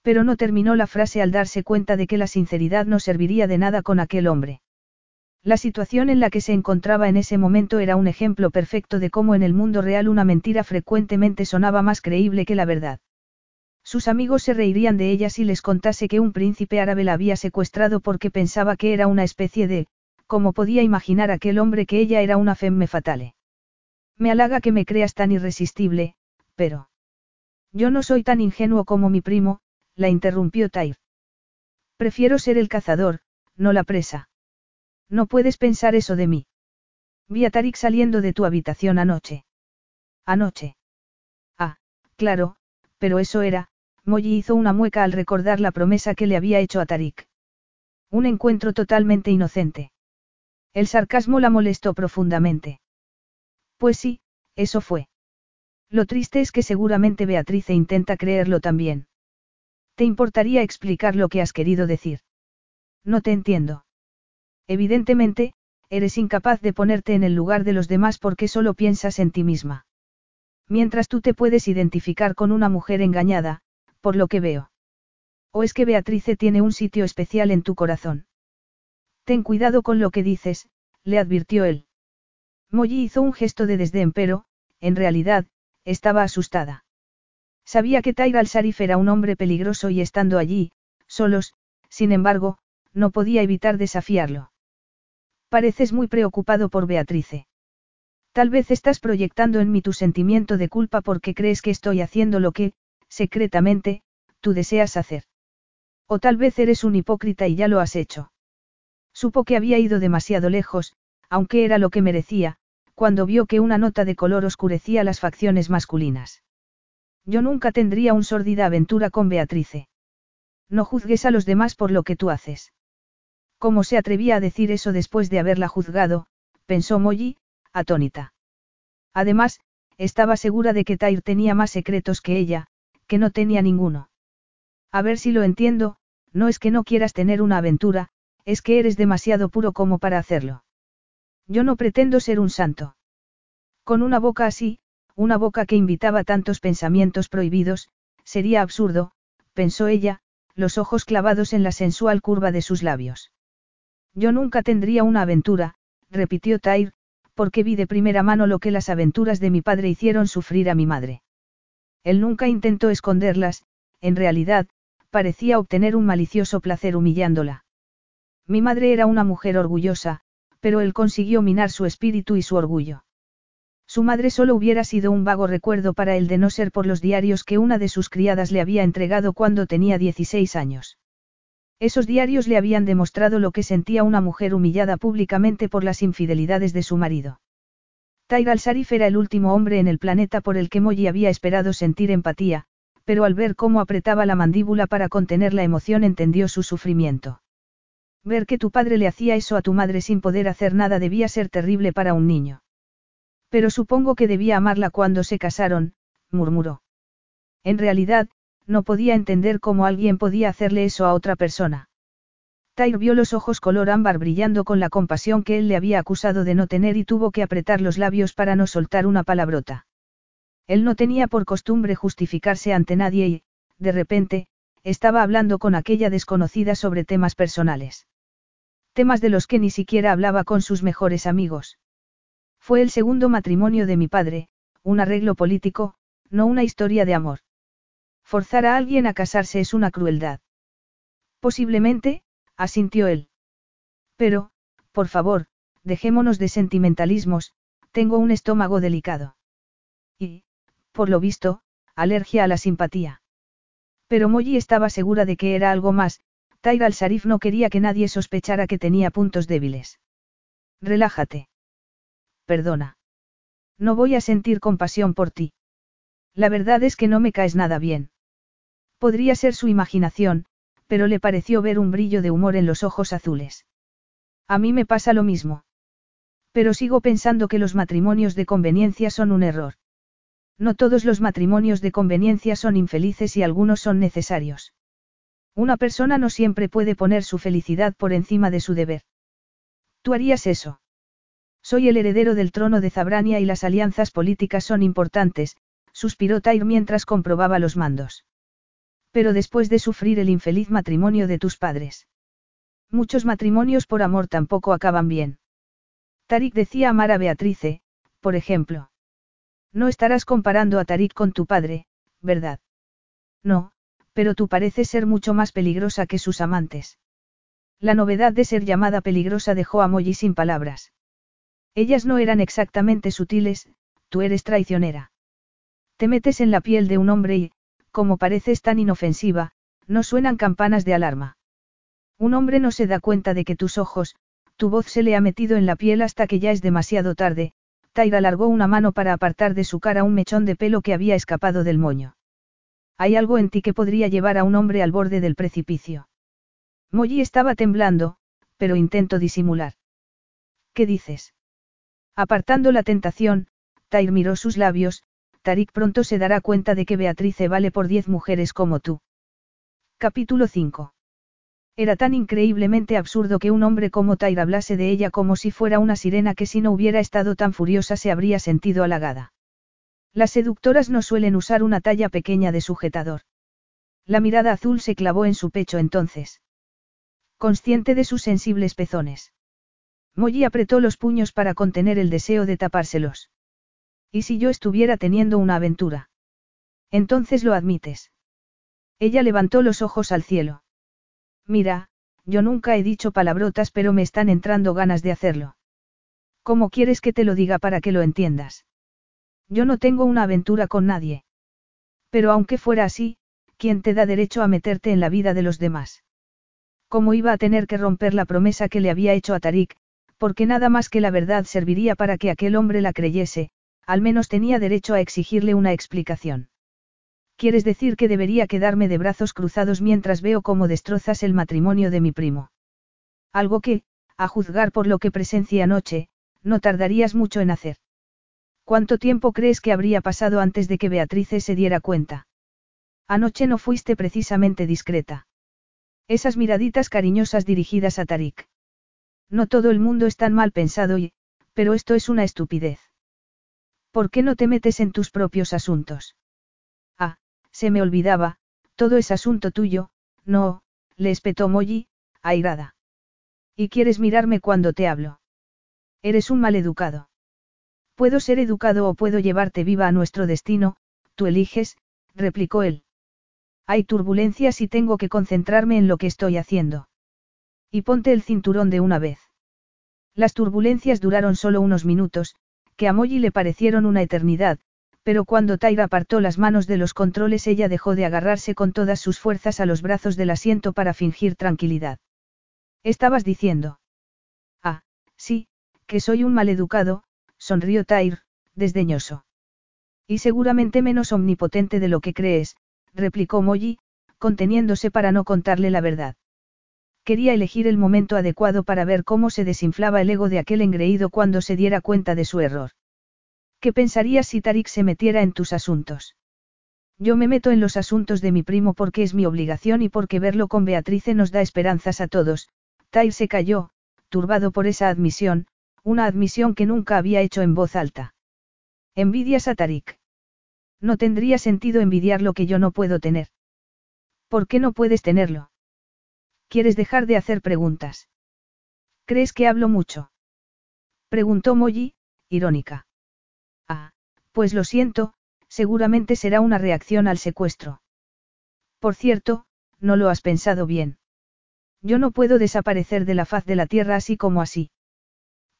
Pero no terminó la frase al darse cuenta de que la sinceridad no serviría de nada con aquel hombre. La situación en la que se encontraba en ese momento era un ejemplo perfecto de cómo en el mundo real una mentira frecuentemente sonaba más creíble que la verdad. Sus amigos se reirían de ella si les contase que un príncipe árabe la había secuestrado porque pensaba que era una especie de, como podía imaginar aquel hombre que ella era una femme fatale. Me halaga que me creas tan irresistible, pero... Yo no soy tan ingenuo como mi primo, la interrumpió Taif. Prefiero ser el cazador, no la presa. No puedes pensar eso de mí. Vi a Tarik saliendo de tu habitación anoche. Anoche. Ah, claro, pero eso era, Molly hizo una mueca al recordar la promesa que le había hecho a Tarik. Un encuentro totalmente inocente. El sarcasmo la molestó profundamente. Pues sí, eso fue. Lo triste es que seguramente Beatrice intenta creerlo también. ¿Te importaría explicar lo que has querido decir? No te entiendo. Evidentemente, eres incapaz de ponerte en el lugar de los demás porque solo piensas en ti misma. Mientras tú te puedes identificar con una mujer engañada, por lo que veo. ¿O es que Beatrice tiene un sitio especial en tu corazón? Ten cuidado con lo que dices, le advirtió él. Molly hizo un gesto de desdén pero, en realidad, estaba asustada. Sabía que Tyra al-Sarif era un hombre peligroso y estando allí, solos, sin embargo, no podía evitar desafiarlo. Pareces muy preocupado por Beatrice. Tal vez estás proyectando en mí tu sentimiento de culpa porque crees que estoy haciendo lo que, secretamente, tú deseas hacer. O tal vez eres un hipócrita y ya lo has hecho. Supo que había ido demasiado lejos, aunque era lo que merecía, cuando vio que una nota de color oscurecía las facciones masculinas. Yo nunca tendría un sórdida aventura con Beatrice. No juzgues a los demás por lo que tú haces. ¿Cómo se atrevía a decir eso después de haberla juzgado? pensó Molly, atónita. Además, estaba segura de que Tyr tenía más secretos que ella, que no tenía ninguno. A ver si lo entiendo, no es que no quieras tener una aventura, es que eres demasiado puro como para hacerlo. Yo no pretendo ser un santo. Con una boca así, una boca que invitaba tantos pensamientos prohibidos, sería absurdo, pensó ella, los ojos clavados en la sensual curva de sus labios. Yo nunca tendría una aventura, repitió Tyr, porque vi de primera mano lo que las aventuras de mi padre hicieron sufrir a mi madre. Él nunca intentó esconderlas, en realidad, parecía obtener un malicioso placer humillándola. Mi madre era una mujer orgullosa, pero él consiguió minar su espíritu y su orgullo. Su madre solo hubiera sido un vago recuerdo para él de no ser por los diarios que una de sus criadas le había entregado cuando tenía 16 años. Esos diarios le habían demostrado lo que sentía una mujer humillada públicamente por las infidelidades de su marido. Tyra al-Sarif era el último hombre en el planeta por el que Molly había esperado sentir empatía, pero al ver cómo apretaba la mandíbula para contener la emoción entendió su sufrimiento. Ver que tu padre le hacía eso a tu madre sin poder hacer nada debía ser terrible para un niño. Pero supongo que debía amarla cuando se casaron, murmuró. En realidad, no podía entender cómo alguien podía hacerle eso a otra persona. Tyr vio los ojos color ámbar brillando con la compasión que él le había acusado de no tener y tuvo que apretar los labios para no soltar una palabrota. Él no tenía por costumbre justificarse ante nadie y, de repente, estaba hablando con aquella desconocida sobre temas personales. Temas de los que ni siquiera hablaba con sus mejores amigos. Fue el segundo matrimonio de mi padre, un arreglo político, no una historia de amor. Forzar a alguien a casarse es una crueldad. Posiblemente, asintió él. Pero, por favor, dejémonos de sentimentalismos, tengo un estómago delicado. Y, por lo visto, alergia a la simpatía. Pero Molly estaba segura de que era algo más, Tyra al-Sarif no quería que nadie sospechara que tenía puntos débiles. Relájate perdona. No voy a sentir compasión por ti. La verdad es que no me caes nada bien. Podría ser su imaginación, pero le pareció ver un brillo de humor en los ojos azules. A mí me pasa lo mismo. Pero sigo pensando que los matrimonios de conveniencia son un error. No todos los matrimonios de conveniencia son infelices y algunos son necesarios. Una persona no siempre puede poner su felicidad por encima de su deber. ¿Tú harías eso? Soy el heredero del trono de Zabrania y las alianzas políticas son importantes, suspiró Tyr mientras comprobaba los mandos. Pero después de sufrir el infeliz matrimonio de tus padres. Muchos matrimonios por amor tampoco acaban bien. Tarik decía amar a Beatrice, por ejemplo. No estarás comparando a Tarik con tu padre, ¿verdad? No, pero tú pareces ser mucho más peligrosa que sus amantes. La novedad de ser llamada peligrosa dejó a Molly sin palabras. Ellas no eran exactamente sutiles, tú eres traicionera. Te metes en la piel de un hombre y, como pareces tan inofensiva, no suenan campanas de alarma. Un hombre no se da cuenta de que tus ojos, tu voz se le ha metido en la piel hasta que ya es demasiado tarde. Tyra alargó una mano para apartar de su cara un mechón de pelo que había escapado del moño. Hay algo en ti que podría llevar a un hombre al borde del precipicio. Molly estaba temblando, pero intento disimular. ¿Qué dices? Apartando la tentación, Tair miró sus labios, Tarik pronto se dará cuenta de que Beatrice vale por diez mujeres como tú. Capítulo 5. Era tan increíblemente absurdo que un hombre como Tair hablase de ella como si fuera una sirena que si no hubiera estado tan furiosa se habría sentido halagada. Las seductoras no suelen usar una talla pequeña de sujetador. La mirada azul se clavó en su pecho entonces. Consciente de sus sensibles pezones. Molly apretó los puños para contener el deseo de tapárselos. ¿Y si yo estuviera teniendo una aventura? Entonces lo admites. Ella levantó los ojos al cielo. Mira, yo nunca he dicho palabrotas pero me están entrando ganas de hacerlo. ¿Cómo quieres que te lo diga para que lo entiendas? Yo no tengo una aventura con nadie. Pero aunque fuera así, ¿quién te da derecho a meterte en la vida de los demás? ¿Cómo iba a tener que romper la promesa que le había hecho a Tarik, porque nada más que la verdad serviría para que aquel hombre la creyese, al menos tenía derecho a exigirle una explicación. ¿Quieres decir que debería quedarme de brazos cruzados mientras veo cómo destrozas el matrimonio de mi primo? Algo que, a juzgar por lo que presencié anoche, no tardarías mucho en hacer. ¿Cuánto tiempo crees que habría pasado antes de que Beatrice se diera cuenta? Anoche no fuiste precisamente discreta. Esas miraditas cariñosas dirigidas a Tarik. No todo el mundo es tan mal pensado y, pero esto es una estupidez. ¿Por qué no te metes en tus propios asuntos? Ah, se me olvidaba, todo es asunto tuyo, no, le espetó Molly, airada. ¿Y quieres mirarme cuando te hablo? Eres un mal educado. Puedo ser educado o puedo llevarte viva a nuestro destino, tú eliges, replicó él. Hay turbulencias y tengo que concentrarme en lo que estoy haciendo. Y ponte el cinturón de una vez. Las turbulencias duraron solo unos minutos, que a Molly le parecieron una eternidad, pero cuando Tyra apartó las manos de los controles ella dejó de agarrarse con todas sus fuerzas a los brazos del asiento para fingir tranquilidad. Estabas diciendo. Ah, sí, que soy un maleducado, sonrió Tyr, desdeñoso. Y seguramente menos omnipotente de lo que crees, replicó Molly, conteniéndose para no contarle la verdad. Quería elegir el momento adecuado para ver cómo se desinflaba el ego de aquel engreído cuando se diera cuenta de su error. ¿Qué pensarías si Tarik se metiera en tus asuntos? Yo me meto en los asuntos de mi primo porque es mi obligación y porque verlo con Beatrice nos da esperanzas a todos. Tyr se calló, turbado por esa admisión, una admisión que nunca había hecho en voz alta. Envidias a Tarik. No tendría sentido envidiar lo que yo no puedo tener. ¿Por qué no puedes tenerlo? ¿Quieres dejar de hacer preguntas? ¿Crees que hablo mucho? Preguntó Molly, irónica. Ah, pues lo siento, seguramente será una reacción al secuestro. Por cierto, no lo has pensado bien. Yo no puedo desaparecer de la faz de la tierra así como así.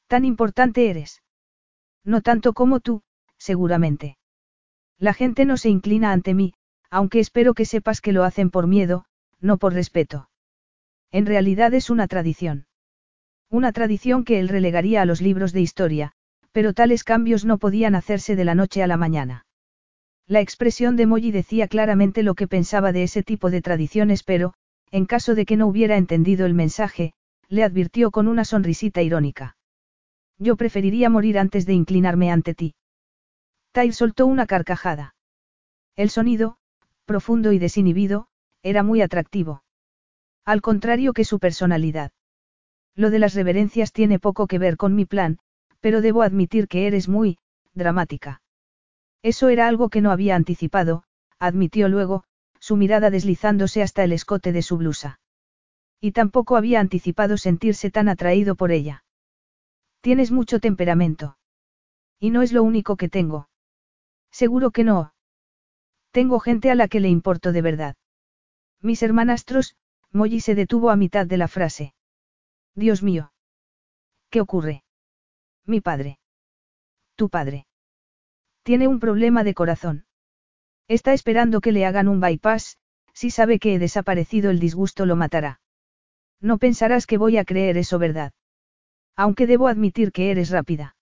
Tan importante eres. No tanto como tú, seguramente. La gente no se inclina ante mí, aunque espero que sepas que lo hacen por miedo, no por respeto. En realidad es una tradición. Una tradición que él relegaría a los libros de historia, pero tales cambios no podían hacerse de la noche a la mañana. La expresión de Molly decía claramente lo que pensaba de ese tipo de tradiciones, pero, en caso de que no hubiera entendido el mensaje, le advirtió con una sonrisita irónica. Yo preferiría morir antes de inclinarme ante ti. Tyr soltó una carcajada. El sonido, profundo y desinhibido, era muy atractivo. Al contrario que su personalidad. Lo de las reverencias tiene poco que ver con mi plan, pero debo admitir que eres muy, dramática. Eso era algo que no había anticipado, admitió luego, su mirada deslizándose hasta el escote de su blusa. Y tampoco había anticipado sentirse tan atraído por ella. Tienes mucho temperamento. Y no es lo único que tengo. Seguro que no. Tengo gente a la que le importo de verdad. Mis hermanastros, Molly se detuvo a mitad de la frase. Dios mío. ¿Qué ocurre? Mi padre. Tu padre. Tiene un problema de corazón. Está esperando que le hagan un bypass, si sabe que he desaparecido el disgusto lo matará. No pensarás que voy a creer eso verdad. Aunque debo admitir que eres rápida.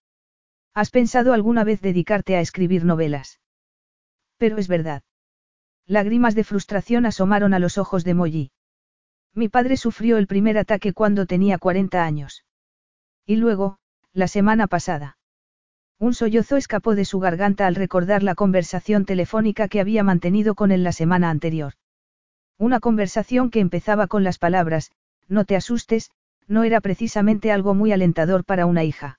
¿Has pensado alguna vez dedicarte a escribir novelas? Pero es verdad. Lágrimas de frustración asomaron a los ojos de Molly. Mi padre sufrió el primer ataque cuando tenía 40 años. Y luego, la semana pasada. Un sollozo escapó de su garganta al recordar la conversación telefónica que había mantenido con él la semana anterior. Una conversación que empezaba con las palabras, no te asustes, no era precisamente algo muy alentador para una hija.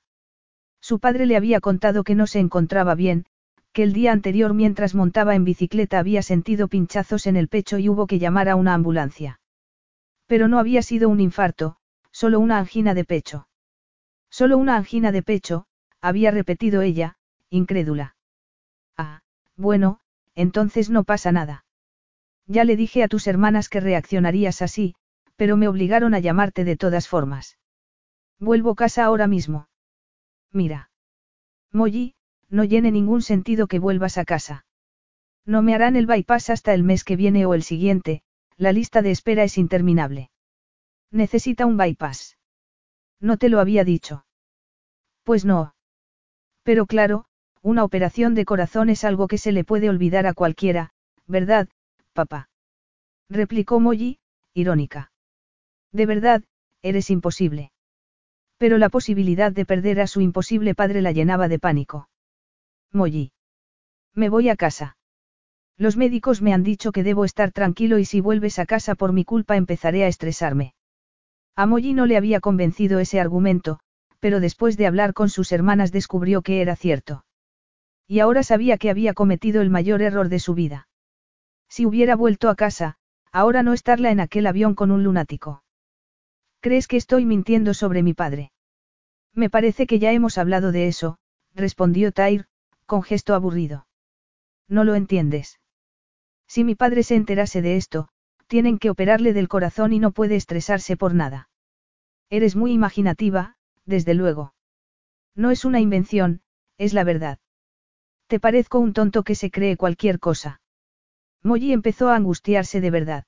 Su padre le había contado que no se encontraba bien, que el día anterior mientras montaba en bicicleta había sentido pinchazos en el pecho y hubo que llamar a una ambulancia. Pero no había sido un infarto, solo una angina de pecho. Solo una angina de pecho, había repetido ella, incrédula. Ah, bueno, entonces no pasa nada. Ya le dije a tus hermanas que reaccionarías así, pero me obligaron a llamarte de todas formas. Vuelvo casa ahora mismo. Mira. Molly, no llene ningún sentido que vuelvas a casa. No me harán el bypass hasta el mes que viene o el siguiente, la lista de espera es interminable. Necesita un bypass. No te lo había dicho. Pues no. Pero claro, una operación de corazón es algo que se le puede olvidar a cualquiera, ¿verdad, papá? Replicó Molly, irónica. De verdad, eres imposible. Pero la posibilidad de perder a su imposible padre la llenaba de pánico. Molly. Me voy a casa. Los médicos me han dicho que debo estar tranquilo y si vuelves a casa por mi culpa empezaré a estresarme. A Molly no le había convencido ese argumento, pero después de hablar con sus hermanas descubrió que era cierto. Y ahora sabía que había cometido el mayor error de su vida. Si hubiera vuelto a casa, ahora no estarla en aquel avión con un lunático. ¿Crees que estoy mintiendo sobre mi padre? Me parece que ya hemos hablado de eso, respondió Tyr, con gesto aburrido. No lo entiendes. Si mi padre se enterase de esto, tienen que operarle del corazón y no puede estresarse por nada. Eres muy imaginativa, desde luego. No es una invención, es la verdad. Te parezco un tonto que se cree cualquier cosa. Molly empezó a angustiarse de verdad.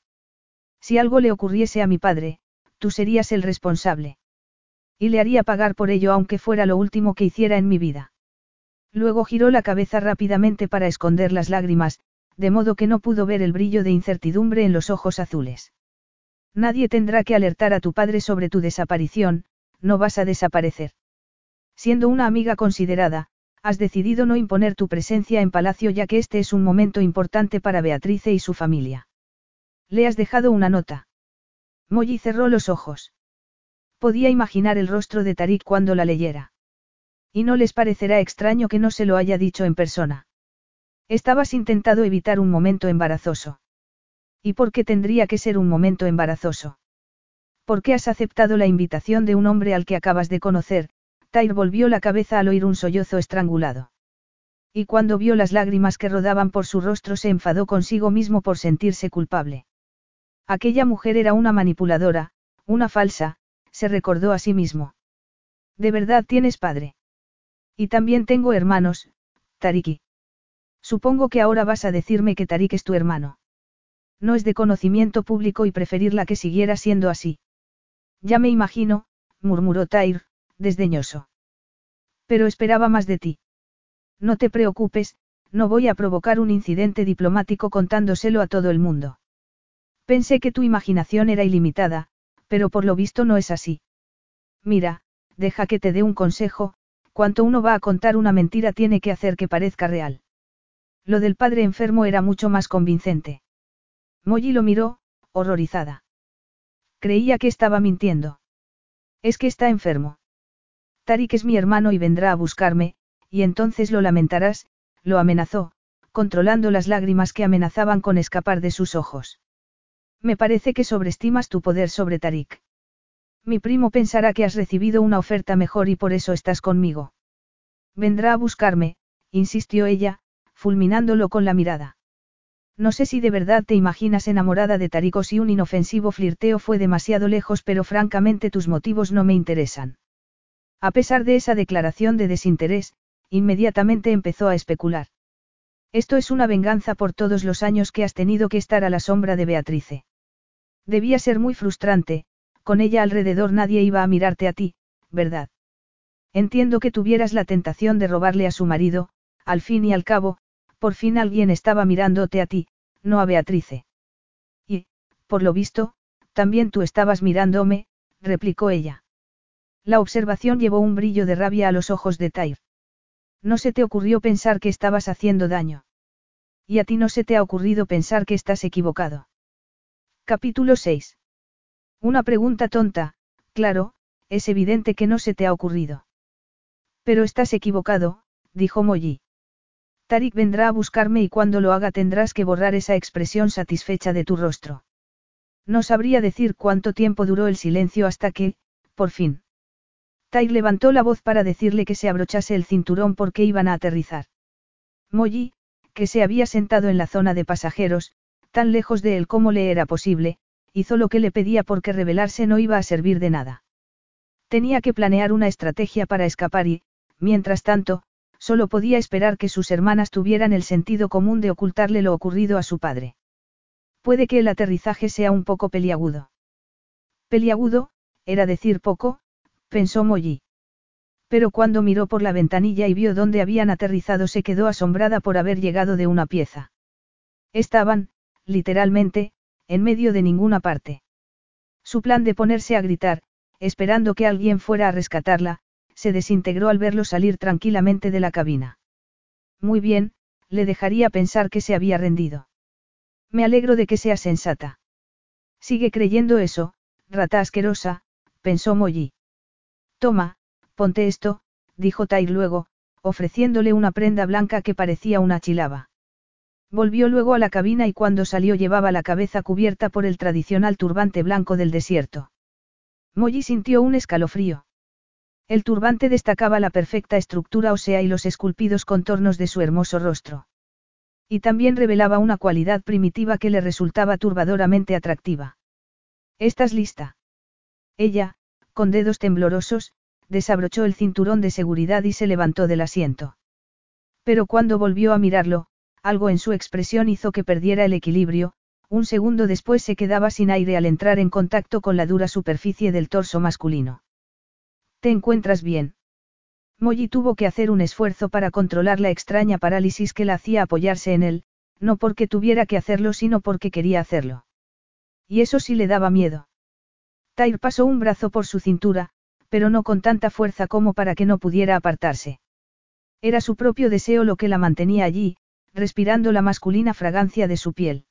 Si algo le ocurriese a mi padre, tú serías el responsable. Y le haría pagar por ello aunque fuera lo último que hiciera en mi vida. Luego giró la cabeza rápidamente para esconder las lágrimas, de modo que no pudo ver el brillo de incertidumbre en los ojos azules. Nadie tendrá que alertar a tu padre sobre tu desaparición, no vas a desaparecer. Siendo una amiga considerada, has decidido no imponer tu presencia en palacio ya que este es un momento importante para Beatrice y su familia. Le has dejado una nota. Molly cerró los ojos. Podía imaginar el rostro de Tarik cuando la leyera. Y no les parecerá extraño que no se lo haya dicho en persona. Estabas intentado evitar un momento embarazoso. ¿Y por qué tendría que ser un momento embarazoso? ¿Por qué has aceptado la invitación de un hombre al que acabas de conocer, Tyr volvió la cabeza al oír un sollozo estrangulado. Y cuando vio las lágrimas que rodaban por su rostro se enfadó consigo mismo por sentirse culpable. Aquella mujer era una manipuladora, una falsa, se recordó a sí mismo. ¿De verdad tienes padre? Y también tengo hermanos, Tariki. Supongo que ahora vas a decirme que Tarik es tu hermano. No es de conocimiento público y preferirla que siguiera siendo así. Ya me imagino, murmuró Tair, desdeñoso. Pero esperaba más de ti. No te preocupes, no voy a provocar un incidente diplomático contándoselo a todo el mundo. Pensé que tu imaginación era ilimitada, pero por lo visto no es así. Mira, deja que te dé un consejo, cuanto uno va a contar una mentira tiene que hacer que parezca real. Lo del padre enfermo era mucho más convincente. Molly lo miró, horrorizada. Creía que estaba mintiendo. Es que está enfermo. Tarik es mi hermano y vendrá a buscarme, y entonces lo lamentarás, lo amenazó, controlando las lágrimas que amenazaban con escapar de sus ojos. Me parece que sobreestimas tu poder sobre Tarik. Mi primo pensará que has recibido una oferta mejor y por eso estás conmigo. Vendrá a buscarme, insistió ella, fulminándolo con la mirada. No sé si de verdad te imaginas enamorada de Tarik o si un inofensivo flirteo fue demasiado lejos, pero francamente tus motivos no me interesan. A pesar de esa declaración de desinterés, inmediatamente empezó a especular. Esto es una venganza por todos los años que has tenido que estar a la sombra de Beatrice. Debía ser muy frustrante, con ella alrededor nadie iba a mirarte a ti, ¿verdad? Entiendo que tuvieras la tentación de robarle a su marido, al fin y al cabo, por fin alguien estaba mirándote a ti, no a Beatrice. Y, por lo visto, también tú estabas mirándome, replicó ella. La observación llevó un brillo de rabia a los ojos de Tyr. No se te ocurrió pensar que estabas haciendo daño. Y a ti no se te ha ocurrido pensar que estás equivocado. Capítulo 6. Una pregunta tonta, claro, es evidente que no se te ha ocurrido. Pero estás equivocado, dijo Molly. Tarik vendrá a buscarme y cuando lo haga tendrás que borrar esa expresión satisfecha de tu rostro. No sabría decir cuánto tiempo duró el silencio hasta que, por fin. Tai levantó la voz para decirle que se abrochase el cinturón porque iban a aterrizar. Molly, que se había sentado en la zona de pasajeros, tan lejos de él como le era posible, hizo lo que le pedía porque rebelarse no iba a servir de nada. Tenía que planear una estrategia para escapar y, mientras tanto, solo podía esperar que sus hermanas tuvieran el sentido común de ocultarle lo ocurrido a su padre. Puede que el aterrizaje sea un poco peliagudo. Peliagudo, era decir poco, pensó Molly. Pero cuando miró por la ventanilla y vio dónde habían aterrizado se quedó asombrada por haber llegado de una pieza. Estaban, literalmente, en medio de ninguna parte. Su plan de ponerse a gritar, esperando que alguien fuera a rescatarla, se desintegró al verlo salir tranquilamente de la cabina. Muy bien, le dejaría pensar que se había rendido. Me alegro de que sea sensata. Sigue creyendo eso, rata asquerosa, pensó Molly. Toma, ponte esto, dijo Tai luego, ofreciéndole una prenda blanca que parecía una chilaba. Volvió luego a la cabina y cuando salió llevaba la cabeza cubierta por el tradicional turbante blanco del desierto. Molly sintió un escalofrío. El turbante destacaba la perfecta estructura ósea y los esculpidos contornos de su hermoso rostro. Y también revelaba una cualidad primitiva que le resultaba turbadoramente atractiva. ¿Estás lista? Ella, con dedos temblorosos, desabrochó el cinturón de seguridad y se levantó del asiento. Pero cuando volvió a mirarlo, algo en su expresión hizo que perdiera el equilibrio, un segundo después se quedaba sin aire al entrar en contacto con la dura superficie del torso masculino. ¿Te encuentras bien? Molly tuvo que hacer un esfuerzo para controlar la extraña parálisis que la hacía apoyarse en él, no porque tuviera que hacerlo sino porque quería hacerlo. Y eso sí le daba miedo. Tyr pasó un brazo por su cintura, pero no con tanta fuerza como para que no pudiera apartarse. Era su propio deseo lo que la mantenía allí, respirando la masculina fragancia de su piel.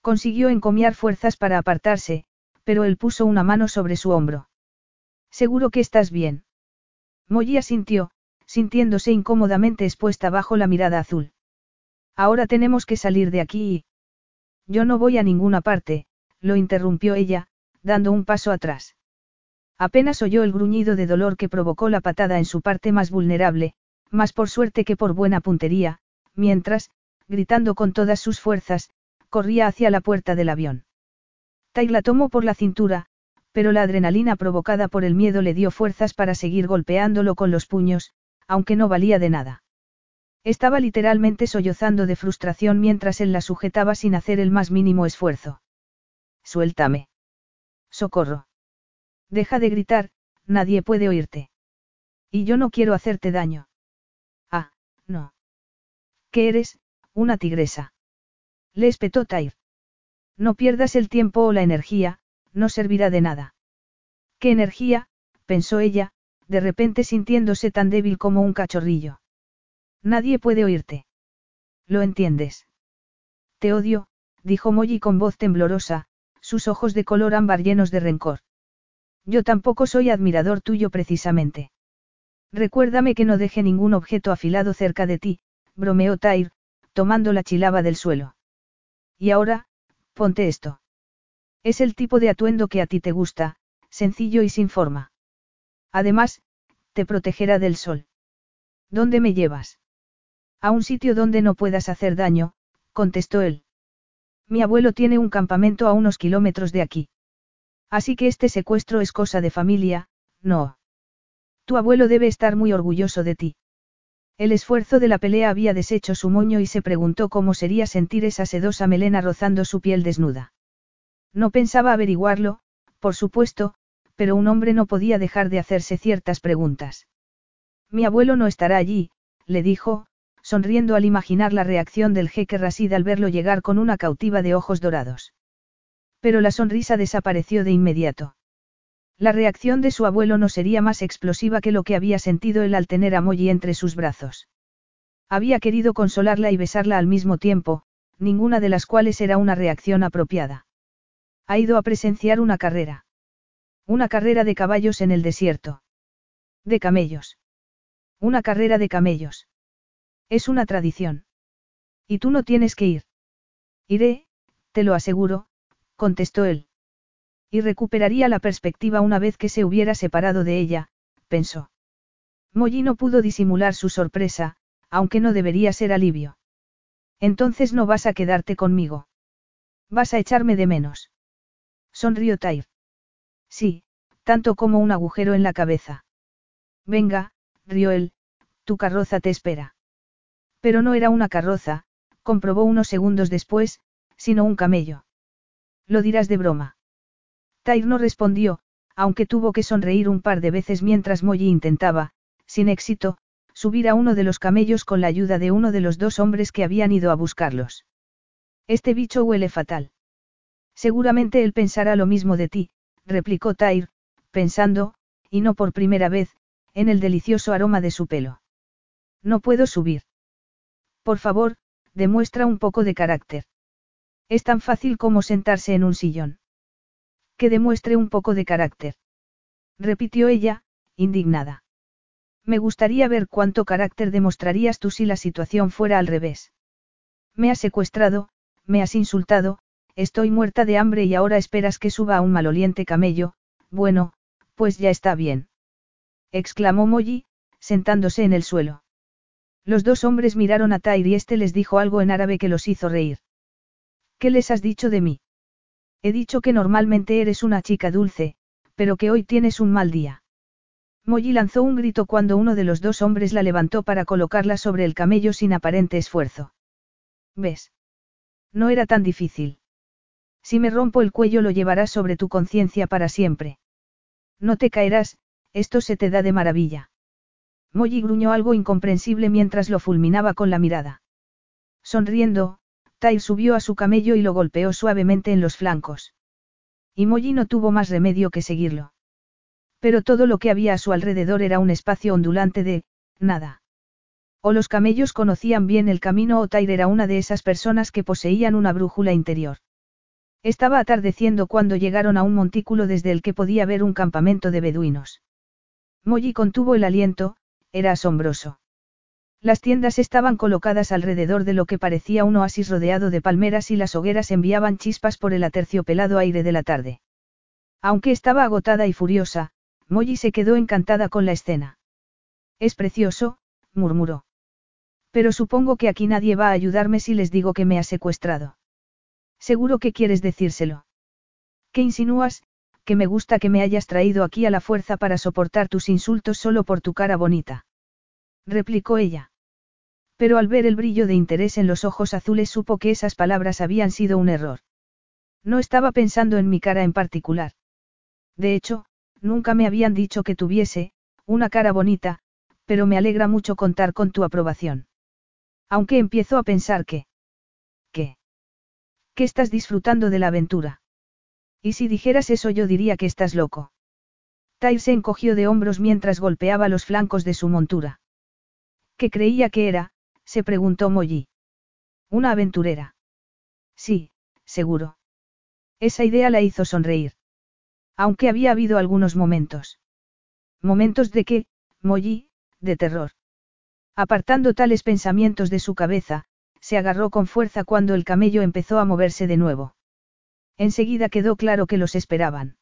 Consiguió encomiar fuerzas para apartarse, pero él puso una mano sobre su hombro. Seguro que estás bien. Molly asintió, sintiéndose incómodamente expuesta bajo la mirada azul. Ahora tenemos que salir de aquí y... Yo no voy a ninguna parte, lo interrumpió ella, dando un paso atrás. Apenas oyó el gruñido de dolor que provocó la patada en su parte más vulnerable, más por suerte que por buena puntería, mientras, gritando con todas sus fuerzas, corría hacia la puerta del avión. Tai la tomó por la cintura, pero la adrenalina provocada por el miedo le dio fuerzas para seguir golpeándolo con los puños, aunque no valía de nada. Estaba literalmente sollozando de frustración mientras él la sujetaba sin hacer el más mínimo esfuerzo. Suéltame. Socorro. Deja de gritar, nadie puede oírte. Y yo no quiero hacerte daño. Ah, no. ¿Qué eres? Una tigresa. Le espetó Tair. No pierdas el tiempo o la energía, no servirá de nada. ¿Qué energía? pensó ella, de repente sintiéndose tan débil como un cachorrillo. Nadie puede oírte. ¿Lo entiendes? Te odio, dijo Molly con voz temblorosa, sus ojos de color ámbar llenos de rencor. Yo tampoco soy admirador tuyo precisamente. Recuérdame que no deje ningún objeto afilado cerca de ti, bromeó Tyr, tomando la chilaba del suelo. Y ahora, ponte esto. Es el tipo de atuendo que a ti te gusta, sencillo y sin forma. Además, te protegerá del sol. ¿Dónde me llevas? A un sitio donde no puedas hacer daño, contestó él. Mi abuelo tiene un campamento a unos kilómetros de aquí. Así que este secuestro es cosa de familia, no. Tu abuelo debe estar muy orgulloso de ti. El esfuerzo de la pelea había deshecho su moño y se preguntó cómo sería sentir esa sedosa melena rozando su piel desnuda. No pensaba averiguarlo, por supuesto, pero un hombre no podía dejar de hacerse ciertas preguntas. Mi abuelo no estará allí, le dijo, sonriendo al imaginar la reacción del jeque Rasid al verlo llegar con una cautiva de ojos dorados. Pero la sonrisa desapareció de inmediato. La reacción de su abuelo no sería más explosiva que lo que había sentido él al tener a Molly entre sus brazos. Había querido consolarla y besarla al mismo tiempo, ninguna de las cuales era una reacción apropiada. Ha ido a presenciar una carrera. Una carrera de caballos en el desierto. De camellos. Una carrera de camellos. Es una tradición. Y tú no tienes que ir. Iré, te lo aseguro, contestó él. Y recuperaría la perspectiva una vez que se hubiera separado de ella, pensó. Molly no pudo disimular su sorpresa, aunque no debería ser alivio. Entonces no vas a quedarte conmigo. Vas a echarme de menos. Sonrió Tyr. Sí, tanto como un agujero en la cabeza. Venga, rió él, tu carroza te espera. Pero no era una carroza, comprobó unos segundos después, sino un camello. Lo dirás de broma. Tyr no respondió, aunque tuvo que sonreír un par de veces mientras Molly intentaba, sin éxito, subir a uno de los camellos con la ayuda de uno de los dos hombres que habían ido a buscarlos. Este bicho huele fatal. Seguramente él pensará lo mismo de ti, replicó Tyr, pensando, y no por primera vez, en el delicioso aroma de su pelo. No puedo subir. Por favor, demuestra un poco de carácter. Es tan fácil como sentarse en un sillón. Que demuestre un poco de carácter. Repitió ella, indignada. Me gustaría ver cuánto carácter demostrarías tú si la situación fuera al revés. Me has secuestrado, me has insultado, estoy muerta de hambre y ahora esperas que suba a un maloliente camello, bueno, pues ya está bien. Exclamó Molly, sentándose en el suelo. Los dos hombres miraron a Tyr y este les dijo algo en árabe que los hizo reír. ¿Qué les has dicho de mí? He dicho que normalmente eres una chica dulce, pero que hoy tienes un mal día. Molly lanzó un grito cuando uno de los dos hombres la levantó para colocarla sobre el camello sin aparente esfuerzo. ¿Ves? No era tan difícil. Si me rompo el cuello lo llevarás sobre tu conciencia para siempre. No te caerás, esto se te da de maravilla. Molly gruñó algo incomprensible mientras lo fulminaba con la mirada. Sonriendo, Tyr subió a su camello y lo golpeó suavemente en los flancos. Y Molly no tuvo más remedio que seguirlo. Pero todo lo que había a su alrededor era un espacio ondulante de, nada. O los camellos conocían bien el camino o Tyr era una de esas personas que poseían una brújula interior. Estaba atardeciendo cuando llegaron a un montículo desde el que podía ver un campamento de beduinos. Molly contuvo el aliento, era asombroso. Las tiendas estaban colocadas alrededor de lo que parecía un oasis rodeado de palmeras y las hogueras enviaban chispas por el aterciopelado aire de la tarde. Aunque estaba agotada y furiosa, Molly se quedó encantada con la escena. Es precioso, murmuró. Pero supongo que aquí nadie va a ayudarme si les digo que me ha secuestrado. Seguro que quieres decírselo. ¿Qué insinúas? que me gusta que me hayas traído aquí a la fuerza para soportar tus insultos solo por tu cara bonita. Replicó ella. Pero al ver el brillo de interés en los ojos azules supo que esas palabras habían sido un error. No estaba pensando en mi cara en particular. De hecho, nunca me habían dicho que tuviese, una cara bonita, pero me alegra mucho contar con tu aprobación. Aunque empiezo a pensar que... ¿Qué? Que estás disfrutando de la aventura. Y si dijeras eso yo diría que estás loco. Tyr se encogió de hombros mientras golpeaba los flancos de su montura. ¿Qué creía que era? se preguntó Molly. Una aventurera. Sí, seguro. Esa idea la hizo sonreír. Aunque había habido algunos momentos. Momentos de qué, Molly, de terror. Apartando tales pensamientos de su cabeza, se agarró con fuerza cuando el camello empezó a moverse de nuevo. Enseguida quedó claro que los esperaban.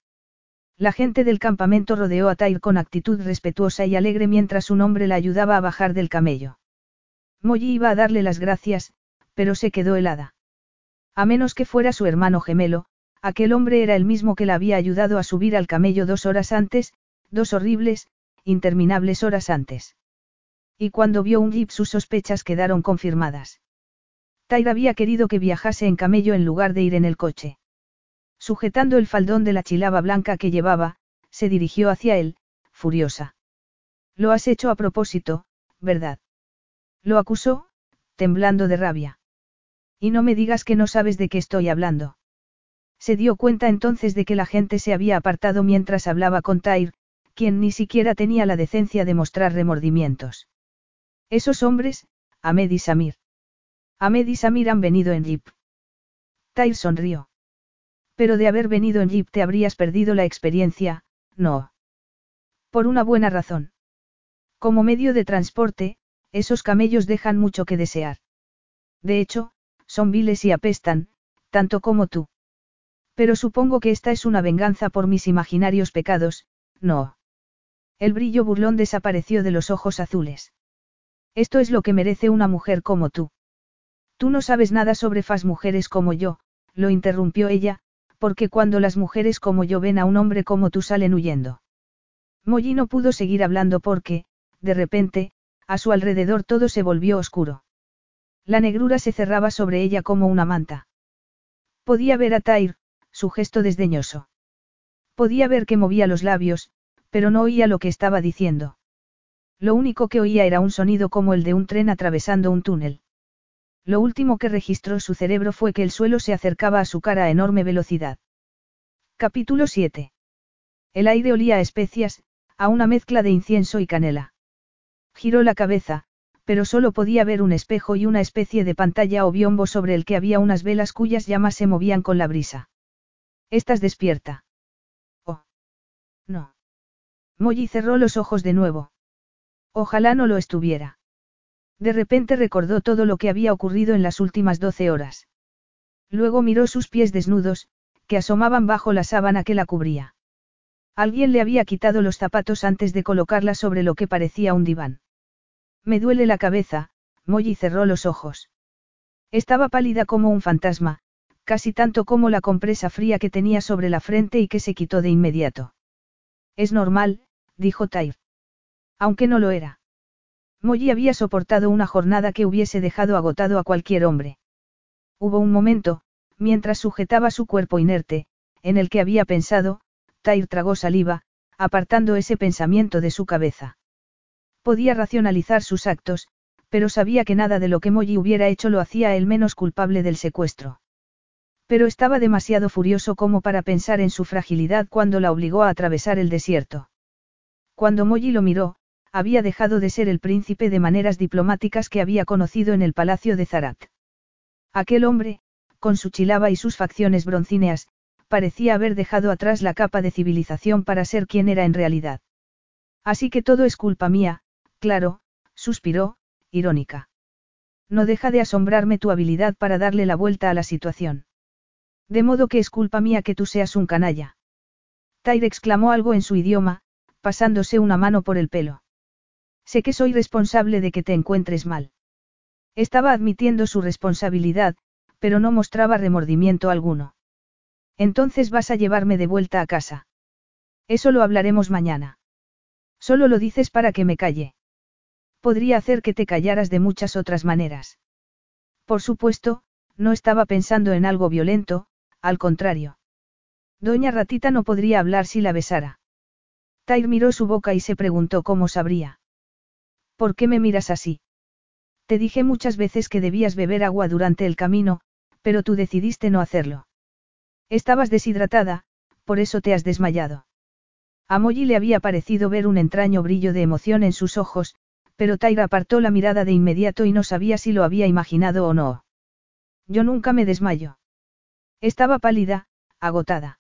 La gente del campamento rodeó a Tyr con actitud respetuosa y alegre mientras un hombre la ayudaba a bajar del camello. Molly iba a darle las gracias, pero se quedó helada. A menos que fuera su hermano gemelo, aquel hombre era el mismo que la había ayudado a subir al camello dos horas antes, dos horribles, interminables horas antes. Y cuando vio un jeep sus sospechas quedaron confirmadas. Tyr había querido que viajase en camello en lugar de ir en el coche. Sujetando el faldón de la chilaba blanca que llevaba, se dirigió hacia él, furiosa. Lo has hecho a propósito, ¿verdad? Lo acusó, temblando de rabia. Y no me digas que no sabes de qué estoy hablando. Se dio cuenta entonces de que la gente se había apartado mientras hablaba con Tyr, quien ni siquiera tenía la decencia de mostrar remordimientos. Esos hombres, Ahmed y Samir. Ahmed y Samir han venido en jeep. Tyr sonrió. Pero de haber venido en jeep te habrías perdido la experiencia, no. Por una buena razón. Como medio de transporte, esos camellos dejan mucho que desear. De hecho, son viles y apestan, tanto como tú. Pero supongo que esta es una venganza por mis imaginarios pecados, no. El brillo burlón desapareció de los ojos azules. Esto es lo que merece una mujer como tú. Tú no sabes nada sobre fas mujeres como yo, lo interrumpió ella, porque cuando las mujeres como yo ven a un hombre como tú salen huyendo. Molly no pudo seguir hablando porque, de repente, a su alrededor todo se volvió oscuro. La negrura se cerraba sobre ella como una manta. Podía ver a Tyr, su gesto desdeñoso. Podía ver que movía los labios, pero no oía lo que estaba diciendo. Lo único que oía era un sonido como el de un tren atravesando un túnel. Lo último que registró su cerebro fue que el suelo se acercaba a su cara a enorme velocidad. Capítulo 7. El aire olía a especias, a una mezcla de incienso y canela. Giró la cabeza, pero solo podía ver un espejo y una especie de pantalla o biombo sobre el que había unas velas cuyas llamas se movían con la brisa. ¿Estás despierta? Oh. No. Molly cerró los ojos de nuevo. Ojalá no lo estuviera. De repente recordó todo lo que había ocurrido en las últimas doce horas. Luego miró sus pies desnudos, que asomaban bajo la sábana que la cubría. Alguien le había quitado los zapatos antes de colocarla sobre lo que parecía un diván. Me duele la cabeza, Molly cerró los ojos. Estaba pálida como un fantasma, casi tanto como la compresa fría que tenía sobre la frente y que se quitó de inmediato. Es normal, dijo Tyr. Aunque no lo era. Molly había soportado una jornada que hubiese dejado agotado a cualquier hombre. Hubo un momento, mientras sujetaba su cuerpo inerte, en el que había pensado, Tyr tragó saliva, apartando ese pensamiento de su cabeza. Podía racionalizar sus actos, pero sabía que nada de lo que Molly hubiera hecho lo hacía él menos culpable del secuestro. Pero estaba demasiado furioso como para pensar en su fragilidad cuando la obligó a atravesar el desierto. Cuando Molly lo miró, había dejado de ser el príncipe de maneras diplomáticas que había conocido en el palacio de Zarat. Aquel hombre, con su chilaba y sus facciones broncíneas, parecía haber dejado atrás la capa de civilización para ser quien era en realidad. Así que todo es culpa mía, claro, suspiró, irónica. No deja de asombrarme tu habilidad para darle la vuelta a la situación. De modo que es culpa mía que tú seas un canalla. Tyre exclamó algo en su idioma, pasándose una mano por el pelo. Sé que soy responsable de que te encuentres mal. Estaba admitiendo su responsabilidad, pero no mostraba remordimiento alguno. Entonces vas a llevarme de vuelta a casa. Eso lo hablaremos mañana. Solo lo dices para que me calle. Podría hacer que te callaras de muchas otras maneras. Por supuesto, no estaba pensando en algo violento, al contrario. Doña Ratita no podría hablar si la besara. Tyr miró su boca y se preguntó cómo sabría. ¿Por qué me miras así? Te dije muchas veces que debías beber agua durante el camino, pero tú decidiste no hacerlo. Estabas deshidratada, por eso te has desmayado. A Molly le había parecido ver un entraño brillo de emoción en sus ojos, pero Tyra apartó la mirada de inmediato y no sabía si lo había imaginado o no. Yo nunca me desmayo. Estaba pálida, agotada.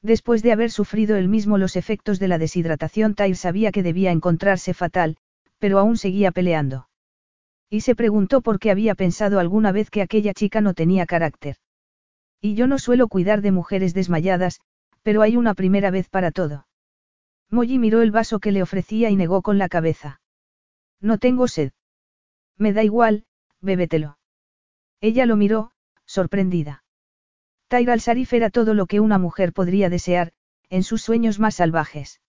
Después de haber sufrido él mismo los efectos de la deshidratación, Tyr sabía que debía encontrarse fatal, pero aún seguía peleando. Y se preguntó por qué había pensado alguna vez que aquella chica no tenía carácter. Y yo no suelo cuidar de mujeres desmayadas, pero hay una primera vez para todo. Molly miró el vaso que le ofrecía y negó con la cabeza. No tengo sed. Me da igual, bébetelo. Ella lo miró, sorprendida. Tyra al-Sarif era todo lo que una mujer podría desear, en sus sueños más salvajes.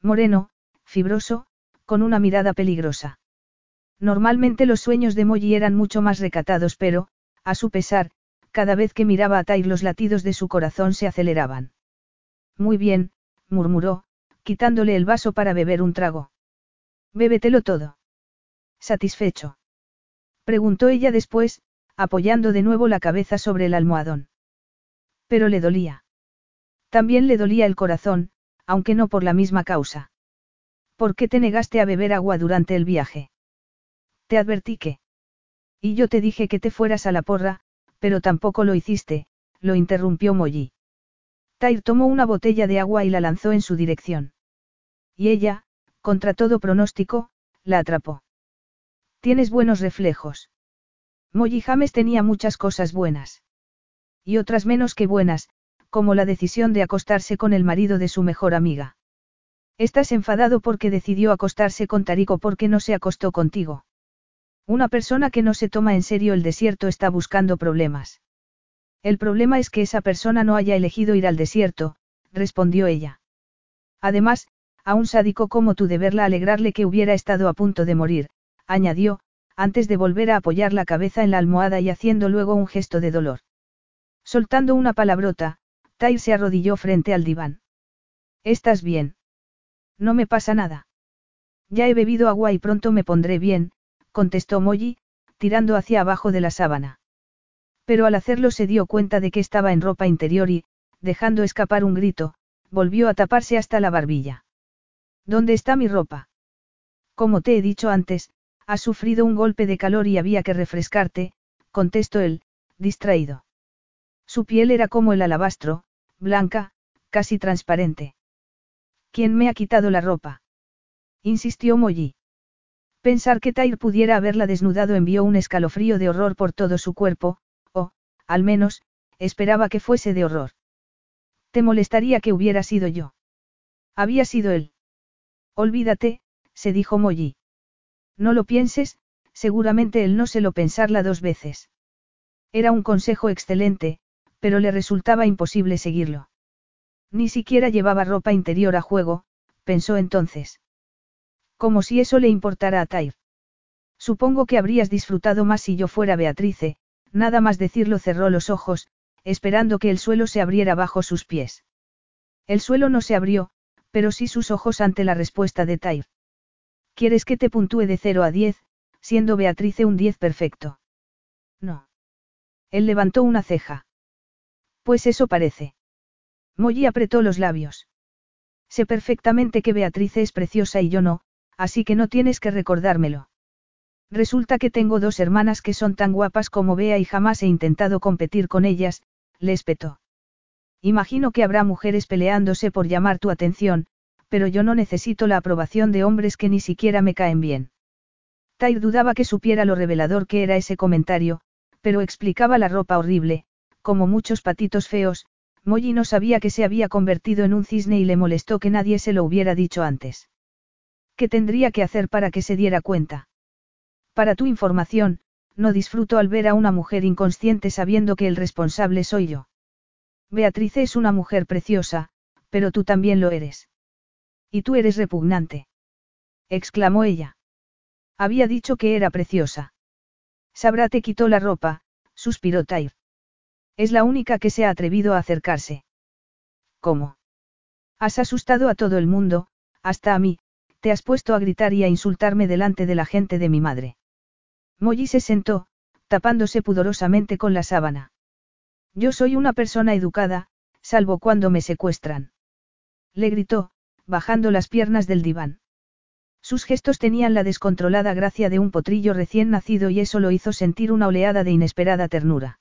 Moreno, fibroso, con una mirada peligrosa. Normalmente los sueños de Molly eran mucho más recatados pero, a su pesar, cada vez que miraba a Tyr los latidos de su corazón se aceleraban. Muy bien, murmuró, quitándole el vaso para beber un trago. Bébetelo todo. ¿Satisfecho? Preguntó ella después, apoyando de nuevo la cabeza sobre el almohadón. Pero le dolía. También le dolía el corazón, aunque no por la misma causa. ¿Por qué te negaste a beber agua durante el viaje? Te advertí que. Y yo te dije que te fueras a la porra, pero tampoco lo hiciste, lo interrumpió Molly. Tyr tomó una botella de agua y la lanzó en su dirección. Y ella, contra todo pronóstico, la atrapó. Tienes buenos reflejos. Molly James tenía muchas cosas buenas. Y otras menos que buenas, como la decisión de acostarse con el marido de su mejor amiga. Estás enfadado porque decidió acostarse con Tarico porque no se acostó contigo. Una persona que no se toma en serio el desierto está buscando problemas. El problema es que esa persona no haya elegido ir al desierto, respondió ella. Además, a un sádico como tú deberla alegrarle que hubiera estado a punto de morir, añadió, antes de volver a apoyar la cabeza en la almohada y haciendo luego un gesto de dolor. Soltando una palabrota, Tyr se arrodilló frente al diván. ¿Estás bien? No me pasa nada. Ya he bebido agua y pronto me pondré bien, contestó Molly, tirando hacia abajo de la sábana. Pero al hacerlo se dio cuenta de que estaba en ropa interior y, dejando escapar un grito, volvió a taparse hasta la barbilla. ¿Dónde está mi ropa? Como te he dicho antes, has sufrido un golpe de calor y había que refrescarte, contestó él, distraído. Su piel era como el alabastro, blanca, casi transparente. ¿Quién me ha quitado la ropa? insistió Molly. Pensar que Tyr pudiera haberla desnudado envió un escalofrío de horror por todo su cuerpo, o, al menos, esperaba que fuese de horror. ¿Te molestaría que hubiera sido yo? Había sido él. Olvídate, se dijo Molly. No lo pienses, seguramente él no se lo pensarla dos veces. Era un consejo excelente, pero le resultaba imposible seguirlo. Ni siquiera llevaba ropa interior a juego, pensó entonces. Como si eso le importara a Tyr. Supongo que habrías disfrutado más si yo fuera Beatrice, nada más decirlo cerró los ojos, esperando que el suelo se abriera bajo sus pies. El suelo no se abrió, pero sí sus ojos ante la respuesta de Tyr. ¿Quieres que te puntúe de 0 a 10, siendo Beatrice un 10 perfecto? No. Él levantó una ceja. Pues eso parece. Molly apretó los labios. Sé perfectamente que Beatrice es preciosa y yo no, así que no tienes que recordármelo. Resulta que tengo dos hermanas que son tan guapas como Bea y jamás he intentado competir con ellas, le espetó. Imagino que habrá mujeres peleándose por llamar tu atención, pero yo no necesito la aprobación de hombres que ni siquiera me caen bien. Tyr dudaba que supiera lo revelador que era ese comentario, pero explicaba la ropa horrible, como muchos patitos feos, Molly no sabía que se había convertido en un cisne y le molestó que nadie se lo hubiera dicho antes. ¿Qué tendría que hacer para que se diera cuenta? Para tu información, no disfruto al ver a una mujer inconsciente sabiendo que el responsable soy yo. Beatrice es una mujer preciosa, pero tú también lo eres. Y tú eres repugnante. exclamó ella. Había dicho que era preciosa. Sabra te quitó la ropa, suspiró Tyr. Es la única que se ha atrevido a acercarse. ¿Cómo? Has asustado a todo el mundo, hasta a mí, te has puesto a gritar y a insultarme delante de la gente de mi madre. Molly se sentó, tapándose pudorosamente con la sábana. Yo soy una persona educada, salvo cuando me secuestran. Le gritó, bajando las piernas del diván. Sus gestos tenían la descontrolada gracia de un potrillo recién nacido y eso lo hizo sentir una oleada de inesperada ternura.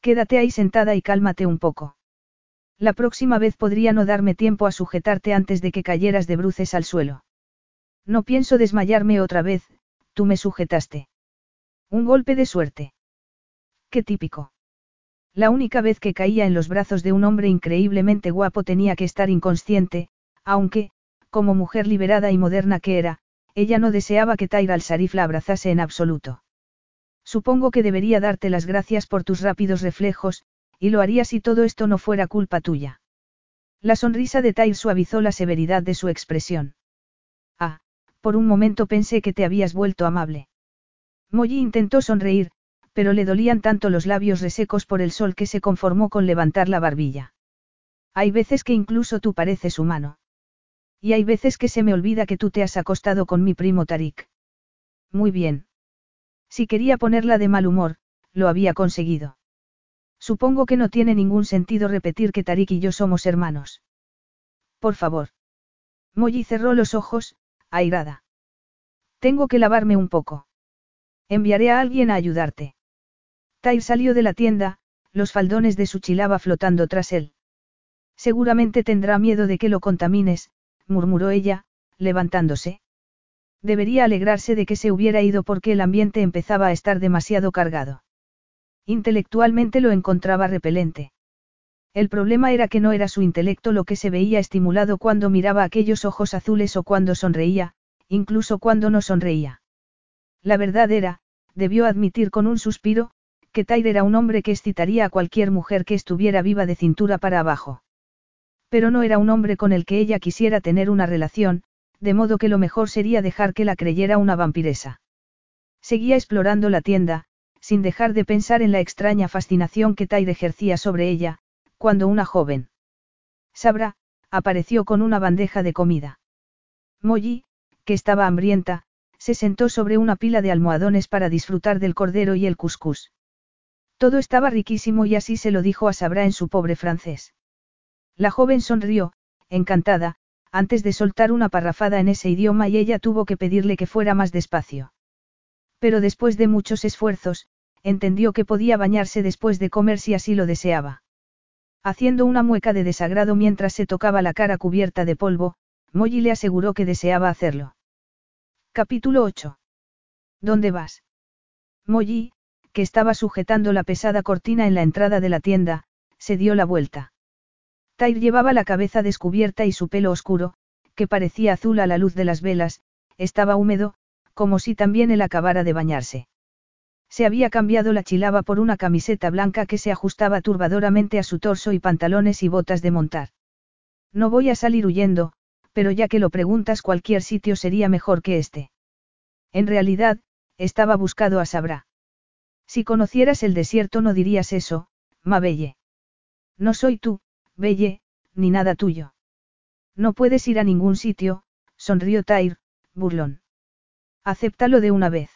Quédate ahí sentada y cálmate un poco. La próxima vez podría no darme tiempo a sujetarte antes de que cayeras de bruces al suelo. No pienso desmayarme otra vez, tú me sujetaste. Un golpe de suerte. Qué típico. La única vez que caía en los brazos de un hombre increíblemente guapo tenía que estar inconsciente, aunque, como mujer liberada y moderna que era, ella no deseaba que Tyra al-Sarif la abrazase en absoluto. Supongo que debería darte las gracias por tus rápidos reflejos, y lo haría si todo esto no fuera culpa tuya. La sonrisa de Tyr suavizó la severidad de su expresión. Ah, por un momento pensé que te habías vuelto amable. Molly intentó sonreír, pero le dolían tanto los labios resecos por el sol que se conformó con levantar la barbilla. Hay veces que incluso tú pareces humano. Y hay veces que se me olvida que tú te has acostado con mi primo Tarik. Muy bien. Si quería ponerla de mal humor, lo había conseguido. Supongo que no tiene ningún sentido repetir que Tarik y yo somos hermanos. Por favor. Molly cerró los ojos, airada. Tengo que lavarme un poco. Enviaré a alguien a ayudarte. Tyr salió de la tienda, los faldones de su chilaba flotando tras él. Seguramente tendrá miedo de que lo contamines, murmuró ella, levantándose. Debería alegrarse de que se hubiera ido porque el ambiente empezaba a estar demasiado cargado. Intelectualmente lo encontraba repelente. El problema era que no era su intelecto lo que se veía estimulado cuando miraba aquellos ojos azules o cuando sonreía, incluso cuando no sonreía. La verdad era, debió admitir con un suspiro, que Tyre era un hombre que excitaría a cualquier mujer que estuviera viva de cintura para abajo. Pero no era un hombre con el que ella quisiera tener una relación, de modo que lo mejor sería dejar que la creyera una vampiresa. Seguía explorando la tienda, sin dejar de pensar en la extraña fascinación que Tyre ejercía sobre ella, cuando una joven. Sabra, apareció con una bandeja de comida. Molly, que estaba hambrienta, se sentó sobre una pila de almohadones para disfrutar del cordero y el cuscús. Todo estaba riquísimo y así se lo dijo a Sabra en su pobre francés. La joven sonrió, encantada, antes de soltar una parrafada en ese idioma y ella tuvo que pedirle que fuera más despacio. Pero después de muchos esfuerzos, entendió que podía bañarse después de comer si así lo deseaba. Haciendo una mueca de desagrado mientras se tocaba la cara cubierta de polvo, Molly le aseguró que deseaba hacerlo. Capítulo 8. ¿Dónde vas? Molly, que estaba sujetando la pesada cortina en la entrada de la tienda, se dio la vuelta. Tyr llevaba la cabeza descubierta y su pelo oscuro, que parecía azul a la luz de las velas, estaba húmedo, como si también él acabara de bañarse. Se había cambiado la chilaba por una camiseta blanca que se ajustaba turbadoramente a su torso y pantalones y botas de montar. No voy a salir huyendo, pero ya que lo preguntas cualquier sitio sería mejor que este. En realidad, estaba buscado a Sabra. Si conocieras el desierto no dirías eso, Mabelle. No soy tú, Belle, ni nada tuyo. No puedes ir a ningún sitio, sonrió Tyr, burlón. Acéptalo de una vez.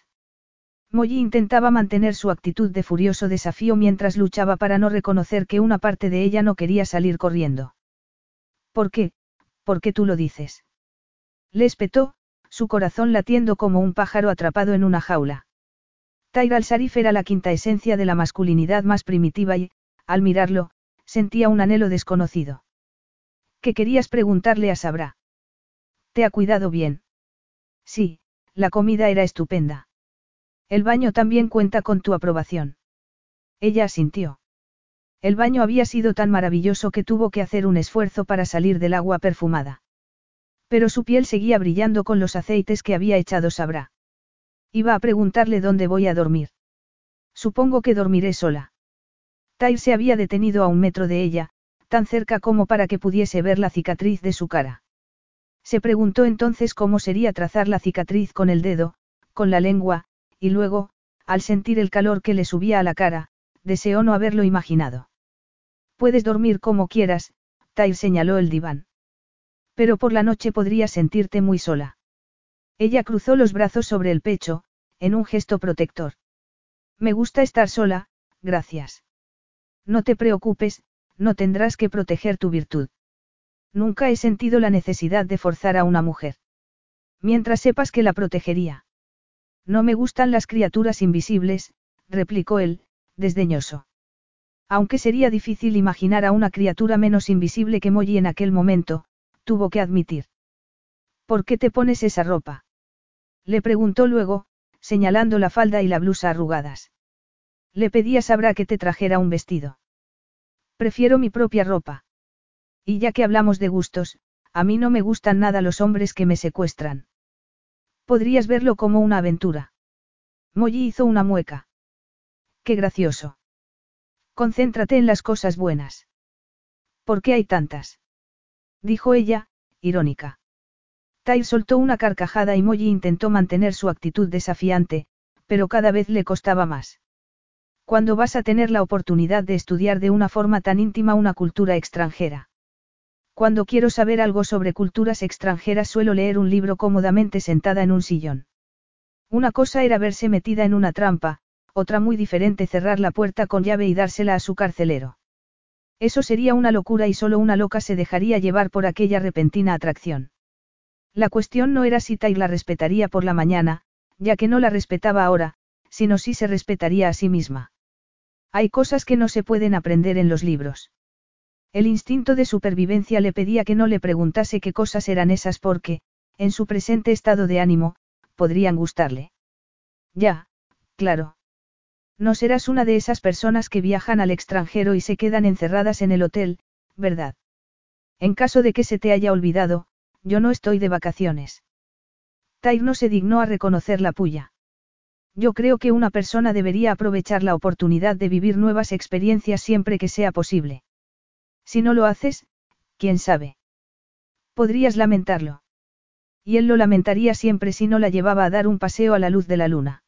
Molly intentaba mantener su actitud de furioso desafío mientras luchaba para no reconocer que una parte de ella no quería salir corriendo. ¿Por qué? ¿Por qué tú lo dices? Le espetó, su corazón latiendo como un pájaro atrapado en una jaula. Tyr al-Sarif era la quinta esencia de la masculinidad más primitiva y, al mirarlo, sentía un anhelo desconocido. ¿Qué querías preguntarle a Sabra? ¿Te ha cuidado bien? Sí, la comida era estupenda. El baño también cuenta con tu aprobación. Ella asintió. El baño había sido tan maravilloso que tuvo que hacer un esfuerzo para salir del agua perfumada. Pero su piel seguía brillando con los aceites que había echado Sabra. Iba a preguntarle dónde voy a dormir. Supongo que dormiré sola. Tyr se había detenido a un metro de ella, tan cerca como para que pudiese ver la cicatriz de su cara. Se preguntó entonces cómo sería trazar la cicatriz con el dedo, con la lengua, y luego, al sentir el calor que le subía a la cara, deseó no haberlo imaginado. Puedes dormir como quieras, Tyr señaló el diván. Pero por la noche podrías sentirte muy sola. Ella cruzó los brazos sobre el pecho, en un gesto protector. Me gusta estar sola, gracias. No te preocupes, no tendrás que proteger tu virtud. Nunca he sentido la necesidad de forzar a una mujer. Mientras sepas que la protegería. No me gustan las criaturas invisibles, replicó él, desdeñoso. Aunque sería difícil imaginar a una criatura menos invisible que Molly en aquel momento, tuvo que admitir. ¿Por qué te pones esa ropa? Le preguntó luego, señalando la falda y la blusa arrugadas. Le pedí a Sabra que te trajera un vestido. Prefiero mi propia ropa. Y ya que hablamos de gustos, a mí no me gustan nada los hombres que me secuestran. Podrías verlo como una aventura. Molly hizo una mueca. Qué gracioso. Concéntrate en las cosas buenas. ¿Por qué hay tantas? Dijo ella, irónica. Tyre soltó una carcajada y Molly intentó mantener su actitud desafiante, pero cada vez le costaba más. ¿Cuándo vas a tener la oportunidad de estudiar de una forma tan íntima una cultura extranjera? Cuando quiero saber algo sobre culturas extranjeras suelo leer un libro cómodamente sentada en un sillón. Una cosa era verse metida en una trampa, otra muy diferente cerrar la puerta con llave y dársela a su carcelero. Eso sería una locura y solo una loca se dejaría llevar por aquella repentina atracción. La cuestión no era si Tai la respetaría por la mañana, ya que no la respetaba ahora, sino si se respetaría a sí misma. Hay cosas que no se pueden aprender en los libros. El instinto de supervivencia le pedía que no le preguntase qué cosas eran esas porque, en su presente estado de ánimo, podrían gustarle. Ya, claro. No serás una de esas personas que viajan al extranjero y se quedan encerradas en el hotel, ¿verdad? En caso de que se te haya olvidado, yo no estoy de vacaciones. Tyr no se dignó a reconocer la puya. Yo creo que una persona debería aprovechar la oportunidad de vivir nuevas experiencias siempre que sea posible. Si no lo haces, quién sabe. Podrías lamentarlo. Y él lo lamentaría siempre si no la llevaba a dar un paseo a la luz de la luna.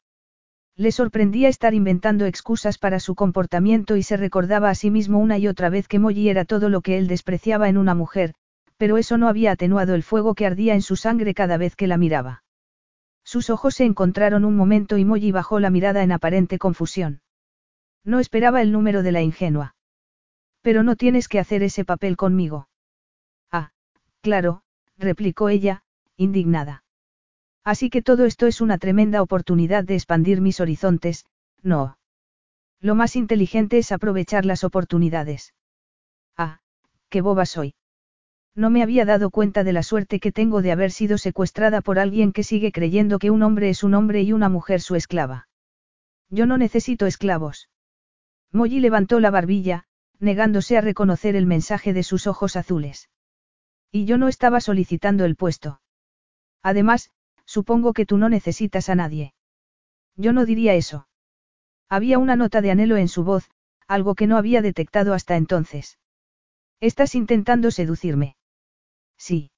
Le sorprendía estar inventando excusas para su comportamiento y se recordaba a sí mismo una y otra vez que Molly era todo lo que él despreciaba en una mujer, pero eso no había atenuado el fuego que ardía en su sangre cada vez que la miraba. Sus ojos se encontraron un momento y Molly bajó la mirada en aparente confusión. No esperaba el número de la ingenua. Pero no tienes que hacer ese papel conmigo. Ah, claro, replicó ella, indignada. Así que todo esto es una tremenda oportunidad de expandir mis horizontes, no. Lo más inteligente es aprovechar las oportunidades. Ah, qué boba soy. No me había dado cuenta de la suerte que tengo de haber sido secuestrada por alguien que sigue creyendo que un hombre es un hombre y una mujer su esclava. Yo no necesito esclavos. Molly levantó la barbilla, negándose a reconocer el mensaje de sus ojos azules. Y yo no estaba solicitando el puesto. Además, supongo que tú no necesitas a nadie. Yo no diría eso. Había una nota de anhelo en su voz, algo que no había detectado hasta entonces. Estás intentando seducirme. Sí.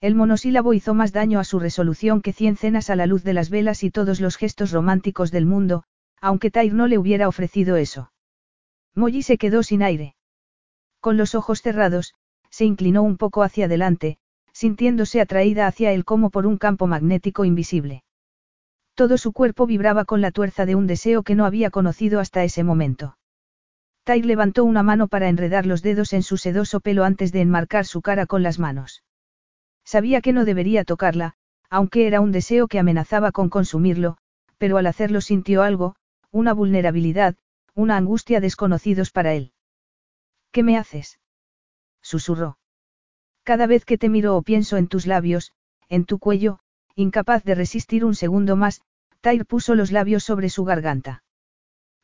El monosílabo hizo más daño a su resolución que cien cenas a la luz de las velas y todos los gestos románticos del mundo, aunque Tyr no le hubiera ofrecido eso. Molly se quedó sin aire. Con los ojos cerrados, se inclinó un poco hacia adelante, sintiéndose atraída hacia él como por un campo magnético invisible. Todo su cuerpo vibraba con la tuerza de un deseo que no había conocido hasta ese momento. Tyr levantó una mano para enredar los dedos en su sedoso pelo antes de enmarcar su cara con las manos. Sabía que no debería tocarla, aunque era un deseo que amenazaba con consumirlo, pero al hacerlo sintió algo, una vulnerabilidad, una angustia desconocidos para él. ¿Qué me haces? susurró. Cada vez que te miro o pienso en tus labios, en tu cuello, incapaz de resistir un segundo más, Tyr puso los labios sobre su garganta.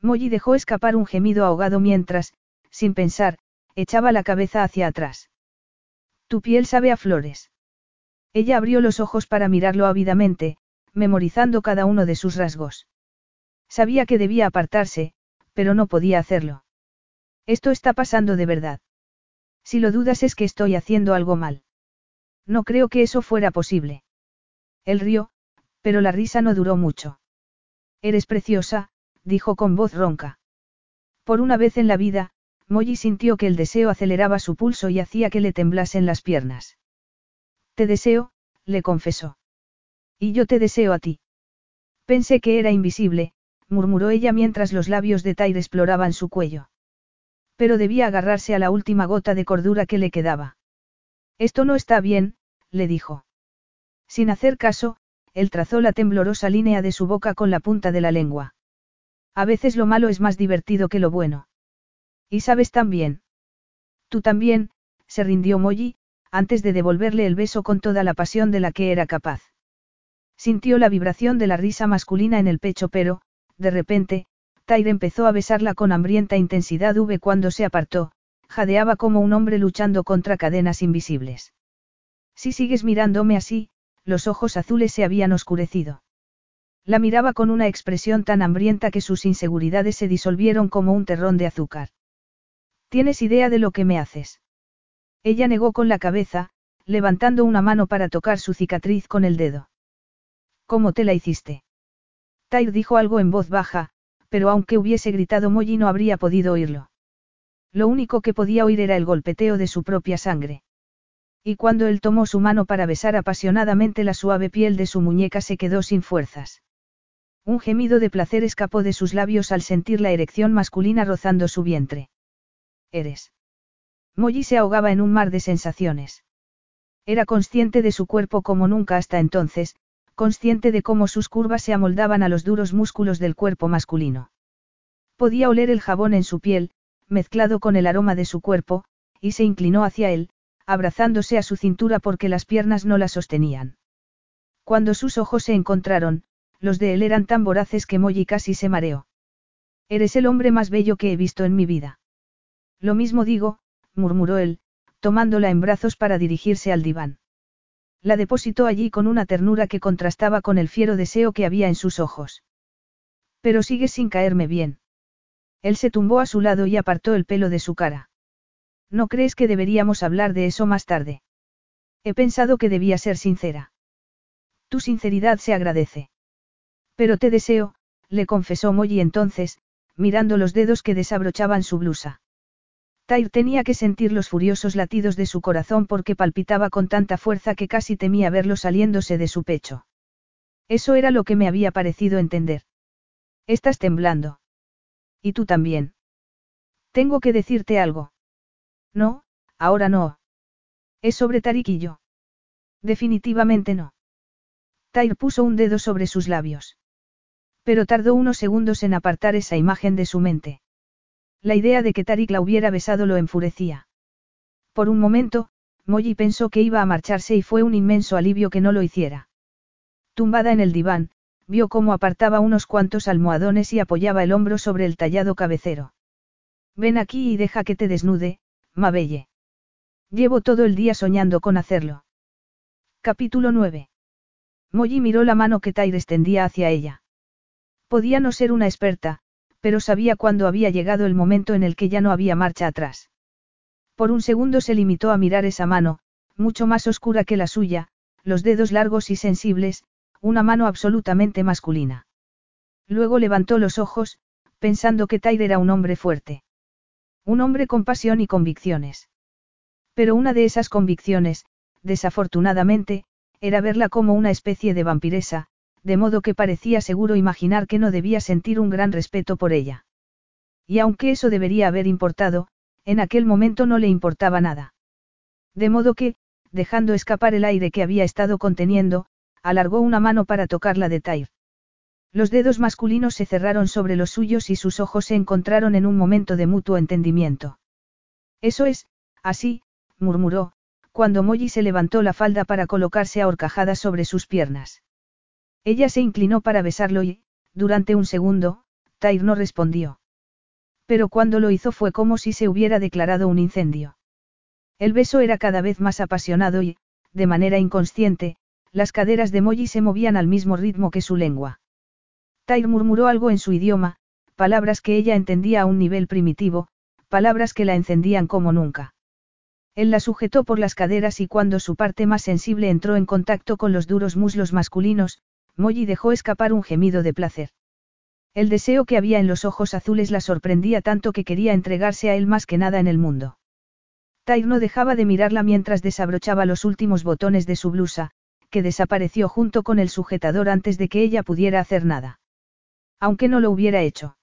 Molly dejó escapar un gemido ahogado mientras, sin pensar, echaba la cabeza hacia atrás. Tu piel sabe a flores. Ella abrió los ojos para mirarlo ávidamente, memorizando cada uno de sus rasgos. Sabía que debía apartarse, pero no podía hacerlo. Esto está pasando de verdad. Si lo dudas es que estoy haciendo algo mal. No creo que eso fuera posible. Él rió, pero la risa no duró mucho. Eres preciosa, dijo con voz ronca. Por una vez en la vida, Molly sintió que el deseo aceleraba su pulso y hacía que le temblasen las piernas. Te deseo, le confesó. Y yo te deseo a ti. Pensé que era invisible, murmuró ella mientras los labios de Tyre exploraban su cuello. Pero debía agarrarse a la última gota de cordura que le quedaba. Esto no está bien, le dijo. Sin hacer caso, él trazó la temblorosa línea de su boca con la punta de la lengua. A veces lo malo es más divertido que lo bueno. Y sabes también. Tú también, se rindió Molly, antes de devolverle el beso con toda la pasión de la que era capaz. Sintió la vibración de la risa masculina en el pecho, pero, de repente, Tyre empezó a besarla con hambrienta intensidad. V cuando se apartó, jadeaba como un hombre luchando contra cadenas invisibles. Si sigues mirándome así, los ojos azules se habían oscurecido. La miraba con una expresión tan hambrienta que sus inseguridades se disolvieron como un terrón de azúcar. ¿Tienes idea de lo que me haces? Ella negó con la cabeza, levantando una mano para tocar su cicatriz con el dedo. ¿Cómo te la hiciste? Tyr dijo algo en voz baja, pero aunque hubiese gritado Molly no habría podido oírlo. Lo único que podía oír era el golpeteo de su propia sangre. Y cuando él tomó su mano para besar apasionadamente la suave piel de su muñeca se quedó sin fuerzas. Un gemido de placer escapó de sus labios al sentir la erección masculina rozando su vientre. Eres. Molly se ahogaba en un mar de sensaciones. Era consciente de su cuerpo como nunca hasta entonces, consciente de cómo sus curvas se amoldaban a los duros músculos del cuerpo masculino. Podía oler el jabón en su piel, mezclado con el aroma de su cuerpo, y se inclinó hacia él, abrazándose a su cintura porque las piernas no la sostenían. Cuando sus ojos se encontraron, los de él eran tan voraces que Molly casi se mareó. Eres el hombre más bello que he visto en mi vida. Lo mismo digo, murmuró él, tomándola en brazos para dirigirse al diván. La depositó allí con una ternura que contrastaba con el fiero deseo que había en sus ojos. Pero sigues sin caerme bien. Él se tumbó a su lado y apartó el pelo de su cara. ¿No crees que deberíamos hablar de eso más tarde? He pensado que debía ser sincera. Tu sinceridad se agradece. Pero te deseo, le confesó Molly entonces, mirando los dedos que desabrochaban su blusa. Tyr tenía que sentir los furiosos latidos de su corazón porque palpitaba con tanta fuerza que casi temía verlo saliéndose de su pecho. Eso era lo que me había parecido entender. Estás temblando. Y tú también. Tengo que decirte algo. No, ahora no. Es sobre yo. Definitivamente no. Tyr puso un dedo sobre sus labios. Pero tardó unos segundos en apartar esa imagen de su mente. La idea de que Tarik la hubiera besado lo enfurecía. Por un momento, Molly pensó que iba a marcharse y fue un inmenso alivio que no lo hiciera. Tumbada en el diván, vio cómo apartaba unos cuantos almohadones y apoyaba el hombro sobre el tallado cabecero. Ven aquí y deja que te desnude, Mabelle. Llevo todo el día soñando con hacerlo. Capítulo 9. Molly miró la mano que Tyre extendía hacia ella. Podía no ser una experta, pero sabía cuándo había llegado el momento en el que ya no había marcha atrás. Por un segundo se limitó a mirar esa mano, mucho más oscura que la suya, los dedos largos y sensibles, una mano absolutamente masculina. Luego levantó los ojos, pensando que Tyre era un hombre fuerte. Un hombre con pasión y convicciones. Pero una de esas convicciones, desafortunadamente, era verla como una especie de vampiresa, de modo que parecía seguro imaginar que no debía sentir un gran respeto por ella. Y aunque eso debería haber importado, en aquel momento no le importaba nada. De modo que, dejando escapar el aire que había estado conteniendo, alargó una mano para tocarla de Tyre. Los dedos masculinos se cerraron sobre los suyos y sus ojos se encontraron en un momento de mutuo entendimiento. Eso es, así, murmuró, cuando Molly se levantó la falda para colocarse a horcajadas sobre sus piernas. Ella se inclinó para besarlo y, durante un segundo, Tyre no respondió. Pero cuando lo hizo fue como si se hubiera declarado un incendio. El beso era cada vez más apasionado y, de manera inconsciente, las caderas de Molly se movían al mismo ritmo que su lengua. Tyre murmuró algo en su idioma, palabras que ella entendía a un nivel primitivo, palabras que la encendían como nunca. Él la sujetó por las caderas y cuando su parte más sensible entró en contacto con los duros muslos masculinos, Molly dejó escapar un gemido de placer. El deseo que había en los ojos azules la sorprendía tanto que quería entregarse a él más que nada en el mundo. Tyre no dejaba de mirarla mientras desabrochaba los últimos botones de su blusa, que desapareció junto con el sujetador antes de que ella pudiera hacer nada. Aunque no lo hubiera hecho.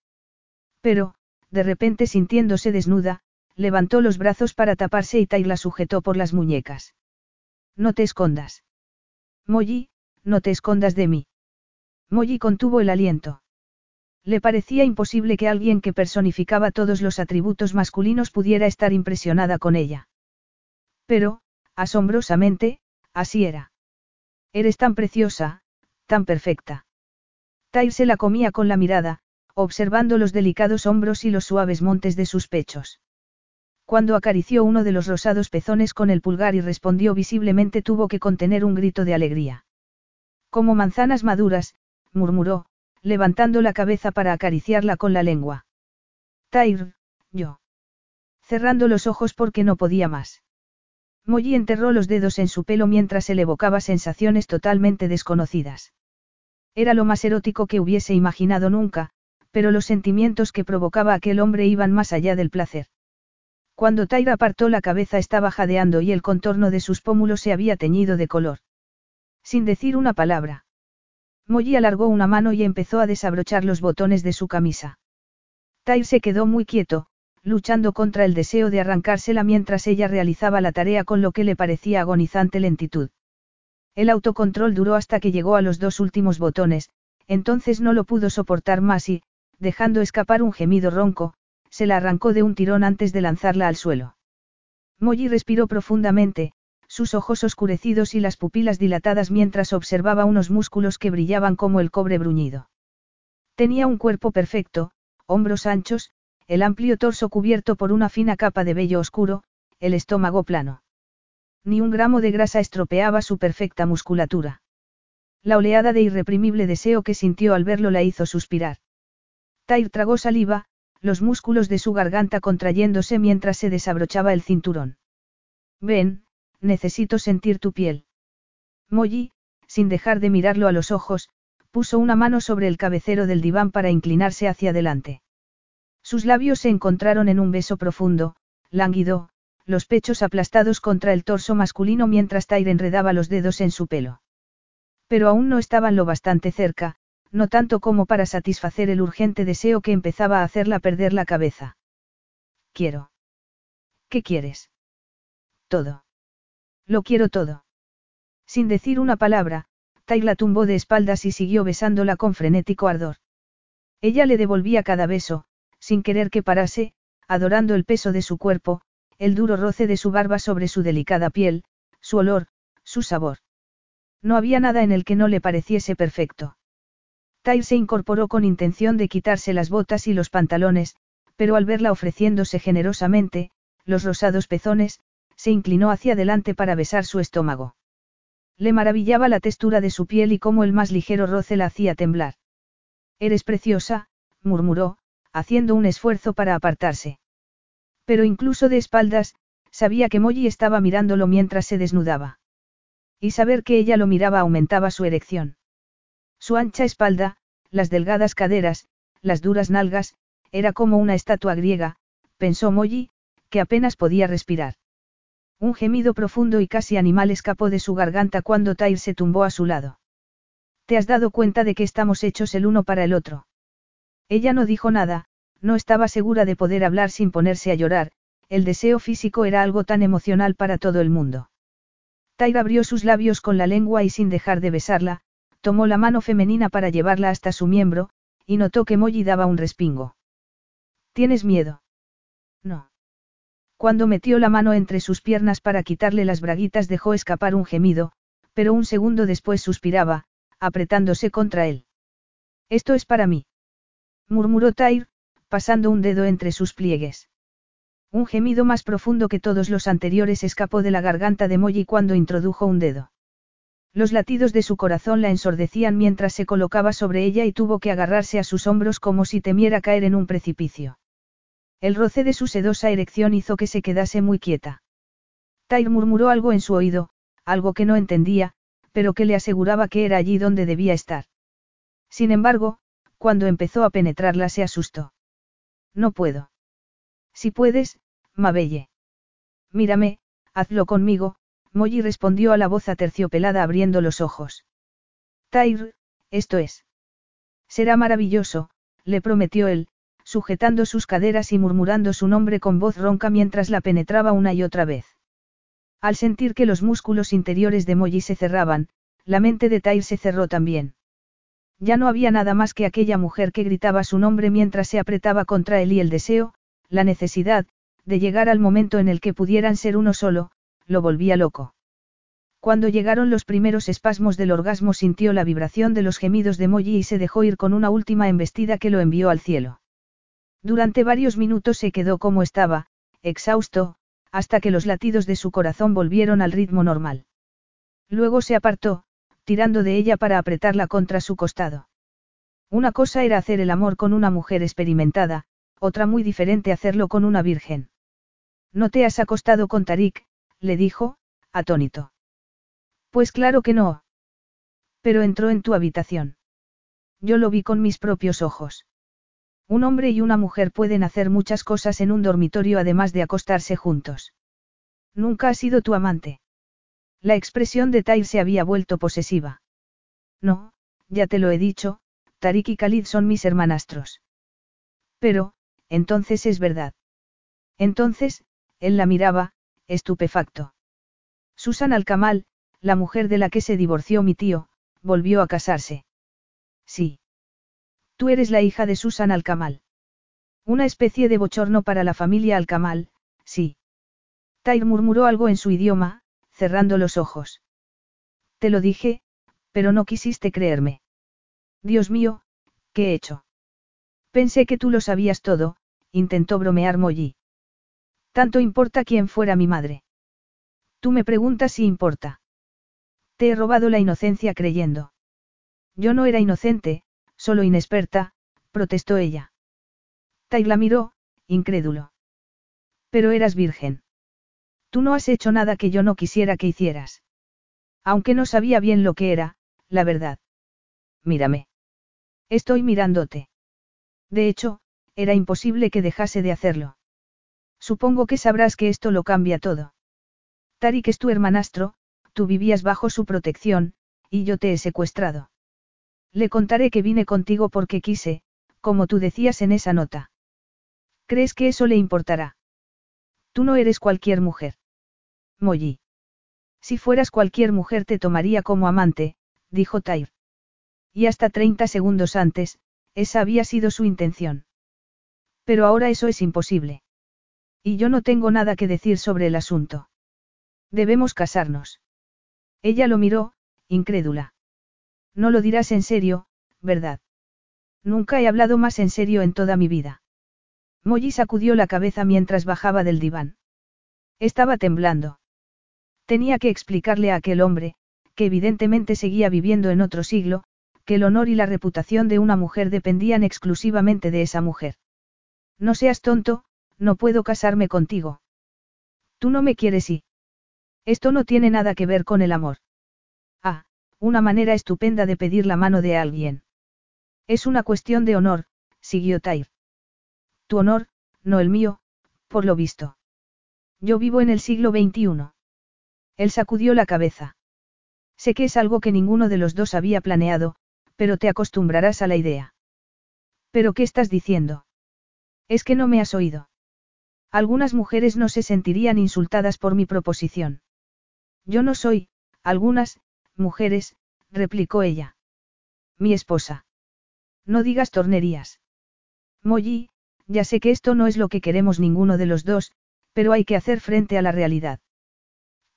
Pero, de repente sintiéndose desnuda, levantó los brazos para taparse y Tai la sujetó por las muñecas. No te escondas. Molly, no te escondas de mí. Molly contuvo el aliento. Le parecía imposible que alguien que personificaba todos los atributos masculinos pudiera estar impresionada con ella. Pero, asombrosamente, así era. Eres tan preciosa, tan perfecta. Tyre se la comía con la mirada, observando los delicados hombros y los suaves montes de sus pechos. Cuando acarició uno de los rosados pezones con el pulgar y respondió visiblemente tuvo que contener un grito de alegría. Como manzanas maduras, murmuró, levantando la cabeza para acariciarla con la lengua. Tyre, yo. Cerrando los ojos porque no podía más. Molly enterró los dedos en su pelo mientras él evocaba sensaciones totalmente desconocidas. Era lo más erótico que hubiese imaginado nunca, pero los sentimientos que provocaba aquel hombre iban más allá del placer. Cuando Tyra apartó la cabeza estaba jadeando y el contorno de sus pómulos se había teñido de color. Sin decir una palabra. Molly alargó una mano y empezó a desabrochar los botones de su camisa. Tyre se quedó muy quieto, luchando contra el deseo de arrancársela mientras ella realizaba la tarea con lo que le parecía agonizante lentitud. El autocontrol duró hasta que llegó a los dos últimos botones, entonces no lo pudo soportar más y, dejando escapar un gemido ronco, se la arrancó de un tirón antes de lanzarla al suelo. Molly respiró profundamente, sus ojos oscurecidos y las pupilas dilatadas mientras observaba unos músculos que brillaban como el cobre bruñido. Tenía un cuerpo perfecto, hombros anchos, el amplio torso cubierto por una fina capa de vello oscuro, el estómago plano. Ni un gramo de grasa estropeaba su perfecta musculatura. La oleada de irreprimible deseo que sintió al verlo la hizo suspirar. Tyr tragó saliva, los músculos de su garganta contrayéndose mientras se desabrochaba el cinturón. Ven, necesito sentir tu piel. Molly, sin dejar de mirarlo a los ojos, puso una mano sobre el cabecero del diván para inclinarse hacia adelante. Sus labios se encontraron en un beso profundo, lánguido, los pechos aplastados contra el torso masculino mientras Tyre enredaba los dedos en su pelo. Pero aún no estaban lo bastante cerca, no tanto como para satisfacer el urgente deseo que empezaba a hacerla perder la cabeza. Quiero. ¿Qué quieres? Todo. Lo quiero todo. Sin decir una palabra, Ty la tumbó de espaldas y siguió besándola con frenético ardor. Ella le devolvía cada beso, sin querer que parase, adorando el peso de su cuerpo, el duro roce de su barba sobre su delicada piel, su olor, su sabor. No había nada en el que no le pareciese perfecto. Tyre se incorporó con intención de quitarse las botas y los pantalones, pero al verla ofreciéndose generosamente, los rosados pezones, se inclinó hacia adelante para besar su estómago. Le maravillaba la textura de su piel y cómo el más ligero roce la hacía temblar. Eres preciosa, murmuró, haciendo un esfuerzo para apartarse. Pero incluso de espaldas, Sabía que Molly estaba mirándolo mientras se desnudaba. Y saber que ella lo miraba aumentaba su erección. Su ancha espalda, las delgadas caderas, las duras nalgas, era como una estatua griega, pensó Molly, que apenas podía respirar. Un gemido profundo y casi animal escapó de su garganta cuando Tyr se tumbó a su lado. ¿Te has dado cuenta de que estamos hechos el uno para el otro? Ella no dijo nada, no estaba segura de poder hablar sin ponerse a llorar, el deseo físico era algo tan emocional para todo el mundo. Tyr abrió sus labios con la lengua y sin dejar de besarla, tomó la mano femenina para llevarla hasta su miembro, y notó que Molly daba un respingo. ¿Tienes miedo? No. Cuando metió la mano entre sus piernas para quitarle las braguitas dejó escapar un gemido, pero un segundo después suspiraba, apretándose contra él. Esto es para mí. Murmuró Tyr, pasando un dedo entre sus pliegues. Un gemido más profundo que todos los anteriores escapó de la garganta de Molly cuando introdujo un dedo. Los latidos de su corazón la ensordecían mientras se colocaba sobre ella y tuvo que agarrarse a sus hombros como si temiera caer en un precipicio. El roce de su sedosa erección hizo que se quedase muy quieta. Tyr murmuró algo en su oído, algo que no entendía, pero que le aseguraba que era allí donde debía estar. Sin embargo, cuando empezó a penetrarla se asustó. No puedo. Si puedes, Mabelle. Mírame, hazlo conmigo, Molly respondió a la voz aterciopelada abriendo los ojos. Tyr, esto es. Será maravilloso, le prometió él, sujetando sus caderas y murmurando su nombre con voz ronca mientras la penetraba una y otra vez. Al sentir que los músculos interiores de Molly se cerraban, la mente de Tyr se cerró también. Ya no había nada más que aquella mujer que gritaba su nombre mientras se apretaba contra él y el deseo, la necesidad, de llegar al momento en el que pudieran ser uno solo, lo volvía loco. Cuando llegaron los primeros espasmos del orgasmo sintió la vibración de los gemidos de Molly y se dejó ir con una última embestida que lo envió al cielo. Durante varios minutos se quedó como estaba, exhausto, hasta que los latidos de su corazón volvieron al ritmo normal. Luego se apartó, tirando de ella para apretarla contra su costado. Una cosa era hacer el amor con una mujer experimentada, otra muy diferente hacerlo con una virgen. No te has acostado con Tarik, le dijo, atónito. Pues claro que no. Pero entró en tu habitación. Yo lo vi con mis propios ojos. Un hombre y una mujer pueden hacer muchas cosas en un dormitorio además de acostarse juntos. Nunca ha sido tu amante. La expresión de Tyr se había vuelto posesiva. No, ya te lo he dicho, Tarik y Khalid son mis hermanastros. Pero, entonces es verdad. Entonces, él la miraba, estupefacto. Susan Alcamal, la mujer de la que se divorció mi tío, volvió a casarse. Sí. Tú eres la hija de Susan Alcamal. Una especie de bochorno para la familia Alcamal, sí. Tyr murmuró algo en su idioma, cerrando los ojos. Te lo dije, pero no quisiste creerme. Dios mío, ¿qué he hecho? Pensé que tú lo sabías todo, intentó bromear Molly. Tanto importa quién fuera mi madre. Tú me preguntas si importa. Te he robado la inocencia creyendo. Yo no era inocente, solo inexperta, protestó ella. Tai la miró, incrédulo. Pero eras virgen. Tú no has hecho nada que yo no quisiera que hicieras. Aunque no sabía bien lo que era, la verdad. Mírame. Estoy mirándote. De hecho, era imposible que dejase de hacerlo. Supongo que sabrás que esto lo cambia todo. Tarik es tu hermanastro, tú vivías bajo su protección, y yo te he secuestrado. Le contaré que vine contigo porque quise, como tú decías en esa nota. ¿Crees que eso le importará? Tú no eres cualquier mujer. Molly. Si fueras cualquier mujer te tomaría como amante, dijo Tyr. Y hasta 30 segundos antes, esa había sido su intención. Pero ahora eso es imposible. Y yo no tengo nada que decir sobre el asunto. Debemos casarnos. Ella lo miró, incrédula. No lo dirás en serio, ¿verdad? Nunca he hablado más en serio en toda mi vida. Molly sacudió la cabeza mientras bajaba del diván. Estaba temblando. Tenía que explicarle a aquel hombre, que evidentemente seguía viviendo en otro siglo, que el honor y la reputación de una mujer dependían exclusivamente de esa mujer. No seas tonto, no puedo casarme contigo. Tú no me quieres y... Esto no tiene nada que ver con el amor. Una manera estupenda de pedir la mano de alguien. Es una cuestión de honor, siguió Tyr. Tu honor, no el mío, por lo visto. Yo vivo en el siglo XXI. Él sacudió la cabeza. Sé que es algo que ninguno de los dos había planeado, pero te acostumbrarás a la idea. ¿Pero qué estás diciendo? Es que no me has oído. Algunas mujeres no se sentirían insultadas por mi proposición. Yo no soy, algunas, mujeres, replicó ella. Mi esposa. No digas tornerías. Molly, ya sé que esto no es lo que queremos ninguno de los dos, pero hay que hacer frente a la realidad.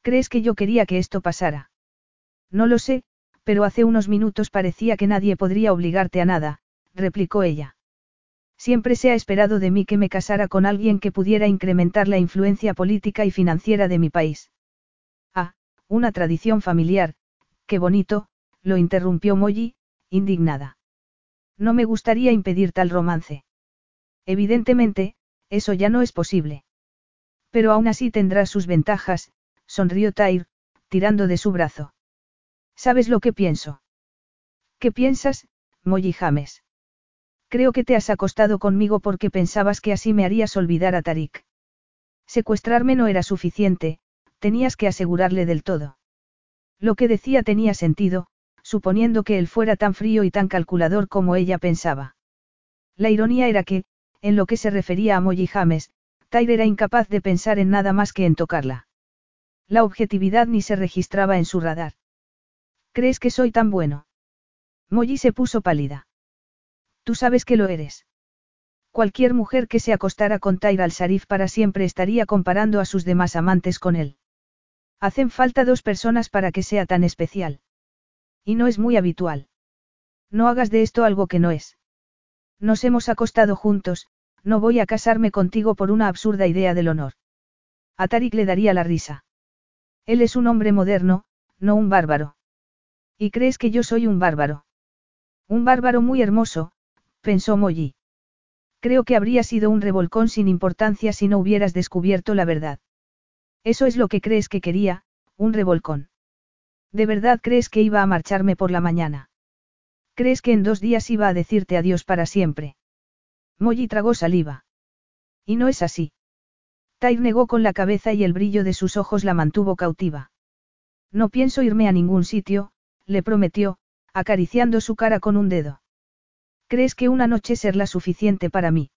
¿Crees que yo quería que esto pasara? No lo sé, pero hace unos minutos parecía que nadie podría obligarte a nada, replicó ella. Siempre se ha esperado de mí que me casara con alguien que pudiera incrementar la influencia política y financiera de mi país. Ah, una tradición familiar, qué bonito, lo interrumpió Molly, indignada. No me gustaría impedir tal romance. Evidentemente, eso ya no es posible. Pero aún así tendrá sus ventajas, sonrió Tyr, tirando de su brazo. ¿Sabes lo que pienso? ¿Qué piensas, Molly James? Creo que te has acostado conmigo porque pensabas que así me harías olvidar a Tarik. Secuestrarme no era suficiente, tenías que asegurarle del todo. Lo que decía tenía sentido, suponiendo que él fuera tan frío y tan calculador como ella pensaba. La ironía era que, en lo que se refería a Molly James, Tyre era incapaz de pensar en nada más que en tocarla. La objetividad ni se registraba en su radar. ¿Crees que soy tan bueno? Molly se puso pálida. Tú sabes que lo eres. Cualquier mujer que se acostara con Tyr al-Sarif para siempre estaría comparando a sus demás amantes con él. Hacen falta dos personas para que sea tan especial. Y no es muy habitual. No hagas de esto algo que no es. Nos hemos acostado juntos, no voy a casarme contigo por una absurda idea del honor. A le daría la risa. Él es un hombre moderno, no un bárbaro. ¿Y crees que yo soy un bárbaro? Un bárbaro muy hermoso, pensó Molly. Creo que habría sido un revolcón sin importancia si no hubieras descubierto la verdad. Eso es lo que crees que quería, un revolcón. ¿De verdad crees que iba a marcharme por la mañana? ¿Crees que en dos días iba a decirte adiós para siempre? Molly tragó saliva. Y no es así. Tyre negó con la cabeza y el brillo de sus ojos la mantuvo cautiva. No pienso irme a ningún sitio, le prometió, acariciando su cara con un dedo. ¿Crees que una noche será suficiente para mí?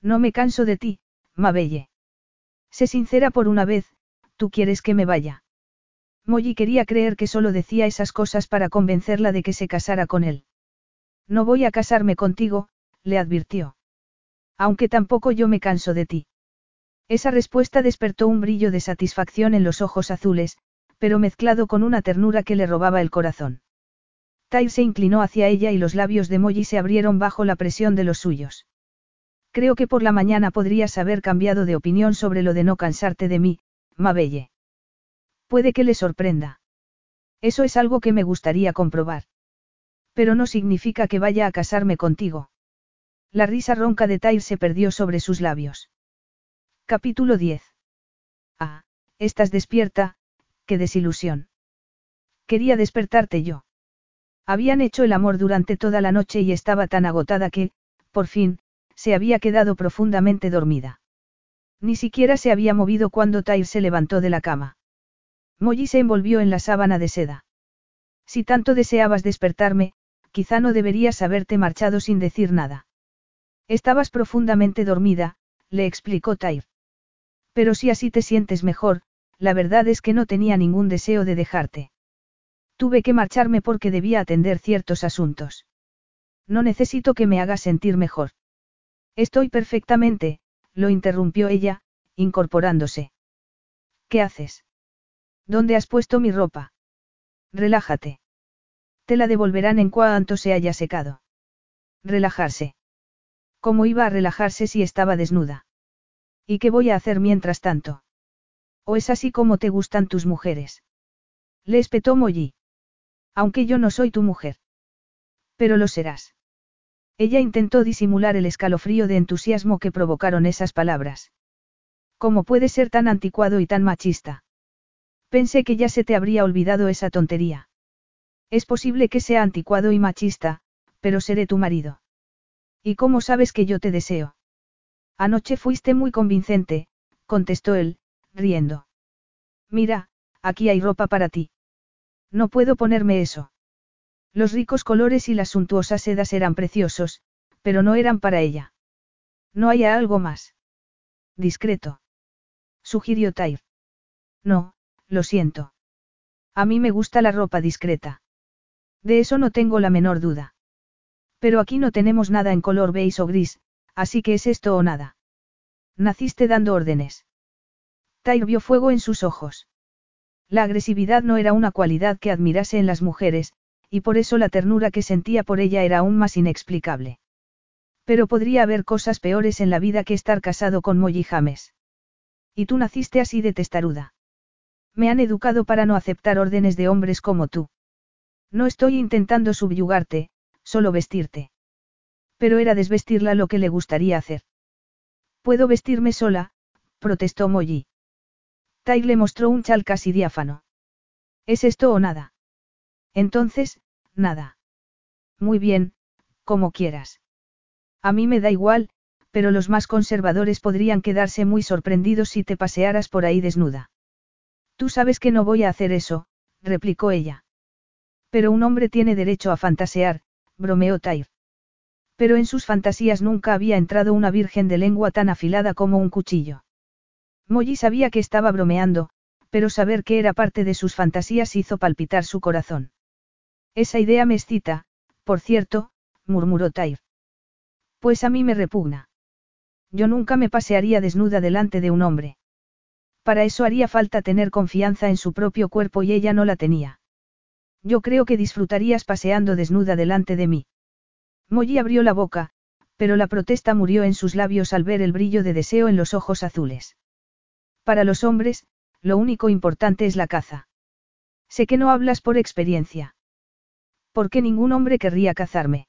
No me canso de ti, Mabelle. Sé sincera por una vez, tú quieres que me vaya. Molly quería creer que solo decía esas cosas para convencerla de que se casara con él. No voy a casarme contigo, le advirtió. Aunque tampoco yo me canso de ti. Esa respuesta despertó un brillo de satisfacción en los ojos azules, pero mezclado con una ternura que le robaba el corazón. Tyre se inclinó hacia ella y los labios de Molly se abrieron bajo la presión de los suyos. Creo que por la mañana podrías haber cambiado de opinión sobre lo de no cansarte de mí, Mabelle. Puede que le sorprenda. Eso es algo que me gustaría comprobar. Pero no significa que vaya a casarme contigo. La risa ronca de Tyre se perdió sobre sus labios. Capítulo 10. Ah, estás despierta, qué desilusión. Quería despertarte yo. Habían hecho el amor durante toda la noche y estaba tan agotada que, por fin, se había quedado profundamente dormida. Ni siquiera se había movido cuando Tyre se levantó de la cama. Molly se envolvió en la sábana de seda. Si tanto deseabas despertarme, quizá no deberías haberte marchado sin decir nada. Estabas profundamente dormida, le explicó Tyre. Pero si así te sientes mejor, la verdad es que no tenía ningún deseo de dejarte. Tuve que marcharme porque debía atender ciertos asuntos. No necesito que me hagas sentir mejor. Estoy perfectamente, lo interrumpió ella, incorporándose. ¿Qué haces? ¿Dónde has puesto mi ropa? Relájate. Te la devolverán en cuanto se haya secado. Relajarse. ¿Cómo iba a relajarse si estaba desnuda? ¿Y qué voy a hacer mientras tanto? ¿O es así como te gustan tus mujeres? Le espetó Molly. Aunque yo no soy tu mujer. Pero lo serás. Ella intentó disimular el escalofrío de entusiasmo que provocaron esas palabras. ¿Cómo puede ser tan anticuado y tan machista? Pensé que ya se te habría olvidado esa tontería. Es posible que sea anticuado y machista, pero seré tu marido. ¿Y cómo sabes que yo te deseo? Anoche fuiste muy convincente, contestó él, riendo. Mira, aquí hay ropa para ti. No puedo ponerme eso. Los ricos colores y las suntuosas sedas eran preciosos, pero no eran para ella. No hay algo más. Discreto. Sugirió Tyr. No, lo siento. A mí me gusta la ropa discreta. De eso no tengo la menor duda. Pero aquí no tenemos nada en color beige o gris, así que es esto o nada. Naciste dando órdenes. Tyr vio fuego en sus ojos. La agresividad no era una cualidad que admirase en las mujeres, y por eso la ternura que sentía por ella era aún más inexplicable. Pero podría haber cosas peores en la vida que estar casado con Molly James. Y tú naciste así de testaruda. Me han educado para no aceptar órdenes de hombres como tú. No estoy intentando subyugarte, solo vestirte. Pero era desvestirla lo que le gustaría hacer. Puedo vestirme sola, protestó Molly. Tai le mostró un chal casi diáfano. ¿Es esto o nada? Entonces, nada. Muy bien, como quieras. A mí me da igual, pero los más conservadores podrían quedarse muy sorprendidos si te pasearas por ahí desnuda. Tú sabes que no voy a hacer eso, replicó ella. Pero un hombre tiene derecho a fantasear, bromeó Tyr. Pero en sus fantasías nunca había entrado una virgen de lengua tan afilada como un cuchillo. Molly sabía que estaba bromeando, pero saber que era parte de sus fantasías hizo palpitar su corazón. Esa idea me excita, por cierto, murmuró Tyr. Pues a mí me repugna. Yo nunca me pasearía desnuda delante de un hombre. Para eso haría falta tener confianza en su propio cuerpo y ella no la tenía. Yo creo que disfrutarías paseando desnuda delante de mí. Molly abrió la boca, pero la protesta murió en sus labios al ver el brillo de deseo en los ojos azules. Para los hombres, lo único importante es la caza. Sé que no hablas por experiencia. ¿Por qué ningún hombre querría cazarme?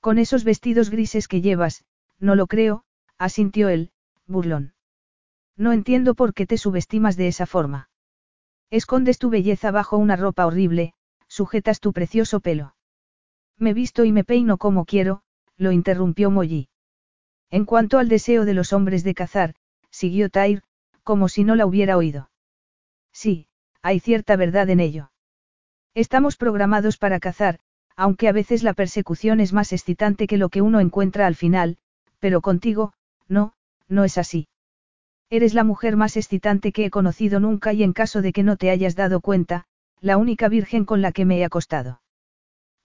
Con esos vestidos grises que llevas, no lo creo, asintió él, burlón. No entiendo por qué te subestimas de esa forma. Escondes tu belleza bajo una ropa horrible, sujetas tu precioso pelo. Me visto y me peino como quiero, lo interrumpió Molly. En cuanto al deseo de los hombres de cazar, siguió Tyr, como si no la hubiera oído. Sí, hay cierta verdad en ello. Estamos programados para cazar, aunque a veces la persecución es más excitante que lo que uno encuentra al final, pero contigo, no, no es así. Eres la mujer más excitante que he conocido nunca y en caso de que no te hayas dado cuenta, la única virgen con la que me he acostado.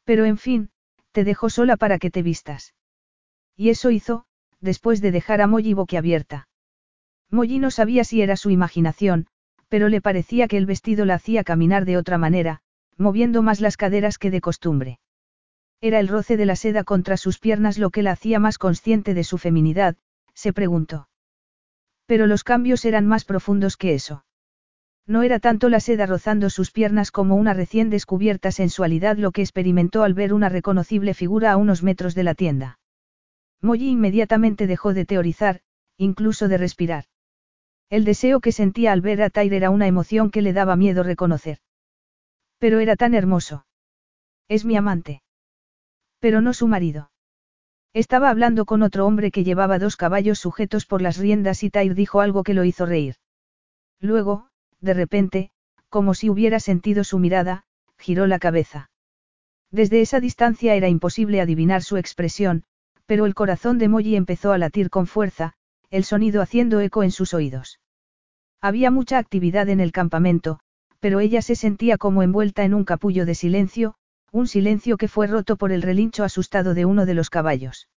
Pero en fin, te dejo sola para que te vistas. Y eso hizo, después de dejar a Molly boquiabierta. Molly no sabía si era su imaginación, pero le parecía que el vestido la hacía caminar de otra manera, moviendo más las caderas que de costumbre. Era el roce de la seda contra sus piernas lo que la hacía más consciente de su feminidad, se preguntó. Pero los cambios eran más profundos que eso. No era tanto la seda rozando sus piernas como una recién descubierta sensualidad lo que experimentó al ver una reconocible figura a unos metros de la tienda. Molly inmediatamente dejó de teorizar, incluso de respirar. El deseo que sentía al ver a Tyre era una emoción que le daba miedo reconocer. Pero era tan hermoso. Es mi amante. Pero no su marido. Estaba hablando con otro hombre que llevaba dos caballos sujetos por las riendas y Tyre dijo algo que lo hizo reír. Luego, de repente, como si hubiera sentido su mirada, giró la cabeza. Desde esa distancia era imposible adivinar su expresión, pero el corazón de Molly empezó a latir con fuerza, el sonido haciendo eco en sus oídos. Había mucha actividad en el campamento, pero ella se sentía como envuelta en un capullo de silencio, un silencio que fue roto por el relincho asustado de uno de los caballos.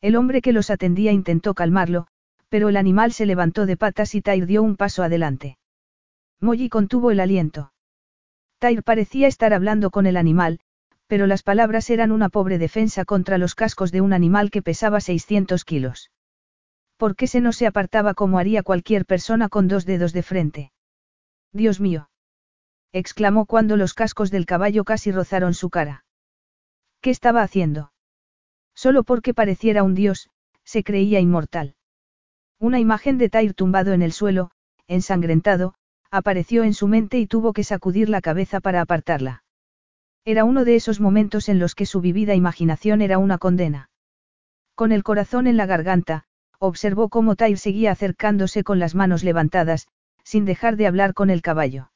El hombre que los atendía intentó calmarlo, pero el animal se levantó de patas y Tyr dio un paso adelante. Molly contuvo el aliento. Tyr parecía estar hablando con el animal, pero las palabras eran una pobre defensa contra los cascos de un animal que pesaba 600 kilos. ¿Por qué se no se apartaba como haría cualquier persona con dos dedos de frente? Dios mío. Exclamó cuando los cascos del caballo casi rozaron su cara. ¿Qué estaba haciendo? Solo porque pareciera un dios, se creía inmortal. Una imagen de Tyr tumbado en el suelo, ensangrentado, apareció en su mente y tuvo que sacudir la cabeza para apartarla. Era uno de esos momentos en los que su vivida imaginación era una condena. Con el corazón en la garganta, observó cómo Tyr seguía acercándose con las manos levantadas, sin dejar de hablar con el caballo.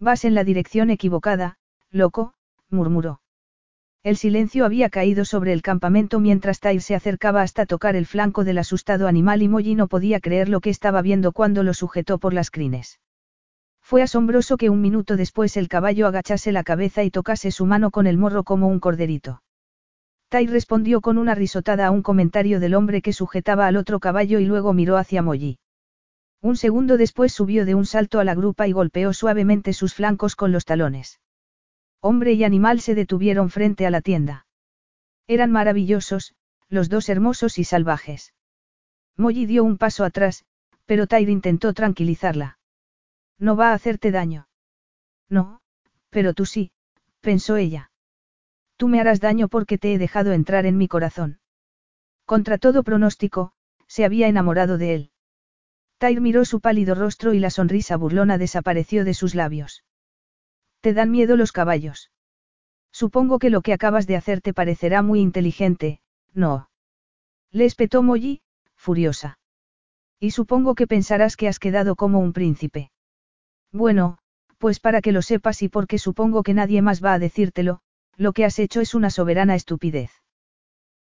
Vas en la dirección equivocada, loco, murmuró. El silencio había caído sobre el campamento mientras Tyr se acercaba hasta tocar el flanco del asustado animal y Molly no podía creer lo que estaba viendo cuando lo sujetó por las crines. Fue asombroso que un minuto después el caballo agachase la cabeza y tocase su mano con el morro como un corderito. Tai respondió con una risotada a un comentario del hombre que sujetaba al otro caballo y luego miró hacia Molly. Un segundo después subió de un salto a la grupa y golpeó suavemente sus flancos con los talones. Hombre y animal se detuvieron frente a la tienda. Eran maravillosos, los dos hermosos y salvajes. Molly dio un paso atrás, pero Tyre intentó tranquilizarla. No va a hacerte daño. No, pero tú sí, pensó ella. Tú me harás daño porque te he dejado entrar en mi corazón. Contra todo pronóstico, se había enamorado de él. Tyre miró su pálido rostro y la sonrisa burlona desapareció de sus labios. ¿Te dan miedo los caballos? Supongo que lo que acabas de hacer te parecerá muy inteligente, ¿no? Le espetó Molly, furiosa. Y supongo que pensarás que has quedado como un príncipe. Bueno, pues para que lo sepas y porque supongo que nadie más va a decírtelo, lo que has hecho es una soberana estupidez.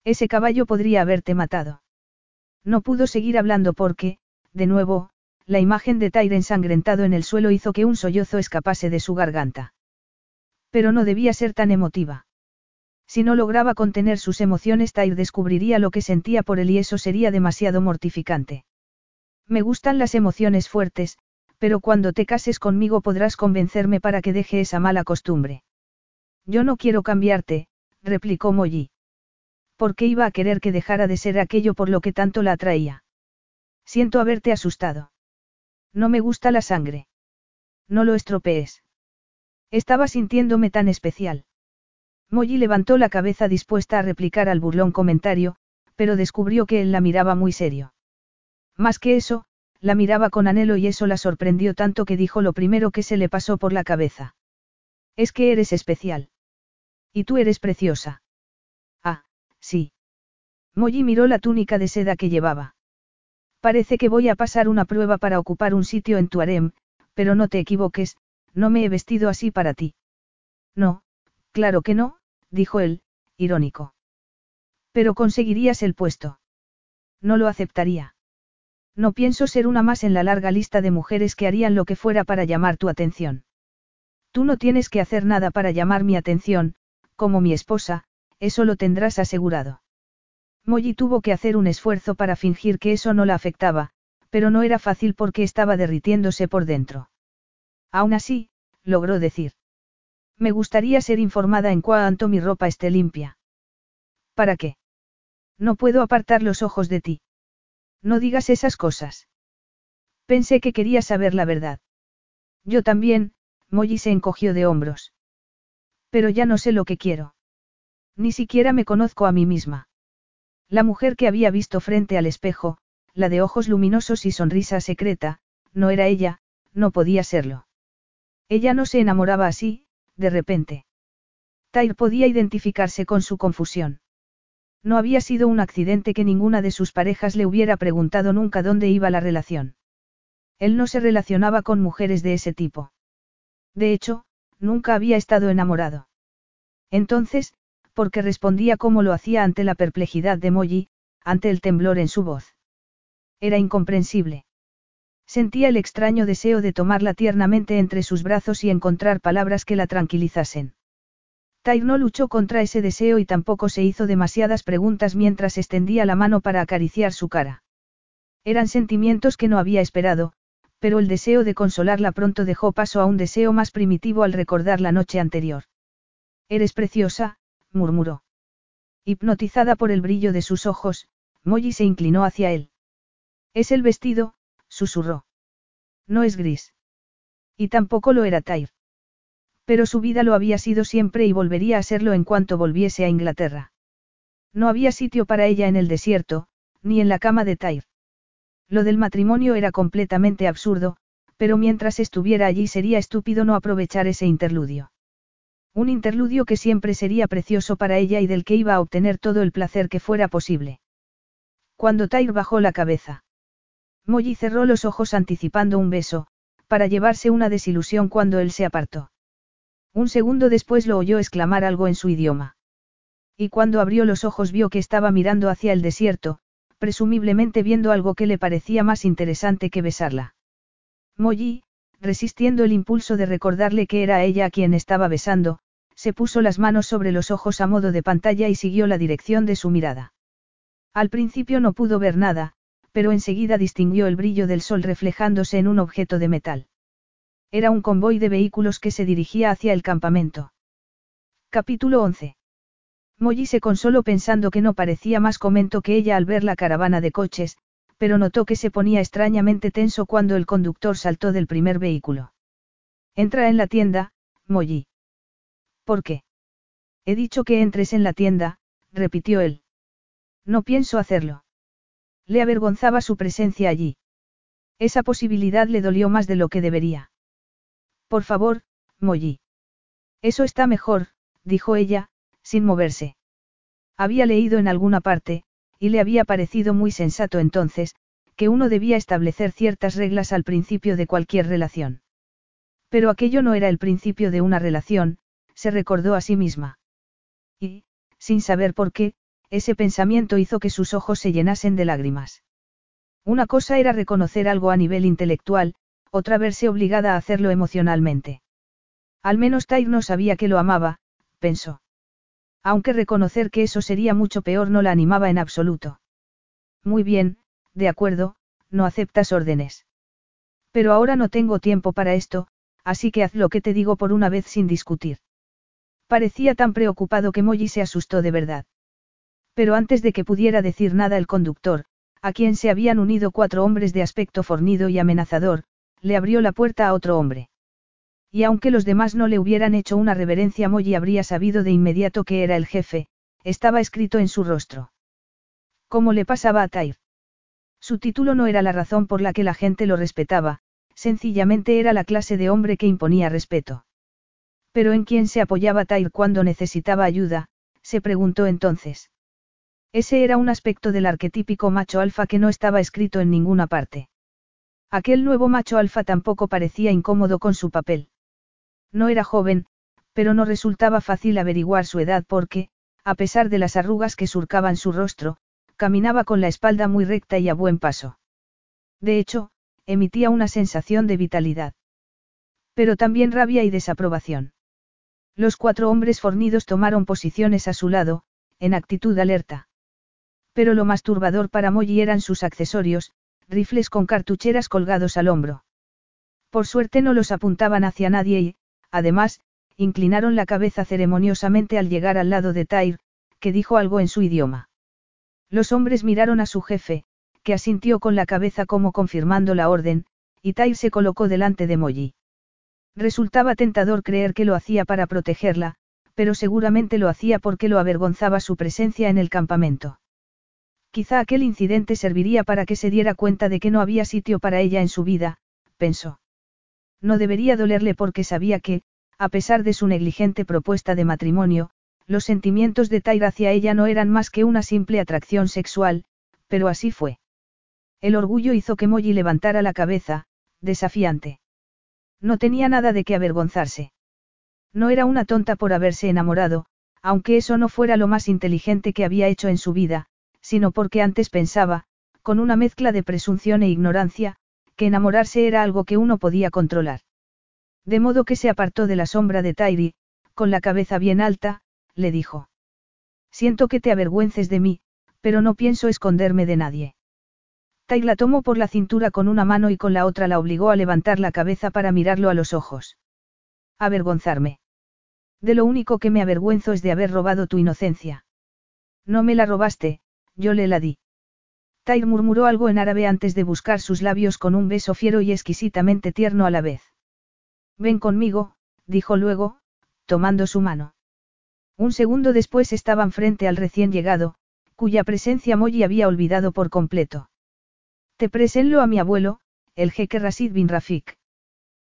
Ese caballo podría haberte matado. No pudo seguir hablando porque, de nuevo, la imagen de Tyre ensangrentado en el suelo hizo que un sollozo escapase de su garganta. Pero no debía ser tan emotiva. Si no lograba contener sus emociones, Tyre descubriría lo que sentía por él y eso sería demasiado mortificante. Me gustan las emociones fuertes, pero cuando te cases conmigo podrás convencerme para que deje esa mala costumbre. Yo no quiero cambiarte, replicó Molly. ¿Por qué iba a querer que dejara de ser aquello por lo que tanto la atraía? Siento haberte asustado. No me gusta la sangre. No lo estropees. Estaba sintiéndome tan especial. Molly levantó la cabeza dispuesta a replicar al burlón comentario, pero descubrió que él la miraba muy serio. Más que eso, la miraba con anhelo y eso la sorprendió tanto que dijo lo primero que se le pasó por la cabeza. Es que eres especial. Y tú eres preciosa. Ah, sí. Molly miró la túnica de seda que llevaba. Parece que voy a pasar una prueba para ocupar un sitio en tu harem, pero no te equivoques, no me he vestido así para ti. No, claro que no, dijo él, irónico. Pero conseguirías el puesto. No lo aceptaría. No pienso ser una más en la larga lista de mujeres que harían lo que fuera para llamar tu atención. Tú no tienes que hacer nada para llamar mi atención, como mi esposa, eso lo tendrás asegurado. Molly tuvo que hacer un esfuerzo para fingir que eso no la afectaba, pero no era fácil porque estaba derritiéndose por dentro. Aún así, logró decir. Me gustaría ser informada en cuanto mi ropa esté limpia. ¿Para qué? No puedo apartar los ojos de ti. No digas esas cosas. Pensé que quería saber la verdad. Yo también, Molly se encogió de hombros. Pero ya no sé lo que quiero. Ni siquiera me conozco a mí misma. La mujer que había visto frente al espejo, la de ojos luminosos y sonrisa secreta, no era ella, no podía serlo. Ella no se enamoraba así, de repente. Tyr podía identificarse con su confusión. No había sido un accidente que ninguna de sus parejas le hubiera preguntado nunca dónde iba la relación. Él no se relacionaba con mujeres de ese tipo. De hecho, nunca había estado enamorado. Entonces, porque respondía como lo hacía ante la perplejidad de Molly, ante el temblor en su voz. Era incomprensible. Sentía el extraño deseo de tomarla tiernamente entre sus brazos y encontrar palabras que la tranquilizasen. Tyr no luchó contra ese deseo y tampoco se hizo demasiadas preguntas mientras extendía la mano para acariciar su cara. Eran sentimientos que no había esperado, pero el deseo de consolarla pronto dejó paso a un deseo más primitivo al recordar la noche anterior. Eres preciosa, murmuró. Hipnotizada por el brillo de sus ojos, Molly se inclinó hacia él. Es el vestido, susurró. No es gris. Y tampoco lo era Tyr. Pero su vida lo había sido siempre y volvería a serlo en cuanto volviese a Inglaterra. No había sitio para ella en el desierto, ni en la cama de Tyr. Lo del matrimonio era completamente absurdo, pero mientras estuviera allí sería estúpido no aprovechar ese interludio. Un interludio que siempre sería precioso para ella y del que iba a obtener todo el placer que fuera posible. Cuando Tyr bajó la cabeza. Molly cerró los ojos anticipando un beso, para llevarse una desilusión cuando él se apartó. Un segundo después lo oyó exclamar algo en su idioma. Y cuando abrió los ojos vio que estaba mirando hacia el desierto, presumiblemente viendo algo que le parecía más interesante que besarla. Molly, resistiendo el impulso de recordarle que era ella a quien estaba besando, se puso las manos sobre los ojos a modo de pantalla y siguió la dirección de su mirada. Al principio no pudo ver nada, pero enseguida distinguió el brillo del sol reflejándose en un objeto de metal. Era un convoy de vehículos que se dirigía hacia el campamento. Capítulo 11. Molly se consoló pensando que no parecía más comento que ella al ver la caravana de coches, pero notó que se ponía extrañamente tenso cuando el conductor saltó del primer vehículo. Entra en la tienda, Molly. ¿Por qué? He dicho que entres en la tienda, repitió él. No pienso hacerlo. Le avergonzaba su presencia allí. Esa posibilidad le dolió más de lo que debería. Por favor, Molly. Eso está mejor, dijo ella, sin moverse. Había leído en alguna parte, y le había parecido muy sensato entonces, que uno debía establecer ciertas reglas al principio de cualquier relación. Pero aquello no era el principio de una relación, se recordó a sí misma. Y, sin saber por qué, ese pensamiento hizo que sus ojos se llenasen de lágrimas. Una cosa era reconocer algo a nivel intelectual, otra verse obligada a hacerlo emocionalmente. Al menos Tyre no sabía que lo amaba, pensó. Aunque reconocer que eso sería mucho peor no la animaba en absoluto. Muy bien, de acuerdo, no aceptas órdenes. Pero ahora no tengo tiempo para esto, así que haz lo que te digo por una vez sin discutir. Parecía tan preocupado que Molly se asustó de verdad. Pero antes de que pudiera decir nada el conductor, a quien se habían unido cuatro hombres de aspecto fornido y amenazador, le abrió la puerta a otro hombre. Y aunque los demás no le hubieran hecho una reverencia, Molly habría sabido de inmediato que era el jefe, estaba escrito en su rostro. ¿Cómo le pasaba a Tyre? Su título no era la razón por la que la gente lo respetaba, sencillamente era la clase de hombre que imponía respeto. Pero en quién se apoyaba Tyr cuando necesitaba ayuda, se preguntó entonces. Ese era un aspecto del arquetípico macho alfa que no estaba escrito en ninguna parte. Aquel nuevo macho alfa tampoco parecía incómodo con su papel. No era joven, pero no resultaba fácil averiguar su edad porque, a pesar de las arrugas que surcaban su rostro, caminaba con la espalda muy recta y a buen paso. De hecho, emitía una sensación de vitalidad. Pero también rabia y desaprobación. Los cuatro hombres fornidos tomaron posiciones a su lado, en actitud alerta. Pero lo más turbador para Molly eran sus accesorios, rifles con cartucheras colgados al hombro. Por suerte no los apuntaban hacia nadie y, además, inclinaron la cabeza ceremoniosamente al llegar al lado de Tyr, que dijo algo en su idioma. Los hombres miraron a su jefe, que asintió con la cabeza como confirmando la orden, y Tyr se colocó delante de Molly. Resultaba tentador creer que lo hacía para protegerla, pero seguramente lo hacía porque lo avergonzaba su presencia en el campamento. Quizá aquel incidente serviría para que se diera cuenta de que no había sitio para ella en su vida, pensó. No debería dolerle porque sabía que, a pesar de su negligente propuesta de matrimonio, los sentimientos de Tyra hacia ella no eran más que una simple atracción sexual, pero así fue. El orgullo hizo que Molly levantara la cabeza, desafiante. No tenía nada de qué avergonzarse. No era una tonta por haberse enamorado, aunque eso no fuera lo más inteligente que había hecho en su vida, sino porque antes pensaba, con una mezcla de presunción e ignorancia, que enamorarse era algo que uno podía controlar. De modo que se apartó de la sombra de Tairi, con la cabeza bien alta, le dijo. Siento que te avergüences de mí, pero no pienso esconderme de nadie. Tai la tomó por la cintura con una mano y con la otra la obligó a levantar la cabeza para mirarlo a los ojos. Avergonzarme. De lo único que me avergüenzo es de haber robado tu inocencia. No me la robaste, yo le la di. Tyr murmuró algo en árabe antes de buscar sus labios con un beso fiero y exquisitamente tierno a la vez. Ven conmigo, dijo luego, tomando su mano. Un segundo después estaban frente al recién llegado, cuya presencia Molly había olvidado por completo. Te presenlo a mi abuelo, el jeque Rasid bin Rafik.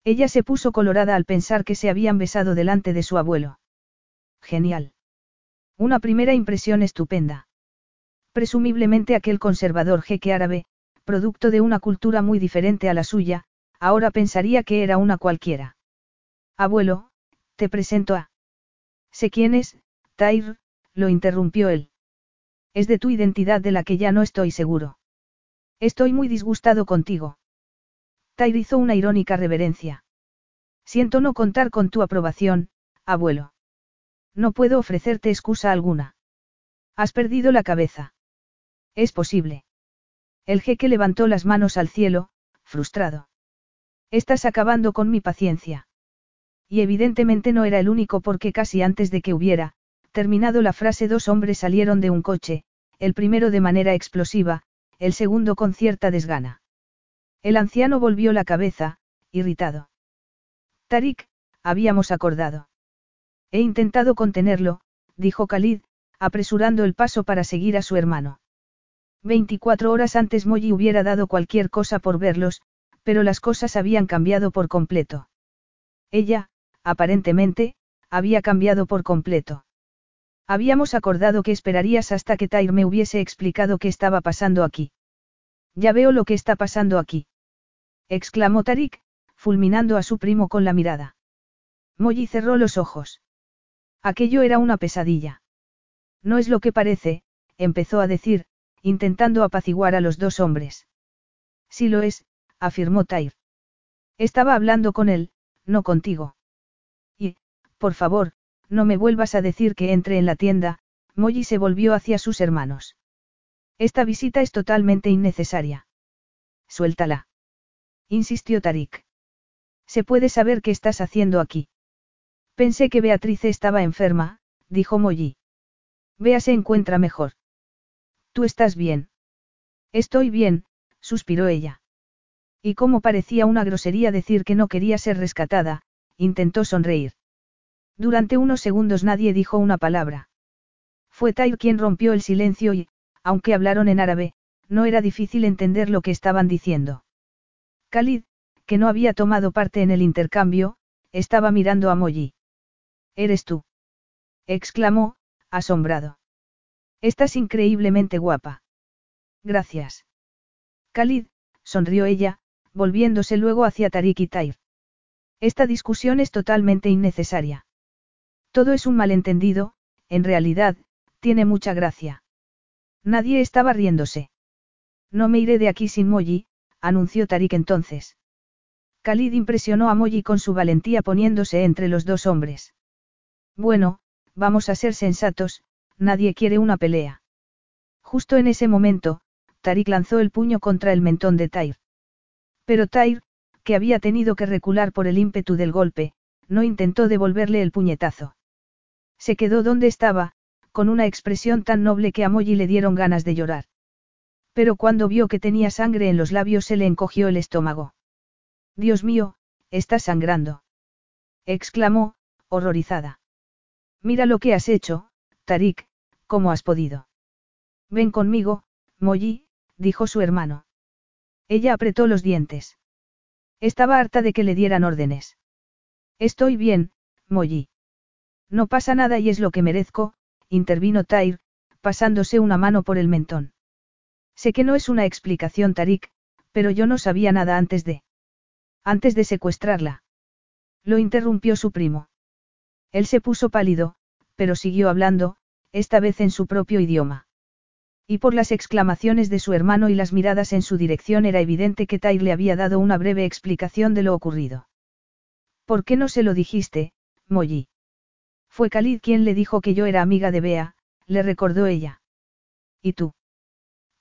Ella se puso colorada al pensar que se habían besado delante de su abuelo. Genial. Una primera impresión estupenda. Presumiblemente aquel conservador jeque árabe, producto de una cultura muy diferente a la suya, ahora pensaría que era una cualquiera. Abuelo, te presento a... Sé quién es, Tair, lo interrumpió él. Es de tu identidad de la que ya no estoy seguro. Estoy muy disgustado contigo. Tair hizo una irónica reverencia. Siento no contar con tu aprobación, abuelo. No puedo ofrecerte excusa alguna. Has perdido la cabeza. Es posible. El jeque levantó las manos al cielo, frustrado. Estás acabando con mi paciencia. Y evidentemente no era el único porque casi antes de que hubiera, terminado la frase dos hombres salieron de un coche, el primero de manera explosiva, el segundo con cierta desgana. El anciano volvió la cabeza, irritado. Tarik, habíamos acordado. He intentado contenerlo, dijo Khalid, apresurando el paso para seguir a su hermano. Veinticuatro horas antes Molly hubiera dado cualquier cosa por verlos, pero las cosas habían cambiado por completo. Ella, aparentemente, había cambiado por completo. Habíamos acordado que esperarías hasta que Tyr me hubiese explicado qué estaba pasando aquí. Ya veo lo que está pasando aquí. Exclamó Tarik, fulminando a su primo con la mirada. Molly cerró los ojos. Aquello era una pesadilla. No es lo que parece, empezó a decir, intentando apaciguar a los dos hombres. Sí lo es, afirmó Tyr. Estaba hablando con él, no contigo. Y, por favor, no me vuelvas a decir que entre en la tienda, Molly se volvió hacia sus hermanos. Esta visita es totalmente innecesaria. Suéltala. Insistió Tarik. ¿Se puede saber qué estás haciendo aquí? Pensé que Beatriz estaba enferma, dijo Molly. Bea se encuentra mejor. ¿Tú estás bien? Estoy bien, suspiró ella. Y como parecía una grosería decir que no quería ser rescatada, intentó sonreír. Durante unos segundos nadie dijo una palabra. Fue Tair quien rompió el silencio y, aunque hablaron en árabe, no era difícil entender lo que estaban diciendo. Khalid, que no había tomado parte en el intercambio, estaba mirando a Molly. ¿Eres tú? exclamó, asombrado. Estás increíblemente guapa. Gracias. Khalid, sonrió ella, volviéndose luego hacia Tariq y Tair. Esta discusión es totalmente innecesaria. Todo es un malentendido, en realidad, tiene mucha gracia. Nadie estaba riéndose. No me iré de aquí sin Molly, anunció Tarik entonces. Khalid impresionó a Molly con su valentía poniéndose entre los dos hombres. Bueno, vamos a ser sensatos, nadie quiere una pelea. Justo en ese momento, Tarik lanzó el puño contra el mentón de Tair. Pero Tair, que había tenido que recular por el ímpetu del golpe, no intentó devolverle el puñetazo. Se quedó donde estaba, con una expresión tan noble que a Molly le dieron ganas de llorar. Pero cuando vio que tenía sangre en los labios se le encogió el estómago. Dios mío, está sangrando. exclamó, horrorizada. Mira lo que has hecho, Tarik, ¿cómo has podido? Ven conmigo, Molly, dijo su hermano. Ella apretó los dientes. Estaba harta de que le dieran órdenes. Estoy bien, Molly. No pasa nada y es lo que merezco, intervino Tair, pasándose una mano por el mentón. Sé que no es una explicación, Tarik, pero yo no sabía nada antes de... Antes de secuestrarla. Lo interrumpió su primo. Él se puso pálido, pero siguió hablando, esta vez en su propio idioma. Y por las exclamaciones de su hermano y las miradas en su dirección era evidente que Tair le había dado una breve explicación de lo ocurrido. ¿Por qué no se lo dijiste, Molly? Fue Khalid quien le dijo que yo era amiga de Bea, le recordó ella. ¿Y tú?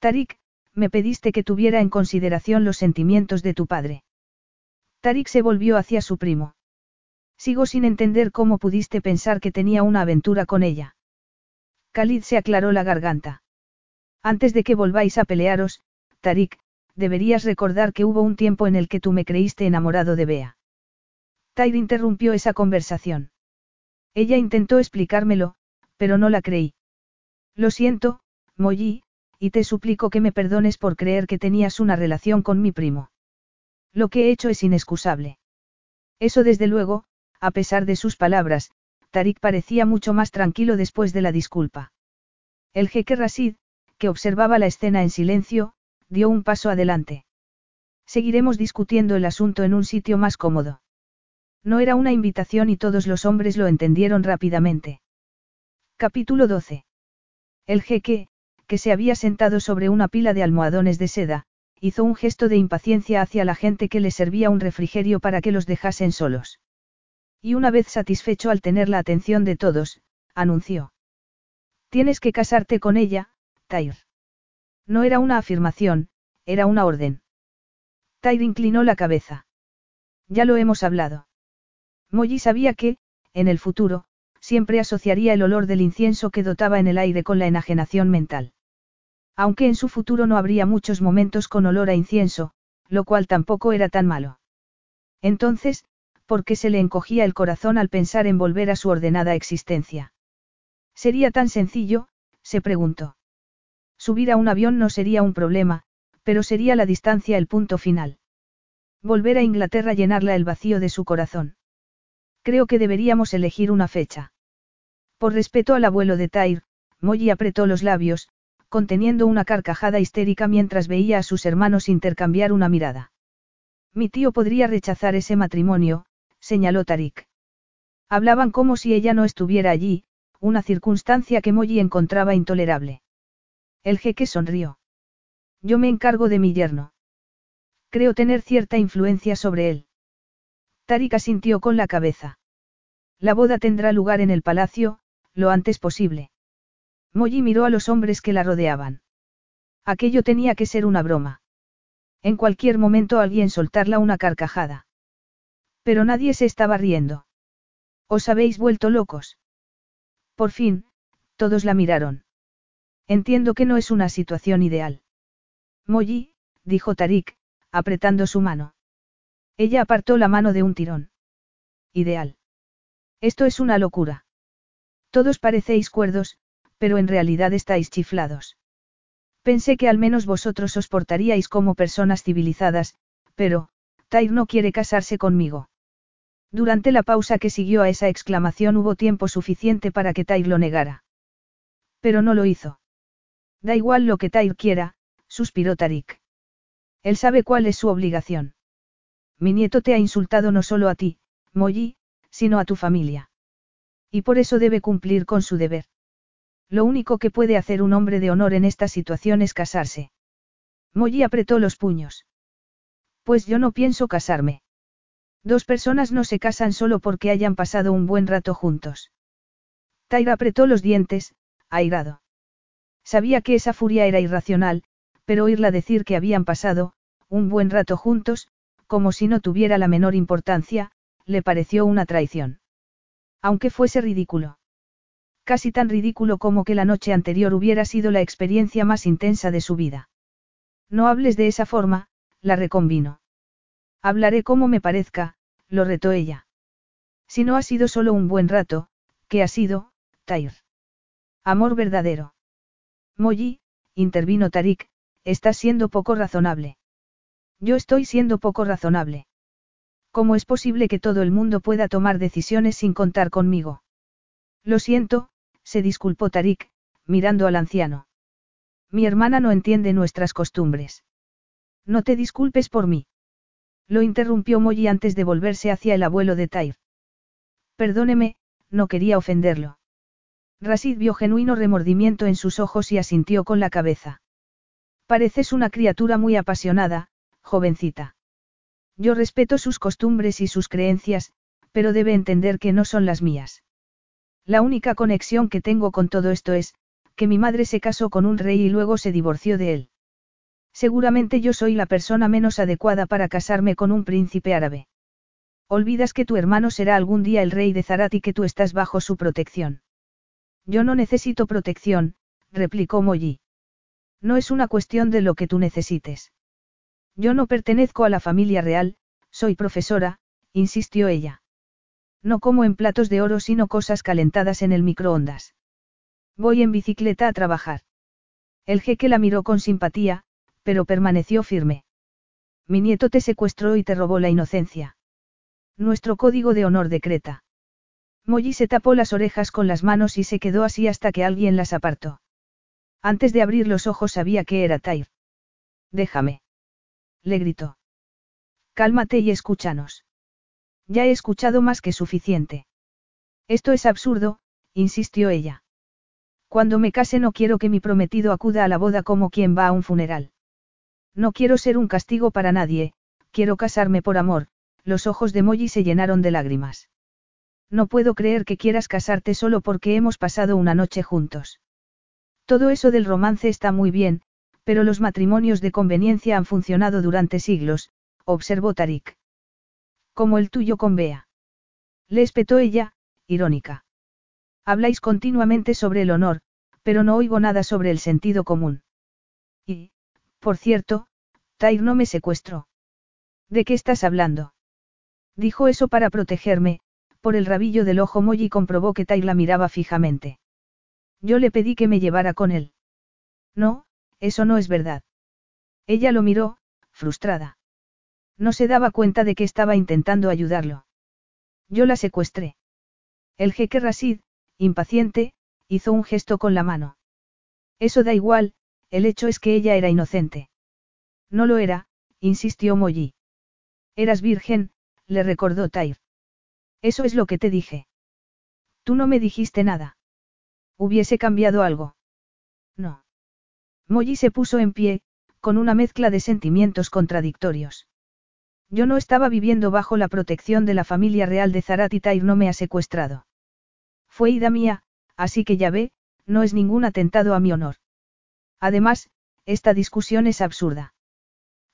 Tarik, me pediste que tuviera en consideración los sentimientos de tu padre. Tarik se volvió hacia su primo. Sigo sin entender cómo pudiste pensar que tenía una aventura con ella. Khalid se aclaró la garganta. Antes de que volváis a pelearos, Tarik, deberías recordar que hubo un tiempo en el que tú me creíste enamorado de Bea. Tair interrumpió esa conversación. Ella intentó explicármelo, pero no la creí. Lo siento, Molly, y te suplico que me perdones por creer que tenías una relación con mi primo. Lo que he hecho es inexcusable. Eso desde luego, a pesar de sus palabras, Tarik parecía mucho más tranquilo después de la disculpa. El jeque Rasid, que observaba la escena en silencio, dio un paso adelante. Seguiremos discutiendo el asunto en un sitio más cómodo. No era una invitación y todos los hombres lo entendieron rápidamente. Capítulo 12. El jeque, que se había sentado sobre una pila de almohadones de seda, hizo un gesto de impaciencia hacia la gente que le servía un refrigerio para que los dejasen solos. Y una vez satisfecho al tener la atención de todos, anunció. Tienes que casarte con ella, Tyr. No era una afirmación, era una orden. Tyr inclinó la cabeza. Ya lo hemos hablado. Molly sabía que, en el futuro, siempre asociaría el olor del incienso que dotaba en el aire con la enajenación mental. Aunque en su futuro no habría muchos momentos con olor a incienso, lo cual tampoco era tan malo. Entonces, ¿por qué se le encogía el corazón al pensar en volver a su ordenada existencia? Sería tan sencillo, se preguntó. Subir a un avión no sería un problema, pero sería la distancia el punto final. Volver a Inglaterra llenarla el vacío de su corazón. Creo que deberíamos elegir una fecha. Por respeto al abuelo de Tyr, Molly apretó los labios, conteniendo una carcajada histérica mientras veía a sus hermanos intercambiar una mirada. Mi tío podría rechazar ese matrimonio, señaló Tarik. Hablaban como si ella no estuviera allí, una circunstancia que Molly encontraba intolerable. El jeque sonrió. Yo me encargo de mi yerno. Creo tener cierta influencia sobre él. Tarik asintió con la cabeza. La boda tendrá lugar en el palacio, lo antes posible. Molly miró a los hombres que la rodeaban. Aquello tenía que ser una broma. En cualquier momento alguien soltarla una carcajada. Pero nadie se estaba riendo. ¿Os habéis vuelto locos? Por fin, todos la miraron. Entiendo que no es una situación ideal. Molly, dijo Tarik, apretando su mano. Ella apartó la mano de un tirón. Ideal. Esto es una locura. Todos parecéis cuerdos, pero en realidad estáis chiflados. Pensé que al menos vosotros os portaríais como personas civilizadas, pero, Tyr no quiere casarse conmigo. Durante la pausa que siguió a esa exclamación hubo tiempo suficiente para que Tyr lo negara. Pero no lo hizo. Da igual lo que Tyr quiera, suspiró Tarik. Él sabe cuál es su obligación. Mi nieto te ha insultado no solo a ti, Molly, sino a tu familia. Y por eso debe cumplir con su deber. Lo único que puede hacer un hombre de honor en esta situación es casarse. Molly apretó los puños. Pues yo no pienso casarme. Dos personas no se casan solo porque hayan pasado un buen rato juntos. Tyra apretó los dientes, airado. Sabía que esa furia era irracional, pero oírla decir que habían pasado, un buen rato juntos, como si no tuviera la menor importancia, le pareció una traición. Aunque fuese ridículo. Casi tan ridículo como que la noche anterior hubiera sido la experiencia más intensa de su vida. No hables de esa forma, la reconvino. Hablaré como me parezca, lo retó ella. Si no ha sido solo un buen rato, ¿qué ha sido, Tair? Amor verdadero. Molly, intervino Tarik, estás siendo poco razonable. Yo estoy siendo poco razonable. ¿Cómo es posible que todo el mundo pueda tomar decisiones sin contar conmigo? Lo siento, se disculpó Tarik, mirando al anciano. Mi hermana no entiende nuestras costumbres. No te disculpes por mí. Lo interrumpió Molly antes de volverse hacia el abuelo de Tair. Perdóneme, no quería ofenderlo. Rasid vio genuino remordimiento en sus ojos y asintió con la cabeza. Pareces una criatura muy apasionada, jovencita. Yo respeto sus costumbres y sus creencias, pero debe entender que no son las mías. La única conexión que tengo con todo esto es, que mi madre se casó con un rey y luego se divorció de él. Seguramente yo soy la persona menos adecuada para casarme con un príncipe árabe. Olvidas que tu hermano será algún día el rey de Zarat y que tú estás bajo su protección. Yo no necesito protección, replicó Molly. No es una cuestión de lo que tú necesites. Yo no pertenezco a la familia real, soy profesora, insistió ella. No como en platos de oro sino cosas calentadas en el microondas. Voy en bicicleta a trabajar. El jeque la miró con simpatía, pero permaneció firme. Mi nieto te secuestró y te robó la inocencia. Nuestro código de honor decreta. Molly se tapó las orejas con las manos y se quedó así hasta que alguien las apartó. Antes de abrir los ojos sabía que era Tyr. Déjame. Le gritó. Cálmate y escúchanos. Ya he escuchado más que suficiente. Esto es absurdo, insistió ella. Cuando me case no quiero que mi prometido acuda a la boda como quien va a un funeral. No quiero ser un castigo para nadie, quiero casarme por amor, los ojos de Molly se llenaron de lágrimas. No puedo creer que quieras casarte solo porque hemos pasado una noche juntos. Todo eso del romance está muy bien, pero los matrimonios de conveniencia han funcionado durante siglos, observó Tarik. Como el tuyo con Bea. Le espetó ella, irónica. Habláis continuamente sobre el honor, pero no oigo nada sobre el sentido común. Y, por cierto, Tair no me secuestró. ¿De qué estás hablando? Dijo eso para protegerme, por el rabillo del ojo Molly comprobó que Tai la miraba fijamente. Yo le pedí que me llevara con él. No, eso no es verdad. Ella lo miró, frustrada. No se daba cuenta de que estaba intentando ayudarlo. Yo la secuestré. El jeque Rasid, impaciente, hizo un gesto con la mano. Eso da igual, el hecho es que ella era inocente. No lo era, insistió Molly. Eras virgen, le recordó Tair. Eso es lo que te dije. Tú no me dijiste nada. ¿Hubiese cambiado algo? Molly se puso en pie, con una mezcla de sentimientos contradictorios. Yo no estaba viviendo bajo la protección de la familia real de Zarat y Tair no me ha secuestrado. Fue ida mía, así que ya ve, no es ningún atentado a mi honor. Además, esta discusión es absurda.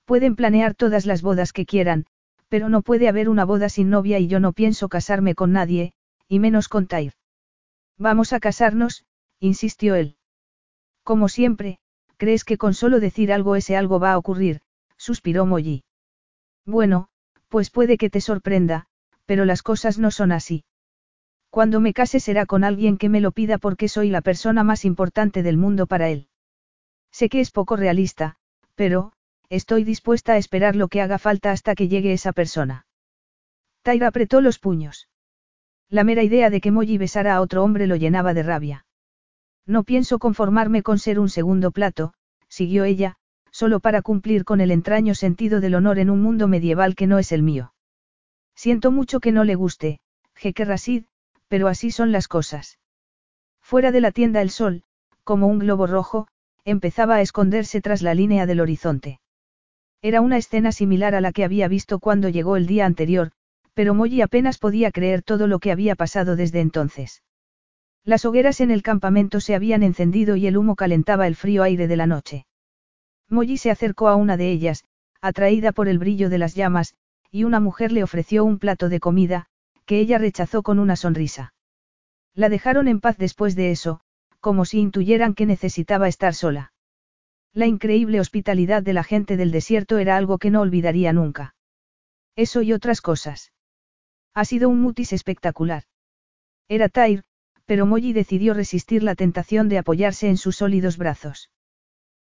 Pueden planear todas las bodas que quieran, pero no puede haber una boda sin novia y yo no pienso casarme con nadie, y menos con Tair. Vamos a casarnos, insistió él. Como siempre, ¿crees que con solo decir algo ese algo va a ocurrir? suspiró Molly. Bueno, pues puede que te sorprenda, pero las cosas no son así. Cuando me case será con alguien que me lo pida porque soy la persona más importante del mundo para él. Sé que es poco realista, pero, Estoy dispuesta a esperar lo que haga falta hasta que llegue esa persona. Tyra apretó los puños. La mera idea de que Molly besara a otro hombre lo llenaba de rabia. No pienso conformarme con ser un segundo plato, siguió ella, solo para cumplir con el entraño sentido del honor en un mundo medieval que no es el mío. Siento mucho que no le guste, Jeque Rasid, pero así son las cosas. Fuera de la tienda el sol, como un globo rojo, empezaba a esconderse tras la línea del horizonte. Era una escena similar a la que había visto cuando llegó el día anterior, pero Molly apenas podía creer todo lo que había pasado desde entonces. Las hogueras en el campamento se habían encendido y el humo calentaba el frío aire de la noche. Molly se acercó a una de ellas, atraída por el brillo de las llamas, y una mujer le ofreció un plato de comida, que ella rechazó con una sonrisa. La dejaron en paz después de eso, como si intuyeran que necesitaba estar sola. La increíble hospitalidad de la gente del desierto era algo que no olvidaría nunca. Eso y otras cosas. Ha sido un mutis espectacular. Era Tyr, pero Molly decidió resistir la tentación de apoyarse en sus sólidos brazos.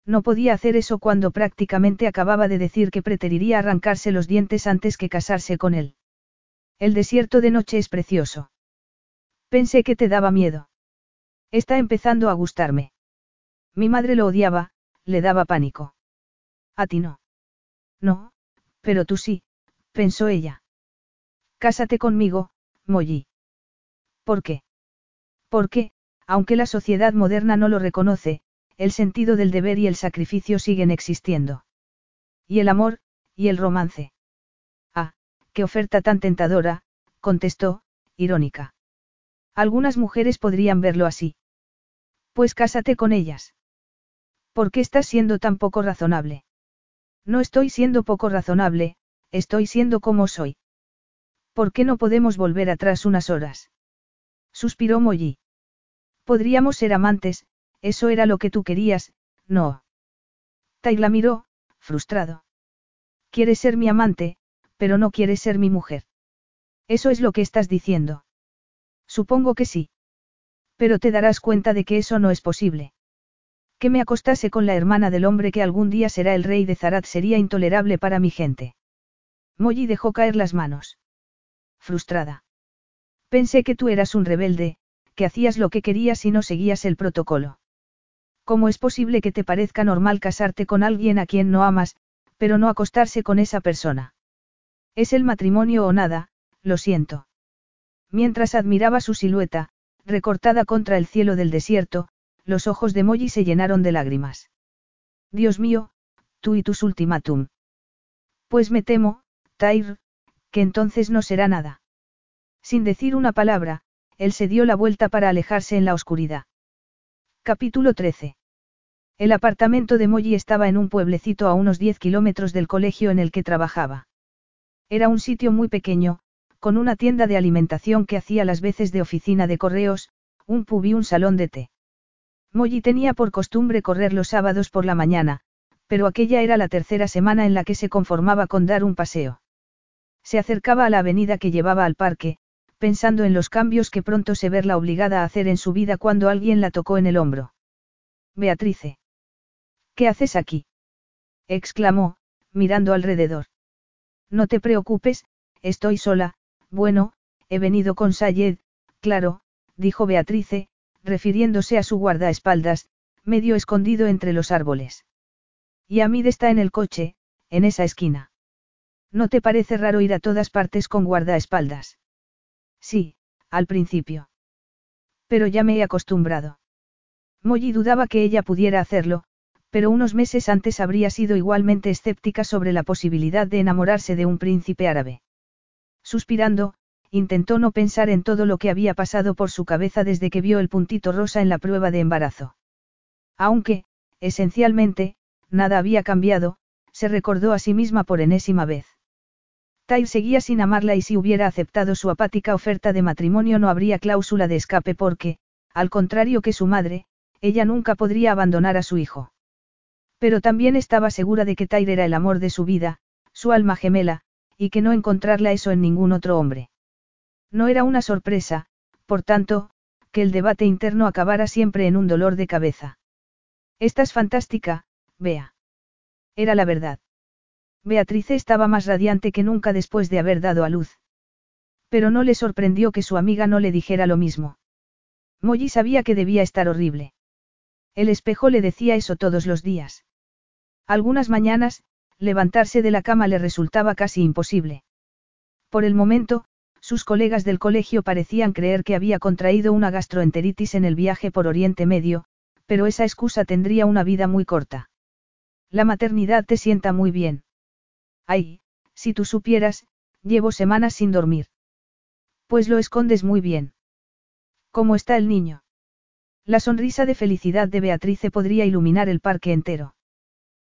No podía hacer eso cuando prácticamente acababa de decir que preferiría arrancarse los dientes antes que casarse con él. El desierto de noche es precioso. Pensé que te daba miedo. Está empezando a gustarme. Mi madre lo odiaba, le daba pánico. A ti no. No, pero tú sí, pensó ella. Cásate conmigo, Molly. ¿Por qué? Porque, aunque la sociedad moderna no lo reconoce, el sentido del deber y el sacrificio siguen existiendo. Y el amor, y el romance. Ah, qué oferta tan tentadora, contestó, irónica. Algunas mujeres podrían verlo así. Pues cásate con ellas. ¿Por qué estás siendo tan poco razonable? No estoy siendo poco razonable, estoy siendo como soy. ¿Por qué no podemos volver atrás unas horas? Suspiró Molly. Podríamos ser amantes, eso era lo que tú querías, no. Taila miró, frustrado. Quieres ser mi amante, pero no quieres ser mi mujer. Eso es lo que estás diciendo. Supongo que sí. Pero te darás cuenta de que eso no es posible. Que me acostase con la hermana del hombre que algún día será el rey de Zarat sería intolerable para mi gente. Molly dejó caer las manos. Frustrada. Pensé que tú eras un rebelde, que hacías lo que querías y no seguías el protocolo. ¿Cómo es posible que te parezca normal casarte con alguien a quien no amas, pero no acostarse con esa persona? Es el matrimonio o nada, lo siento. Mientras admiraba su silueta, recortada contra el cielo del desierto, los ojos de Molly se llenaron de lágrimas. Dios mío, tú y tus ultimátum. Pues me temo, Tyr, que entonces no será nada. Sin decir una palabra, él se dio la vuelta para alejarse en la oscuridad. Capítulo 13. El apartamento de Molly estaba en un pueblecito a unos 10 kilómetros del colegio en el que trabajaba. Era un sitio muy pequeño, con una tienda de alimentación que hacía las veces de oficina de correos, un pub y un salón de té. Molly tenía por costumbre correr los sábados por la mañana, pero aquella era la tercera semana en la que se conformaba con dar un paseo. Se acercaba a la avenida que llevaba al parque, pensando en los cambios que pronto se verla obligada a hacer en su vida cuando alguien la tocó en el hombro. Beatrice. ¿Qué haces aquí? exclamó, mirando alrededor. No te preocupes, estoy sola, bueno, he venido con Sayed, claro, dijo Beatrice, refiriéndose a su guardaespaldas, medio escondido entre los árboles. Y Amid está en el coche, en esa esquina. ¿No te parece raro ir a todas partes con guardaespaldas? Sí, al principio. Pero ya me he acostumbrado. Molly dudaba que ella pudiera hacerlo, pero unos meses antes habría sido igualmente escéptica sobre la posibilidad de enamorarse de un príncipe árabe. Suspirando, intentó no pensar en todo lo que había pasado por su cabeza desde que vio el puntito rosa en la prueba de embarazo. Aunque, esencialmente, nada había cambiado, se recordó a sí misma por enésima vez. Tai seguía sin amarla y si hubiera aceptado su apática oferta de matrimonio no habría cláusula de escape porque, al contrario que su madre, ella nunca podría abandonar a su hijo. Pero también estaba segura de que Tyre era el amor de su vida, su alma gemela, y que no encontrarla eso en ningún otro hombre. No era una sorpresa, por tanto, que el debate interno acabara siempre en un dolor de cabeza. Estás fantástica, Bea. Era la verdad. Beatrice estaba más radiante que nunca después de haber dado a luz. Pero no le sorprendió que su amiga no le dijera lo mismo. Molly sabía que debía estar horrible. El espejo le decía eso todos los días. Algunas mañanas, levantarse de la cama le resultaba casi imposible. Por el momento, sus colegas del colegio parecían creer que había contraído una gastroenteritis en el viaje por Oriente Medio, pero esa excusa tendría una vida muy corta. La maternidad te sienta muy bien. Ay, si tú supieras, llevo semanas sin dormir. Pues lo escondes muy bien. ¿Cómo está el niño? La sonrisa de felicidad de Beatrice podría iluminar el parque entero.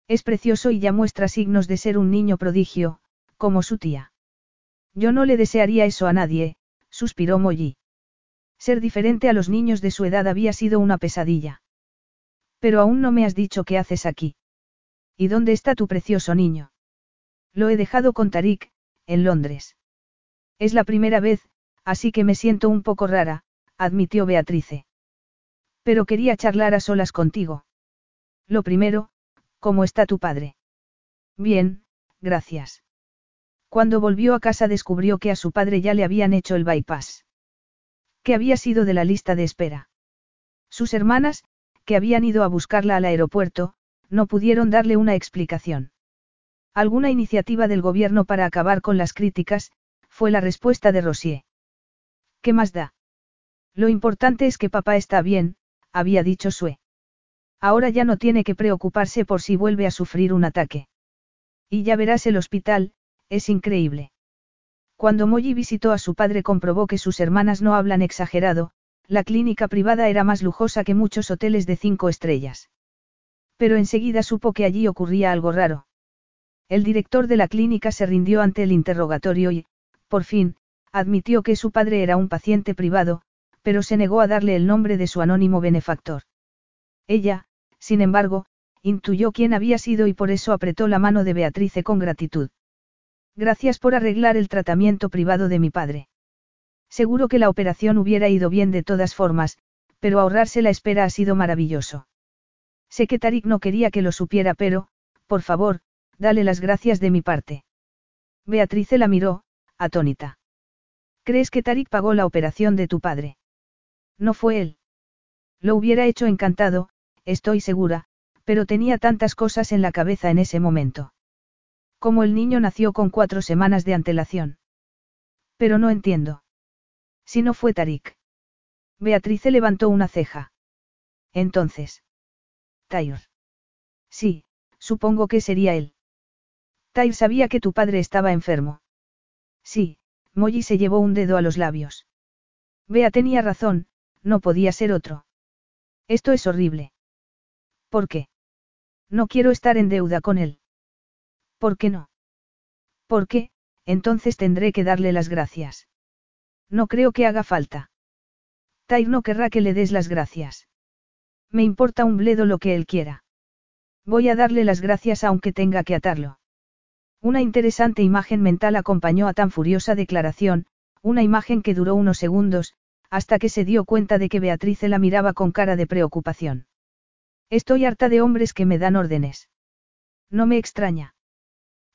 Es precioso y ya muestra signos de ser un niño prodigio, como su tía. Yo no le desearía eso a nadie, suspiró Molly. Ser diferente a los niños de su edad había sido una pesadilla. Pero aún no me has dicho qué haces aquí. ¿Y dónde está tu precioso niño? Lo he dejado con Tarik, en Londres. Es la primera vez, así que me siento un poco rara, admitió Beatrice. Pero quería charlar a solas contigo. Lo primero, ¿Cómo está tu padre? Bien, gracias. Cuando volvió a casa descubrió que a su padre ya le habían hecho el bypass. Que había sido de la lista de espera. Sus hermanas, que habían ido a buscarla al aeropuerto, no pudieron darle una explicación. Alguna iniciativa del gobierno para acabar con las críticas, fue la respuesta de Rosier. ¿Qué más da? Lo importante es que papá está bien, había dicho Sue. Ahora ya no tiene que preocuparse por si vuelve a sufrir un ataque. Y ya verás el hospital, es increíble. Cuando Molly visitó a su padre comprobó que sus hermanas no hablan exagerado, la clínica privada era más lujosa que muchos hoteles de cinco estrellas. Pero enseguida supo que allí ocurría algo raro. El director de la clínica se rindió ante el interrogatorio y, por fin, admitió que su padre era un paciente privado, pero se negó a darle el nombre de su anónimo benefactor. Ella, sin embargo, intuyó quién había sido y por eso apretó la mano de Beatrice con gratitud. Gracias por arreglar el tratamiento privado de mi padre. Seguro que la operación hubiera ido bien de todas formas, pero ahorrarse la espera ha sido maravilloso. Sé que Tarik no quería que lo supiera, pero, por favor, dale las gracias de mi parte. Beatrice la miró, atónita. ¿Crees que Tarik pagó la operación de tu padre? No fue él. Lo hubiera hecho encantado, estoy segura, pero tenía tantas cosas en la cabeza en ese momento. Como el niño nació con cuatro semanas de antelación. Pero no entiendo. Si no fue Tarik. Beatrice levantó una ceja. Entonces. Tair. Sí, supongo que sería él. Tair sabía que tu padre estaba enfermo. Sí, Molly se llevó un dedo a los labios. Bea tenía razón, no podía ser otro. Esto es horrible. ¿Por qué? No quiero estar en deuda con él. ¿Por qué no? ¿Por qué? Entonces tendré que darle las gracias. No creo que haga falta. Tair no querrá que le des las gracias. Me importa un bledo lo que él quiera. Voy a darle las gracias aunque tenga que atarlo. Una interesante imagen mental acompañó a tan furiosa declaración, una imagen que duró unos segundos, hasta que se dio cuenta de que Beatrice la miraba con cara de preocupación. Estoy harta de hombres que me dan órdenes. No me extraña.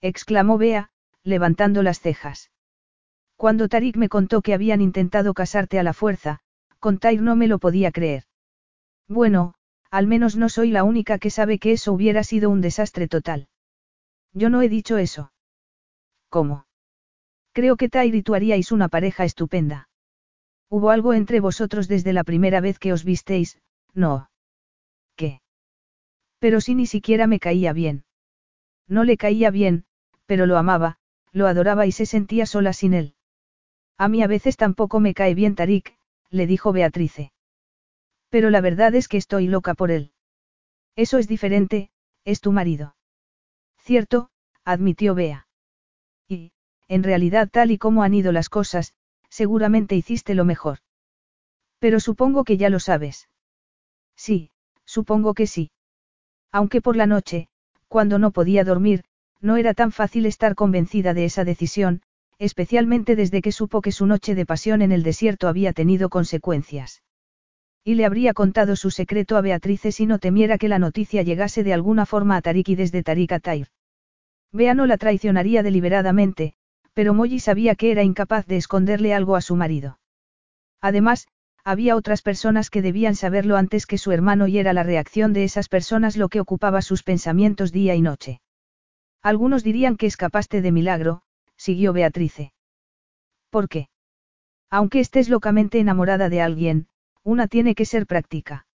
exclamó Bea, levantando las cejas. Cuando Tarik me contó que habían intentado casarte a la fuerza, con Tair no me lo podía creer. Bueno, al menos no soy la única que sabe que eso hubiera sido un desastre total. Yo no he dicho eso. ¿Cómo? Creo que Tair y tú haríais una pareja estupenda. Hubo algo entre vosotros desde la primera vez que os visteis, no. ¿Qué? Pero si ni siquiera me caía bien. No le caía bien, pero lo amaba, lo adoraba y se sentía sola sin él. A mí a veces tampoco me cae bien Tarik, le dijo Beatrice. Pero la verdad es que estoy loca por él. Eso es diferente, es tu marido. Cierto, admitió Bea. Y, en realidad tal y como han ido las cosas, seguramente hiciste lo mejor. Pero supongo que ya lo sabes. Sí, supongo que sí. Aunque por la noche, cuando no podía dormir, no era tan fácil estar convencida de esa decisión, especialmente desde que supo que su noche de pasión en el desierto había tenido consecuencias. Y le habría contado su secreto a Beatrice si no temiera que la noticia llegase de alguna forma a Tarik y desde Tarik a Tair. Bea no la traicionaría deliberadamente, pero Molly sabía que era incapaz de esconderle algo a su marido. Además, había otras personas que debían saberlo antes que su hermano y era la reacción de esas personas lo que ocupaba sus pensamientos día y noche. Algunos dirían que escapaste de milagro, siguió Beatrice. ¿Por qué? Aunque estés locamente enamorada de alguien, una tiene que ser práctica.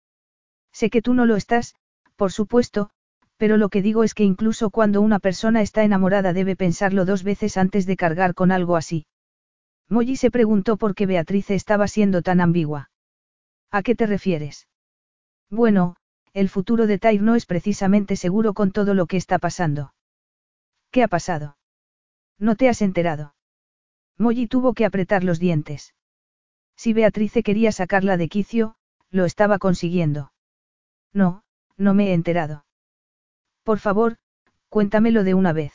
Sé que tú no lo estás, por supuesto, pero lo que digo es que incluso cuando una persona está enamorada debe pensarlo dos veces antes de cargar con algo así. Molly se preguntó por qué Beatriz estaba siendo tan ambigua. ¿A qué te refieres? Bueno, el futuro de Tyre no es precisamente seguro con todo lo que está pasando. ¿Qué ha pasado? No te has enterado. Molly tuvo que apretar los dientes. Si Beatrice quería sacarla de quicio, lo estaba consiguiendo. No, no me he enterado. Por favor, cuéntamelo de una vez.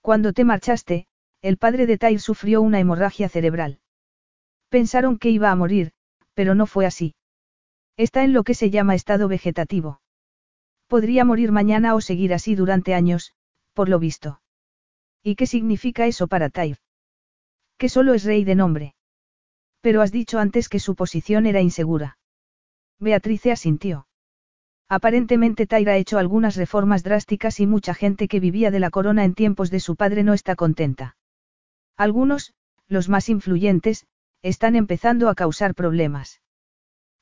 Cuando te marchaste, el padre de Tyre sufrió una hemorragia cerebral. Pensaron que iba a morir, pero no fue así. Está en lo que se llama estado vegetativo. Podría morir mañana o seguir así durante años, por lo visto. ¿Y qué significa eso para Tyre? Que solo es rey de nombre. Pero has dicho antes que su posición era insegura. Beatrice asintió. Aparentemente Tyra ha hecho algunas reformas drásticas y mucha gente que vivía de la corona en tiempos de su padre no está contenta. Algunos, los más influyentes, están empezando a causar problemas.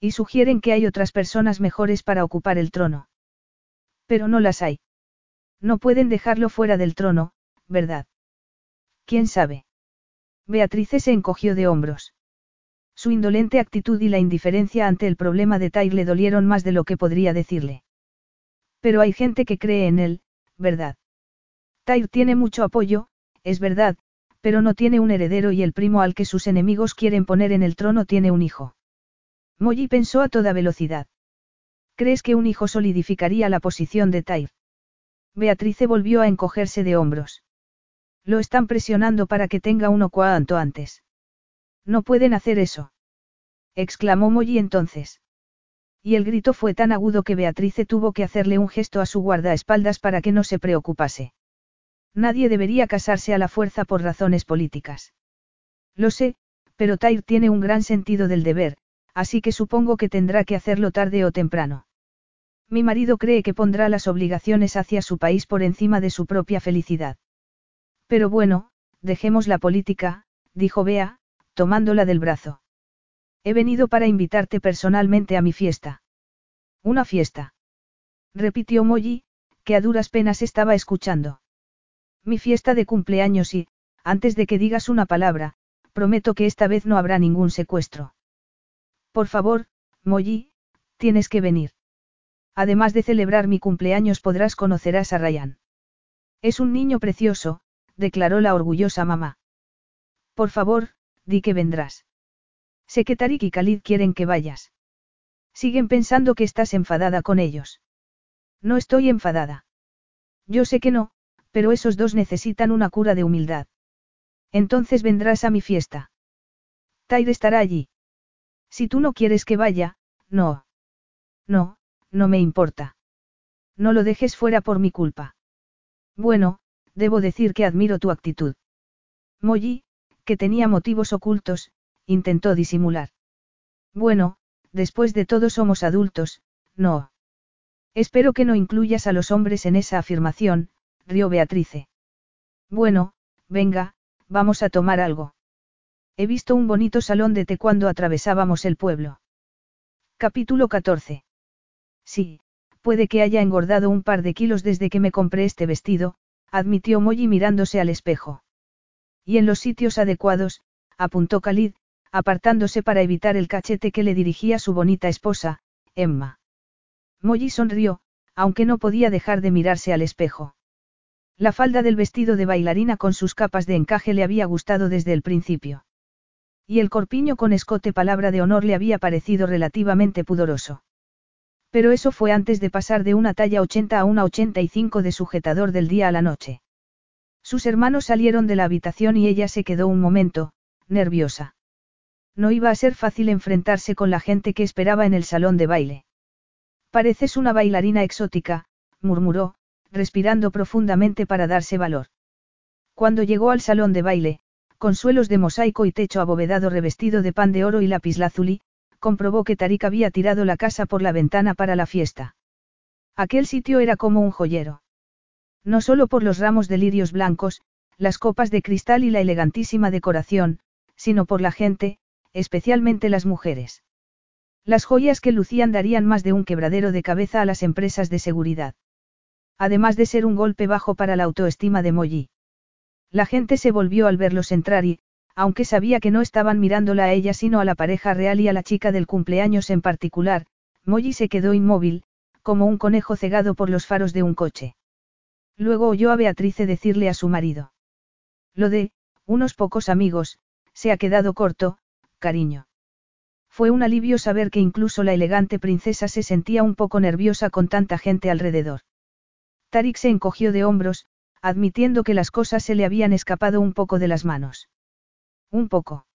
Y sugieren que hay otras personas mejores para ocupar el trono. Pero no las hay. No pueden dejarlo fuera del trono, ¿verdad? ¿Quién sabe? Beatrice se encogió de hombros. Su indolente actitud y la indiferencia ante el problema de Tyre le dolieron más de lo que podría decirle. Pero hay gente que cree en él, ¿verdad? Tyre tiene mucho apoyo, es verdad, pero no tiene un heredero y el primo al que sus enemigos quieren poner en el trono tiene un hijo. Molly pensó a toda velocidad. ¿Crees que un hijo solidificaría la posición de Tyre? Beatrice volvió a encogerse de hombros. Lo están presionando para que tenga uno cuanto antes. No pueden hacer eso. Exclamó Molly entonces. Y el grito fue tan agudo que Beatrice tuvo que hacerle un gesto a su guardaespaldas para que no se preocupase. Nadie debería casarse a la fuerza por razones políticas. Lo sé, pero Tyr tiene un gran sentido del deber, así que supongo que tendrá que hacerlo tarde o temprano. Mi marido cree que pondrá las obligaciones hacia su país por encima de su propia felicidad. Pero bueno, dejemos la política, dijo Bea, tomándola del brazo. He venido para invitarte personalmente a mi fiesta. ¿Una fiesta? Repitió Molly, que a duras penas estaba escuchando. Mi fiesta de cumpleaños y, antes de que digas una palabra, prometo que esta vez no habrá ningún secuestro. Por favor, Molly, tienes que venir. Además de celebrar mi cumpleaños podrás conocerás a Ryan. Es un niño precioso, declaró la orgullosa mamá. Por favor, di que vendrás. Sé que Tarik y Khalid quieren que vayas. Siguen pensando que estás enfadada con ellos. No estoy enfadada. Yo sé que no, pero esos dos necesitan una cura de humildad. Entonces vendrás a mi fiesta. Tyre estará allí. Si tú no quieres que vaya, no. No, no me importa. No lo dejes fuera por mi culpa. Bueno, debo decir que admiro tu actitud. Molly, que tenía motivos ocultos, intentó disimular. Bueno, después de todo somos adultos, no. Espero que no incluyas a los hombres en esa afirmación, rió Beatrice. Bueno, venga, vamos a tomar algo. He visto un bonito salón de té cuando atravesábamos el pueblo. Capítulo 14. Sí, puede que haya engordado un par de kilos desde que me compré este vestido, admitió Molly mirándose al espejo. Y en los sitios adecuados, apuntó Khalid, apartándose para evitar el cachete que le dirigía su bonita esposa, Emma. Molly sonrió, aunque no podía dejar de mirarse al espejo. La falda del vestido de bailarina con sus capas de encaje le había gustado desde el principio. Y el corpiño con escote palabra de honor le había parecido relativamente pudoroso. Pero eso fue antes de pasar de una talla 80 a una 85 de sujetador del día a la noche. Sus hermanos salieron de la habitación y ella se quedó un momento, nerviosa. No iba a ser fácil enfrentarse con la gente que esperaba en el salón de baile. Pareces una bailarina exótica, murmuró, respirando profundamente para darse valor. Cuando llegó al salón de baile, con suelos de mosaico y techo abovedado revestido de pan de oro y lapislázuli, comprobó que Tarik había tirado la casa por la ventana para la fiesta. Aquel sitio era como un joyero. No solo por los ramos de lirios blancos, las copas de cristal y la elegantísima decoración, sino por la gente, especialmente las mujeres. Las joyas que lucían darían más de un quebradero de cabeza a las empresas de seguridad. Además de ser un golpe bajo para la autoestima de Molly. La gente se volvió al verlos entrar y, aunque sabía que no estaban mirándola a ella sino a la pareja real y a la chica del cumpleaños en particular, Molly se quedó inmóvil, como un conejo cegado por los faros de un coche. Luego oyó a Beatrice decirle a su marido. Lo de, unos pocos amigos, se ha quedado corto, cariño. Fue un alivio saber que incluso la elegante princesa se sentía un poco nerviosa con tanta gente alrededor. Tarik se encogió de hombros, admitiendo que las cosas se le habían escapado un poco de las manos. Un poco.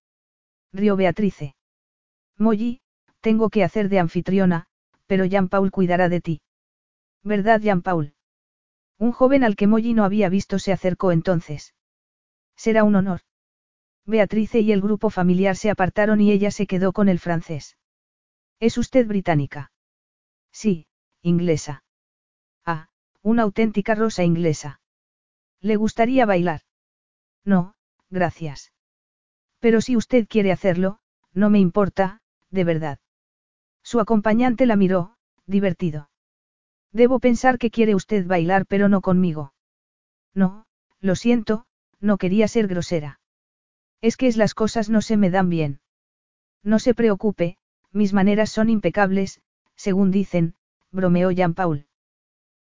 Rió Beatrice. Molly, tengo que hacer de anfitriona, pero Jean-Paul cuidará de ti. ¿Verdad, Jean-Paul? Un joven al que Molly no había visto se acercó entonces. Será un honor. Beatrice y el grupo familiar se apartaron y ella se quedó con el francés. ¿Es usted británica? Sí, inglesa. Ah, una auténtica rosa inglesa. ¿Le gustaría bailar? No, gracias. Pero si usted quiere hacerlo, no me importa, de verdad. Su acompañante la miró, divertido. Debo pensar que quiere usted bailar pero no conmigo. No, lo siento, no quería ser grosera. Es que es las cosas no se me dan bien. No se preocupe, mis maneras son impecables, según dicen, bromeó Jean-Paul.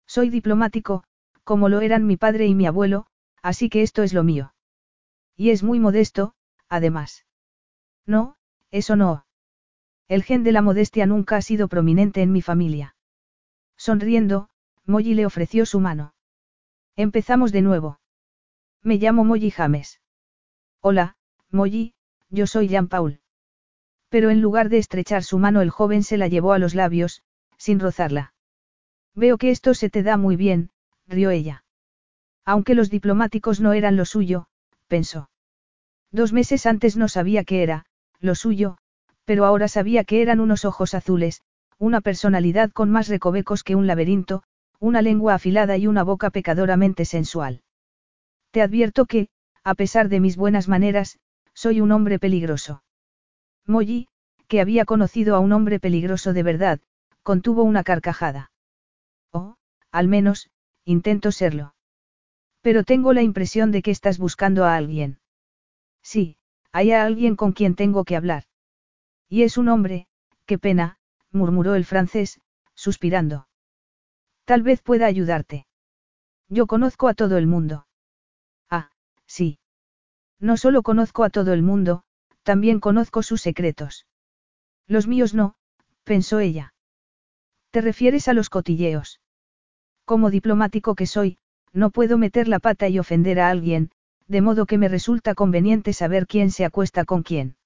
Soy diplomático, como lo eran mi padre y mi abuelo, así que esto es lo mío. Y es muy modesto, además. No, eso no. El gen de la modestia nunca ha sido prominente en mi familia. Sonriendo, Molly le ofreció su mano. Empezamos de nuevo. Me llamo Molly James. Hola, Molly, yo soy Jean Paul. Pero en lugar de estrechar su mano el joven se la llevó a los labios, sin rozarla. Veo que esto se te da muy bien, rió ella. Aunque los diplomáticos no eran lo suyo, pensó. Dos meses antes no sabía qué era, lo suyo, pero ahora sabía que eran unos ojos azules, una personalidad con más recovecos que un laberinto, una lengua afilada y una boca pecadoramente sensual. Te advierto que, a pesar de mis buenas maneras, soy un hombre peligroso. Molly, que había conocido a un hombre peligroso de verdad, contuvo una carcajada. Oh, al menos, intento serlo. Pero tengo la impresión de que estás buscando a alguien. Sí, hay a alguien con quien tengo que hablar. Y es un hombre, qué pena, murmuró el francés, suspirando. Tal vez pueda ayudarte. Yo conozco a todo el mundo. Ah, sí. No solo conozco a todo el mundo, también conozco sus secretos. Los míos no, pensó ella. ¿Te refieres a los cotilleos? Como diplomático que soy, no puedo meter la pata y ofender a alguien, de modo que me resulta conveniente saber quién se acuesta con quién.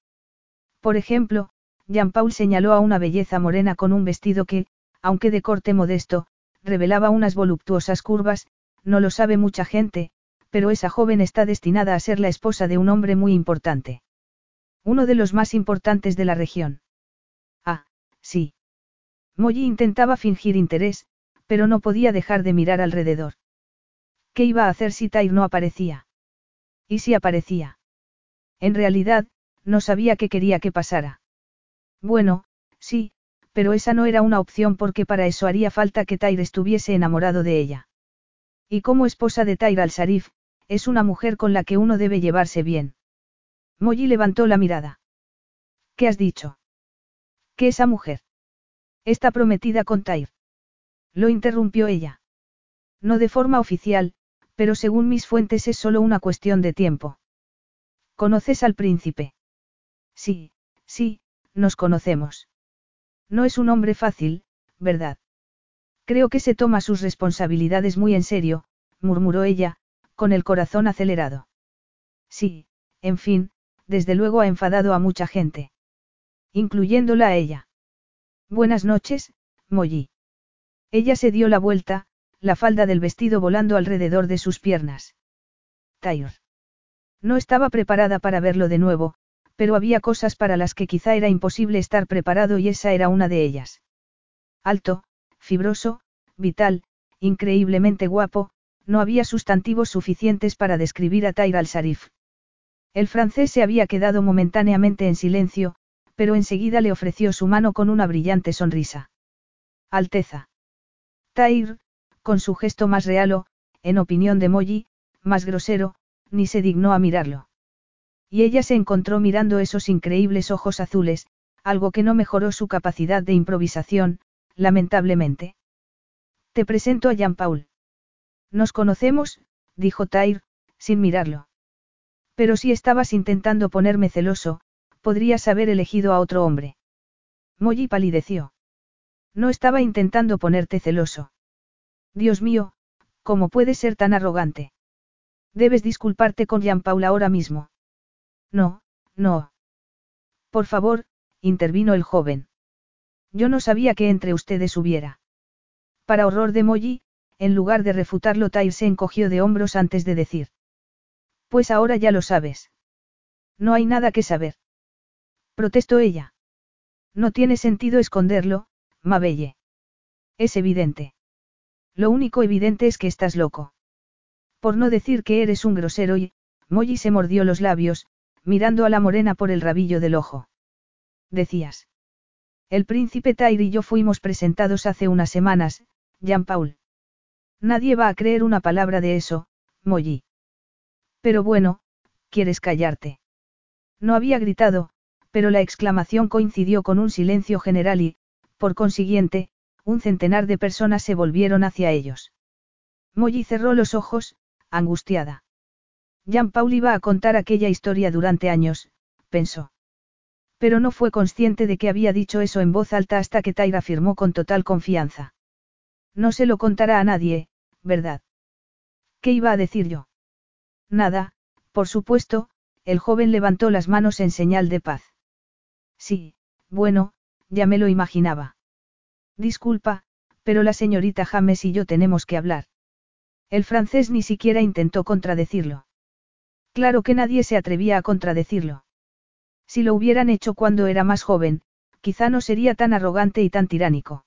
Por ejemplo, Jean-Paul señaló a una belleza morena con un vestido que, aunque de corte modesto, revelaba unas voluptuosas curvas, no lo sabe mucha gente, pero esa joven está destinada a ser la esposa de un hombre muy importante. Uno de los más importantes de la región. Ah, sí. Molly intentaba fingir interés, pero no podía dejar de mirar alrededor. ¿Qué iba a hacer si Tyr no aparecía? ¿Y si aparecía? En realidad, no sabía qué quería que pasara. Bueno, sí, pero esa no era una opción porque para eso haría falta que Tyr estuviese enamorado de ella. Y como esposa de Tyr al-Sarif, es una mujer con la que uno debe llevarse bien. Molly levantó la mirada. ¿Qué has dicho? ¿Qué esa mujer? Está prometida con Tyr. Lo interrumpió ella. No de forma oficial, pero según mis fuentes es solo una cuestión de tiempo. ¿Conoces al príncipe? Sí, sí, nos conocemos. No es un hombre fácil, ¿verdad? Creo que se toma sus responsabilidades muy en serio, murmuró ella, con el corazón acelerado. Sí, en fin, desde luego ha enfadado a mucha gente. Incluyéndola a ella. Buenas noches, Molly. Ella se dio la vuelta, la falda del vestido volando alrededor de sus piernas. Tyr. No estaba preparada para verlo de nuevo, pero había cosas para las que quizá era imposible estar preparado y esa era una de ellas. Alto, fibroso, vital, increíblemente guapo, no había sustantivos suficientes para describir a Tyr al-Sarif. El francés se había quedado momentáneamente en silencio, pero enseguida le ofreció su mano con una brillante sonrisa. Alteza. Tyr, con su gesto más real o, en opinión de Molly, más grosero, ni se dignó a mirarlo. Y ella se encontró mirando esos increíbles ojos azules, algo que no mejoró su capacidad de improvisación, lamentablemente. Te presento a Jean-Paul. Nos conocemos, dijo Tyr, sin mirarlo. Pero si estabas intentando ponerme celoso, podrías haber elegido a otro hombre. Molly palideció. No estaba intentando ponerte celoso. Dios mío, ¿cómo puedes ser tan arrogante? Debes disculparte con Jean-Paul ahora mismo. No, no. Por favor, intervino el joven. Yo no sabía que entre ustedes hubiera. Para horror de Molly, en lugar de refutarlo, Tyr se encogió de hombros antes de decir. Pues ahora ya lo sabes. No hay nada que saber. Protestó ella. No tiene sentido esconderlo, Mabelle. Es evidente. Lo único evidente es que estás loco. Por no decir que eres un grosero y, Molly se mordió los labios, mirando a la morena por el rabillo del ojo. Decías. El príncipe Tyr y yo fuimos presentados hace unas semanas, Jean-Paul. Nadie va a creer una palabra de eso, Molly. Pero bueno, ¿quieres callarte? No había gritado, pero la exclamación coincidió con un silencio general y, por consiguiente, un centenar de personas se volvieron hacia ellos. Molly cerró los ojos, angustiada. Jean-Paul iba a contar aquella historia durante años, pensó. Pero no fue consciente de que había dicho eso en voz alta hasta que Tyra afirmó con total confianza. No se lo contará a nadie, ¿verdad? ¿Qué iba a decir yo? Nada, por supuesto, el joven levantó las manos en señal de paz. Sí, Bueno, ya me lo imaginaba. Disculpa, pero la señorita James y yo tenemos que hablar. El francés ni siquiera intentó contradecirlo. Claro que nadie se atrevía a contradecirlo. Si lo hubieran hecho cuando era más joven, quizá no sería tan arrogante y tan tiránico.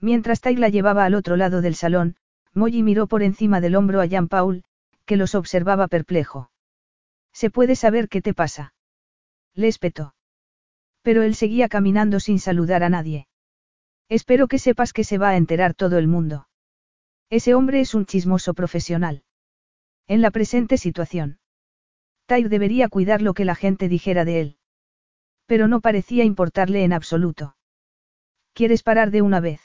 Mientras Tai la llevaba al otro lado del salón, Molly miró por encima del hombro a Jean Paul, que los observaba perplejo. ¿Se puede saber qué te pasa? Le espetó. Pero él seguía caminando sin saludar a nadie. Espero que sepas que se va a enterar todo el mundo. Ese hombre es un chismoso profesional. En la presente situación. Tyr debería cuidar lo que la gente dijera de él. Pero no parecía importarle en absoluto. ¿Quieres parar de una vez?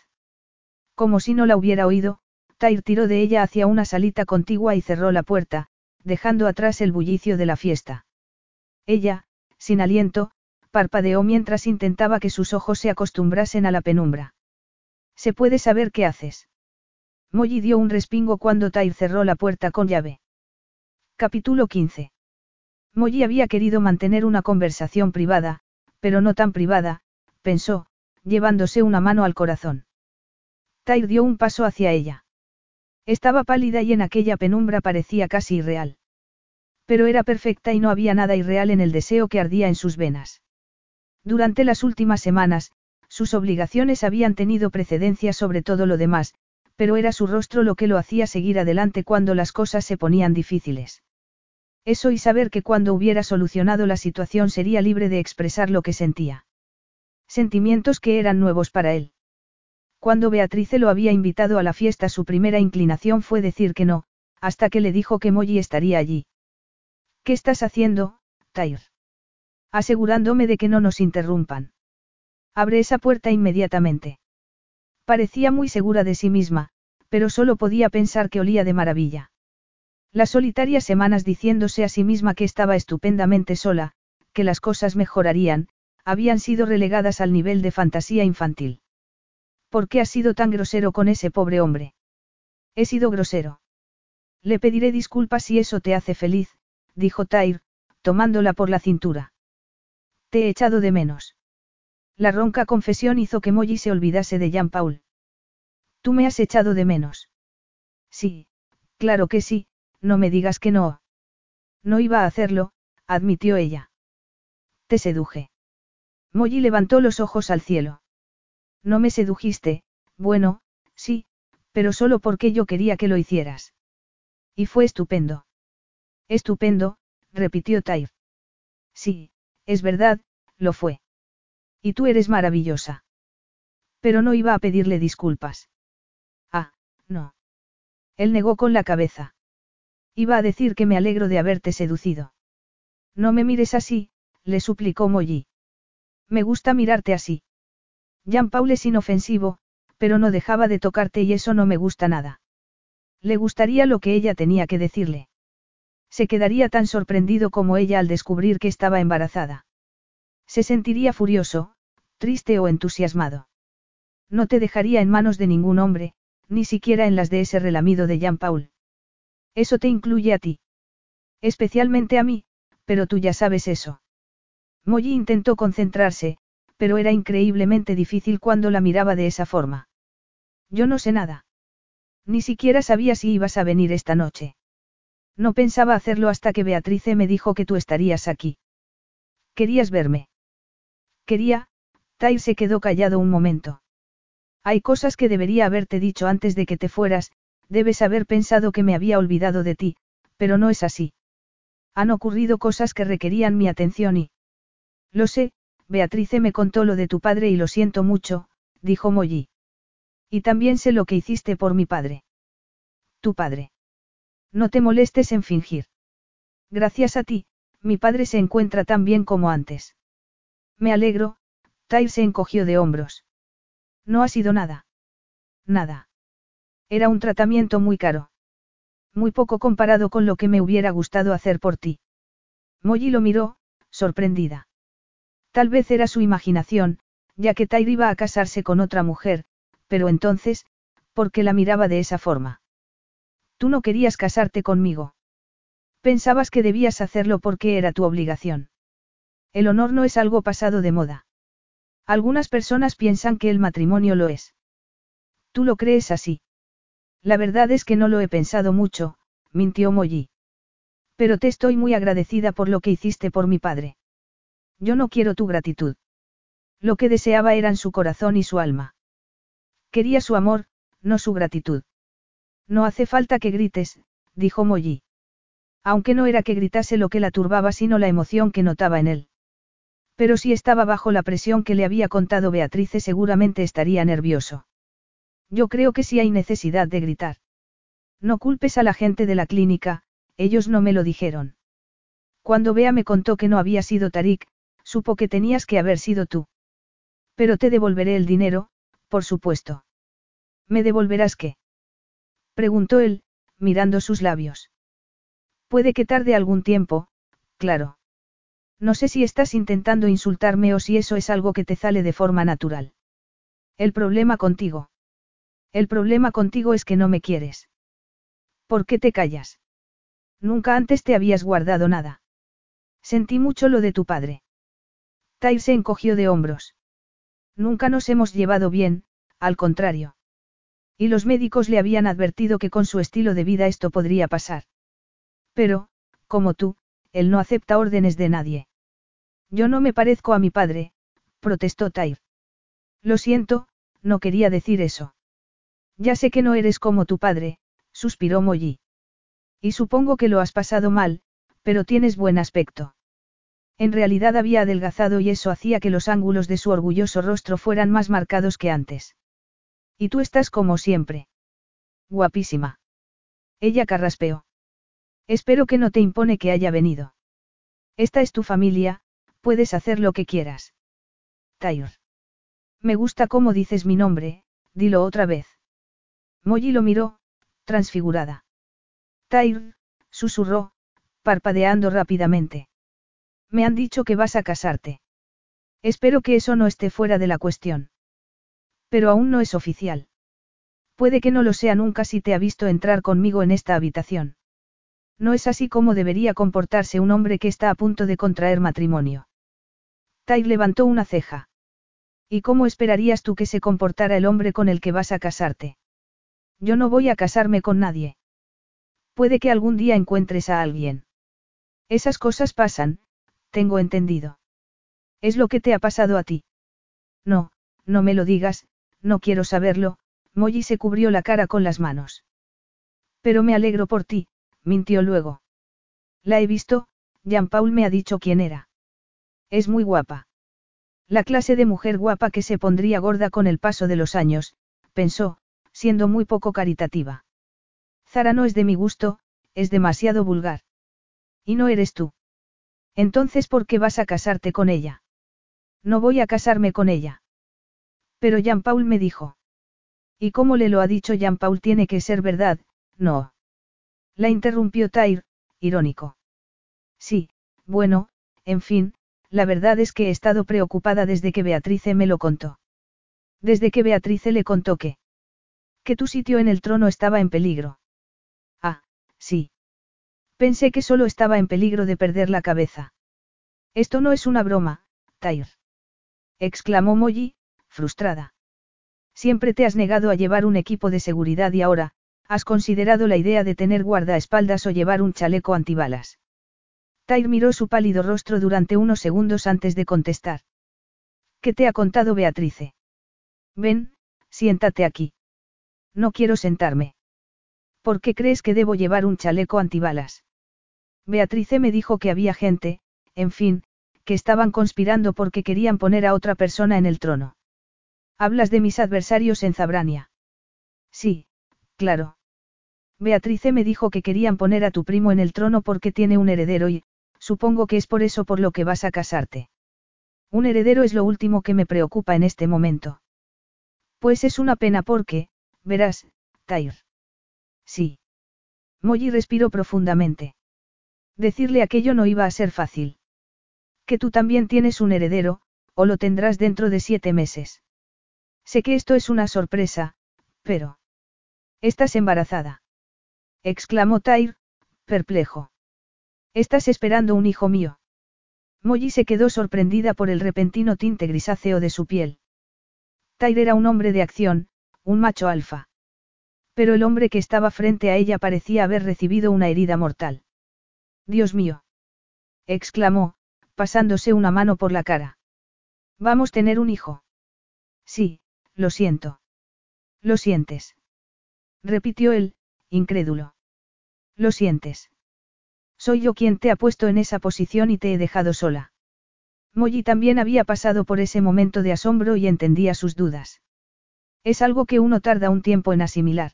Como si no la hubiera oído, Tyr tiró de ella hacia una salita contigua y cerró la puerta, dejando atrás el bullicio de la fiesta. Ella, sin aliento, parpadeó mientras intentaba que sus ojos se acostumbrasen a la penumbra. ¿Se puede saber qué haces? Molly dio un respingo cuando Tyr cerró la puerta con llave. Capítulo 15. Molly había querido mantener una conversación privada, pero no tan privada, pensó, llevándose una mano al corazón. Tyr dio un paso hacia ella. Estaba pálida y en aquella penumbra parecía casi irreal. Pero era perfecta y no había nada irreal en el deseo que ardía en sus venas. Durante las últimas semanas, sus obligaciones habían tenido precedencia sobre todo lo demás, pero era su rostro lo que lo hacía seguir adelante cuando las cosas se ponían difíciles. Eso y saber que cuando hubiera solucionado la situación sería libre de expresar lo que sentía. Sentimientos que eran nuevos para él. Cuando Beatrice lo había invitado a la fiesta su primera inclinación fue decir que no, hasta que le dijo que Molly estaría allí. ¿Qué estás haciendo, Tyr? Asegurándome de que no nos interrumpan. Abre esa puerta inmediatamente. Parecía muy segura de sí misma, pero solo podía pensar que olía de maravilla. Las solitarias semanas diciéndose a sí misma que estaba estupendamente sola, que las cosas mejorarían, habían sido relegadas al nivel de fantasía infantil. ¿Por qué has sido tan grosero con ese pobre hombre? He sido grosero. Le pediré disculpas si eso te hace feliz, dijo Tyr, tomándola por la cintura. Te he echado de menos. La ronca confesión hizo que Molly se olvidase de Jean Paul. Tú me has echado de menos. Sí, claro que sí, no me digas que no. No iba a hacerlo, admitió ella. Te seduje. Molly levantó los ojos al cielo. No me sedujiste, bueno, sí, pero solo porque yo quería que lo hicieras. Y fue estupendo. Estupendo, repitió Tyr. Sí, es verdad, lo fue. Y tú eres maravillosa. Pero no iba a pedirle disculpas. Ah, no. Él negó con la cabeza. Iba a decir que me alegro de haberte seducido. No me mires así, le suplicó Molly. Me gusta mirarte así. Jean Paul es inofensivo, pero no dejaba de tocarte y eso no me gusta nada. Le gustaría lo que ella tenía que decirle. Se quedaría tan sorprendido como ella al descubrir que estaba embarazada. Se sentiría furioso, triste o entusiasmado. No te dejaría en manos de ningún hombre, ni siquiera en las de ese relamido de Jean Paul. Eso te incluye a ti. Especialmente a mí, pero tú ya sabes eso. Molly intentó concentrarse, pero era increíblemente difícil cuando la miraba de esa forma. Yo no sé nada. Ni siquiera sabía si ibas a venir esta noche. No pensaba hacerlo hasta que Beatrice me dijo que tú estarías aquí. ¿Querías verme? Quería, Tyr se quedó callado un momento. Hay cosas que debería haberte dicho antes de que te fueras, debes haber pensado que me había olvidado de ti, pero no es así. Han ocurrido cosas que requerían mi atención y... Lo sé, Beatrice me contó lo de tu padre y lo siento mucho, dijo Molly. Y también sé lo que hiciste por mi padre. Tu padre. No te molestes en fingir. Gracias a ti, mi padre se encuentra tan bien como antes. Me alegro, Tyre se encogió de hombros. No ha sido nada. Nada. Era un tratamiento muy caro. Muy poco comparado con lo que me hubiera gustado hacer por ti. Molly lo miró, sorprendida. Tal vez era su imaginación, ya que Tyre iba a casarse con otra mujer, pero entonces, ¿por qué la miraba de esa forma? Tú no querías casarte conmigo. Pensabas que debías hacerlo porque era tu obligación. El honor no es algo pasado de moda. Algunas personas piensan que el matrimonio lo es. ¿Tú lo crees así? La verdad es que no lo he pensado mucho, mintió Molly. Pero te estoy muy agradecida por lo que hiciste por mi padre. Yo no quiero tu gratitud. Lo que deseaba eran su corazón y su alma. Quería su amor, no su gratitud. No hace falta que grites, dijo Molly. Aunque no era que gritase lo que la turbaba sino la emoción que notaba en él. Pero si estaba bajo la presión que le había contado Beatrice seguramente estaría nervioso. Yo creo que sí hay necesidad de gritar. No culpes a la gente de la clínica, ellos no me lo dijeron. Cuando Bea me contó que no había sido Tarik, supo que tenías que haber sido tú. Pero te devolveré el dinero, por supuesto. ¿Me devolverás qué? Preguntó él, mirando sus labios. Puede que tarde algún tiempo, claro. No sé si estás intentando insultarme o si eso es algo que te sale de forma natural. El problema contigo. El problema contigo es que no me quieres. ¿Por qué te callas? Nunca antes te habías guardado nada. Sentí mucho lo de tu padre. Tyre se encogió de hombros. Nunca nos hemos llevado bien, al contrario. Y los médicos le habían advertido que con su estilo de vida esto podría pasar. Pero, como tú, él no acepta órdenes de nadie. Yo no me parezco a mi padre, protestó Tyre. Lo siento, no quería decir eso. Ya sé que no eres como tu padre, suspiró Molly. Y supongo que lo has pasado mal, pero tienes buen aspecto. En realidad había adelgazado y eso hacía que los ángulos de su orgulloso rostro fueran más marcados que antes. Y tú estás como siempre. Guapísima. Ella carraspeó. Espero que no te impone que haya venido. Esta es tu familia, puedes hacer lo que quieras. Tyr. Me gusta cómo dices mi nombre, dilo otra vez. Molly lo miró, transfigurada. Tyr, susurró, parpadeando rápidamente. Me han dicho que vas a casarte. Espero que eso no esté fuera de la cuestión. Pero aún no es oficial. Puede que no lo sea nunca si te ha visto entrar conmigo en esta habitación. No es así como debería comportarse un hombre que está a punto de contraer matrimonio. Tai levantó una ceja. ¿Y cómo esperarías tú que se comportara el hombre con el que vas a casarte? Yo no voy a casarme con nadie. Puede que algún día encuentres a alguien. Esas cosas pasan, tengo entendido. ¿Es lo que te ha pasado a ti? No, no me lo digas, no quiero saberlo, Molly se cubrió la cara con las manos. Pero me alegro por ti, mintió luego. La he visto, Jean-Paul me ha dicho quién era. Es muy guapa. La clase de mujer guapa que se pondría gorda con el paso de los años, pensó, siendo muy poco caritativa. Zara no es de mi gusto, es demasiado vulgar. Y no eres tú. Entonces, ¿por qué vas a casarte con ella? No voy a casarme con ella. Pero Jean-Paul me dijo. Y como le lo ha dicho Jean-Paul tiene que ser verdad, no. La interrumpió Tyr, irónico. Sí, bueno, en fin, la verdad es que he estado preocupada desde que Beatrice me lo contó. Desde que Beatrice le contó que... Que tu sitio en el trono estaba en peligro. Ah, sí. Pensé que solo estaba en peligro de perder la cabeza. Esto no es una broma, Tyr. Exclamó Molly, frustrada. Siempre te has negado a llevar un equipo de seguridad y ahora, has considerado la idea de tener guardaespaldas o llevar un chaleco antibalas. Tyr miró su pálido rostro durante unos segundos antes de contestar. ¿Qué te ha contado Beatrice? Ven, siéntate aquí. No quiero sentarme. ¿Por qué crees que debo llevar un chaleco antibalas? Beatrice me dijo que había gente, en fin, que estaban conspirando porque querían poner a otra persona en el trono. Hablas de mis adversarios en Zabrania. Sí, claro. Beatrice me dijo que querían poner a tu primo en el trono porque tiene un heredero y, supongo que es por eso por lo que vas a casarte. Un heredero es lo último que me preocupa en este momento. Pues es una pena porque, verás, Tyr. Sí. Molly respiró profundamente. Decirle aquello no iba a ser fácil. Que tú también tienes un heredero, o lo tendrás dentro de siete meses. Sé que esto es una sorpresa, pero... Estás embarazada. Exclamó Tyr, perplejo. Estás esperando un hijo mío. Molly se quedó sorprendida por el repentino tinte grisáceo de su piel. Tyre era un hombre de acción, un macho alfa. Pero el hombre que estaba frente a ella parecía haber recibido una herida mortal. Dios mío. exclamó, pasándose una mano por la cara. Vamos a tener un hijo. Sí, lo siento. Lo sientes. Repitió él, incrédulo. Lo sientes. Soy yo quien te ha puesto en esa posición y te he dejado sola. Molly también había pasado por ese momento de asombro y entendía sus dudas. Es algo que uno tarda un tiempo en asimilar.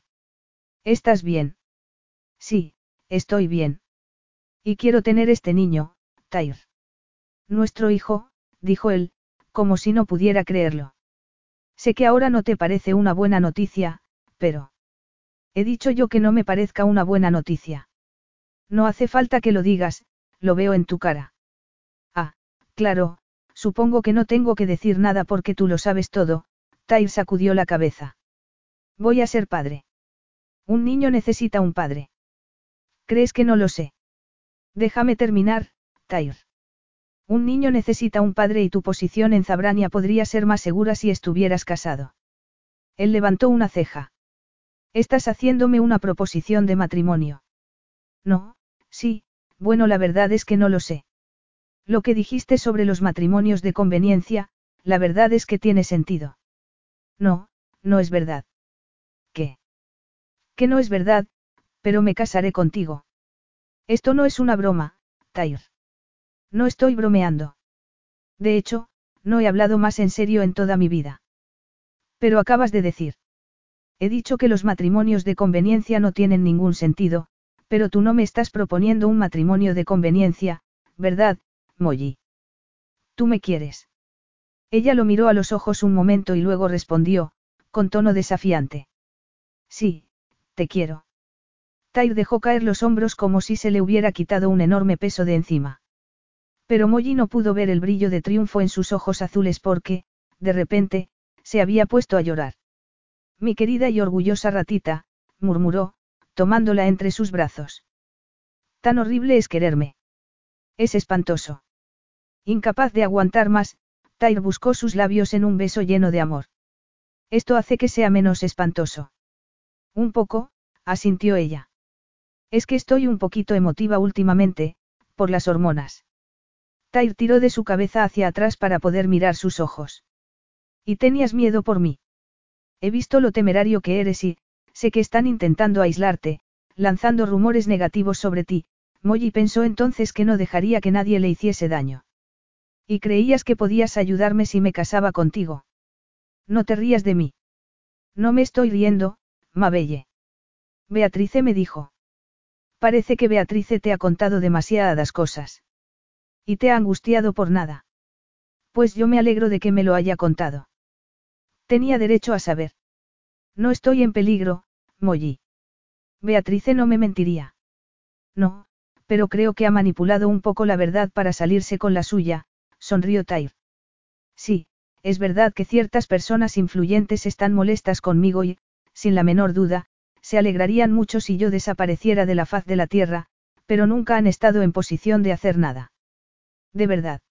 ¿Estás bien? Sí, estoy bien. Y quiero tener este niño, Tyr. Nuestro hijo, dijo él, como si no pudiera creerlo. Sé que ahora no te parece una buena noticia, pero... He dicho yo que no me parezca una buena noticia. No hace falta que lo digas, lo veo en tu cara. Ah, claro, supongo que no tengo que decir nada porque tú lo sabes todo, Tyr sacudió la cabeza. Voy a ser padre. Un niño necesita un padre. ¿Crees que no lo sé? Déjame terminar, Tyr. Un niño necesita un padre y tu posición en Zabrania podría ser más segura si estuvieras casado. Él levantó una ceja. Estás haciéndome una proposición de matrimonio. No, sí, bueno, la verdad es que no lo sé. Lo que dijiste sobre los matrimonios de conveniencia, la verdad es que tiene sentido. No, no es verdad. ¿Qué? Que no es verdad, pero me casaré contigo. Esto no es una broma, Tyr. No estoy bromeando. De hecho, no he hablado más en serio en toda mi vida. Pero acabas de decir. He dicho que los matrimonios de conveniencia no tienen ningún sentido, pero tú no me estás proponiendo un matrimonio de conveniencia, ¿verdad, Molly? Tú me quieres. Ella lo miró a los ojos un momento y luego respondió, con tono desafiante. Sí, te quiero. Tyr dejó caer los hombros como si se le hubiera quitado un enorme peso de encima. Pero Molly no pudo ver el brillo de triunfo en sus ojos azules porque, de repente, se había puesto a llorar. Mi querida y orgullosa ratita, murmuró, tomándola entre sus brazos. Tan horrible es quererme. Es espantoso. Incapaz de aguantar más, Tyr buscó sus labios en un beso lleno de amor. Esto hace que sea menos espantoso. Un poco, asintió ella. Es que estoy un poquito emotiva últimamente, por las hormonas. Tyr tiró de su cabeza hacia atrás para poder mirar sus ojos. ¿Y tenías miedo por mí? He visto lo temerario que eres y, sé que están intentando aislarte, lanzando rumores negativos sobre ti, Molly pensó entonces que no dejaría que nadie le hiciese daño. Y creías que podías ayudarme si me casaba contigo. No te rías de mí. No me estoy riendo, Mabelle. Beatrice me dijo. Parece que Beatrice te ha contado demasiadas cosas. Y te ha angustiado por nada. Pues yo me alegro de que me lo haya contado. Tenía derecho a saber. No estoy en peligro, Molly. Beatrice no me mentiría. No, pero creo que ha manipulado un poco la verdad para salirse con la suya, sonrió Tyr. Sí, es verdad que ciertas personas influyentes están molestas conmigo y, sin la menor duda, se alegrarían mucho si yo desapareciera de la faz de la tierra, pero nunca han estado en posición de hacer nada. De verdad.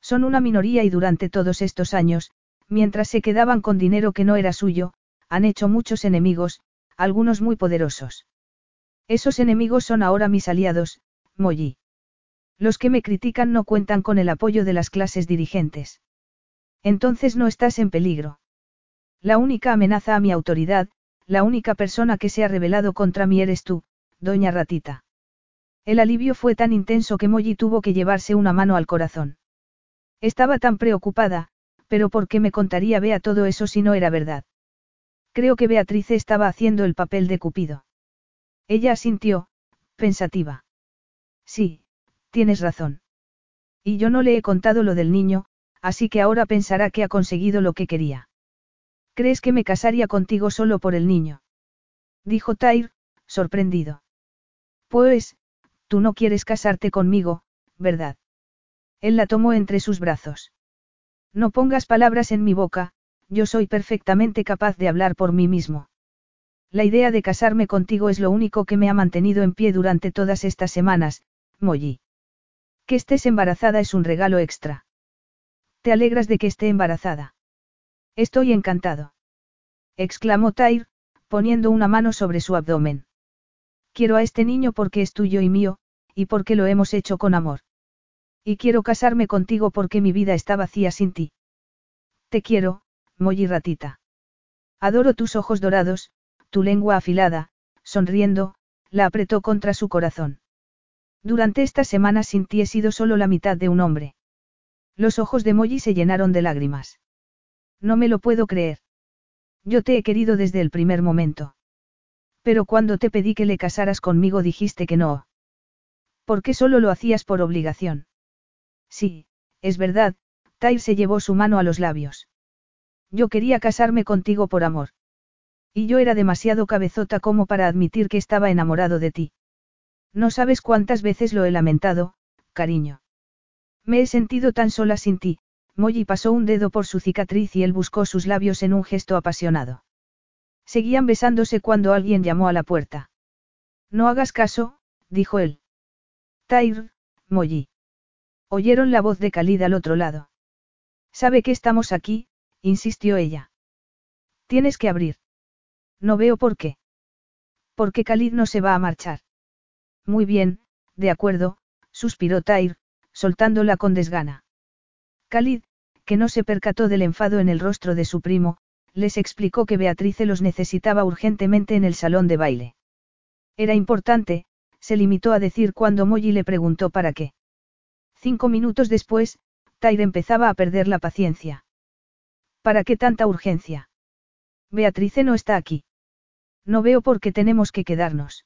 Son una minoría y durante todos estos años, mientras se quedaban con dinero que no era suyo, han hecho muchos enemigos, algunos muy poderosos. Esos enemigos son ahora mis aliados, Molly. Los que me critican no cuentan con el apoyo de las clases dirigentes. Entonces no estás en peligro. La única amenaza a mi autoridad, la única persona que se ha rebelado contra mí eres tú, doña Ratita. El alivio fue tan intenso que Molly tuvo que llevarse una mano al corazón. Estaba tan preocupada, pero ¿por qué me contaría Bea todo eso si no era verdad? Creo que Beatriz estaba haciendo el papel de Cupido. Ella asintió, pensativa. Sí, tienes razón. Y yo no le he contado lo del niño, así que ahora pensará que ha conseguido lo que quería. ¿Crees que me casaría contigo solo por el niño? Dijo Tyr, sorprendido. Pues, tú no quieres casarte conmigo, ¿verdad? Él la tomó entre sus brazos. No pongas palabras en mi boca, yo soy perfectamente capaz de hablar por mí mismo. La idea de casarme contigo es lo único que me ha mantenido en pie durante todas estas semanas, Molly. Que estés embarazada es un regalo extra. ¿Te alegras de que esté embarazada? Estoy encantado. exclamó Tyr, poniendo una mano sobre su abdomen. Quiero a este niño porque es tuyo y mío, y porque lo hemos hecho con amor. Y quiero casarme contigo porque mi vida está vacía sin ti. Te quiero, Molly ratita. Adoro tus ojos dorados, tu lengua afilada, sonriendo, la apretó contra su corazón. Durante estas semanas sin ti he sido solo la mitad de un hombre. Los ojos de Molly se llenaron de lágrimas. No me lo puedo creer. Yo te he querido desde el primer momento. Pero cuando te pedí que le casaras conmigo dijiste que no. ¿Por qué solo lo hacías por obligación? Sí, es verdad, Tyr se llevó su mano a los labios. Yo quería casarme contigo por amor. Y yo era demasiado cabezota como para admitir que estaba enamorado de ti. No sabes cuántas veces lo he lamentado, cariño. Me he sentido tan sola sin ti, Molly pasó un dedo por su cicatriz y él buscó sus labios en un gesto apasionado. Seguían besándose cuando alguien llamó a la puerta. No hagas caso, dijo él. Tyr, Molly. Oyeron la voz de Khalid al otro lado. Sabe que estamos aquí, insistió ella. Tienes que abrir. No veo por qué. Porque Khalid no se va a marchar. Muy bien, de acuerdo, suspiró Tyr, soltándola con desgana. Khalid, que no se percató del enfado en el rostro de su primo, les explicó que Beatrice los necesitaba urgentemente en el salón de baile. Era importante, se limitó a decir cuando Molly le preguntó para qué. Cinco minutos después, Tyr empezaba a perder la paciencia. ¿Para qué tanta urgencia? Beatrice no está aquí. No veo por qué tenemos que quedarnos.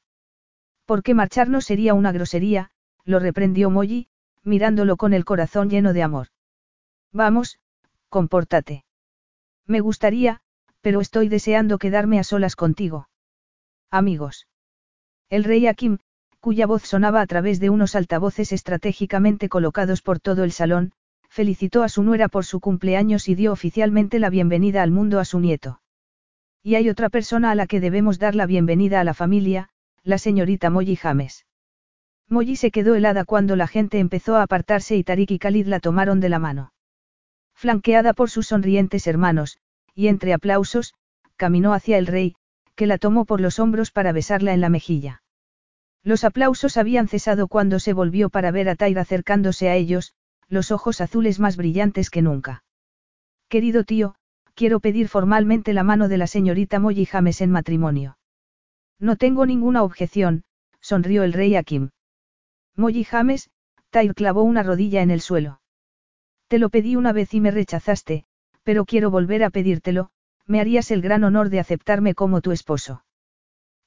Porque marcharnos sería una grosería, lo reprendió Molly, mirándolo con el corazón lleno de amor. Vamos, compórtate. Me gustaría, pero estoy deseando quedarme a solas contigo. Amigos. El rey Akim, cuya voz sonaba a través de unos altavoces estratégicamente colocados por todo el salón, felicitó a su nuera por su cumpleaños y dio oficialmente la bienvenida al mundo a su nieto. Y hay otra persona a la que debemos dar la bienvenida a la familia, la señorita Molly James. Molly se quedó helada cuando la gente empezó a apartarse y Tarik y Khalid la tomaron de la mano. Flanqueada por sus sonrientes hermanos, y entre aplausos, caminó hacia el rey, que la tomó por los hombros para besarla en la mejilla. Los aplausos habían cesado cuando se volvió para ver a Tyra acercándose a ellos, los ojos azules más brillantes que nunca. Querido tío, quiero pedir formalmente la mano de la señorita Molly James en matrimonio. No tengo ninguna objeción, sonrió el rey Akim. Molly James, Tyr clavó una rodilla en el suelo. Te lo pedí una vez y me rechazaste, pero quiero volver a pedírtelo, me harías el gran honor de aceptarme como tu esposo.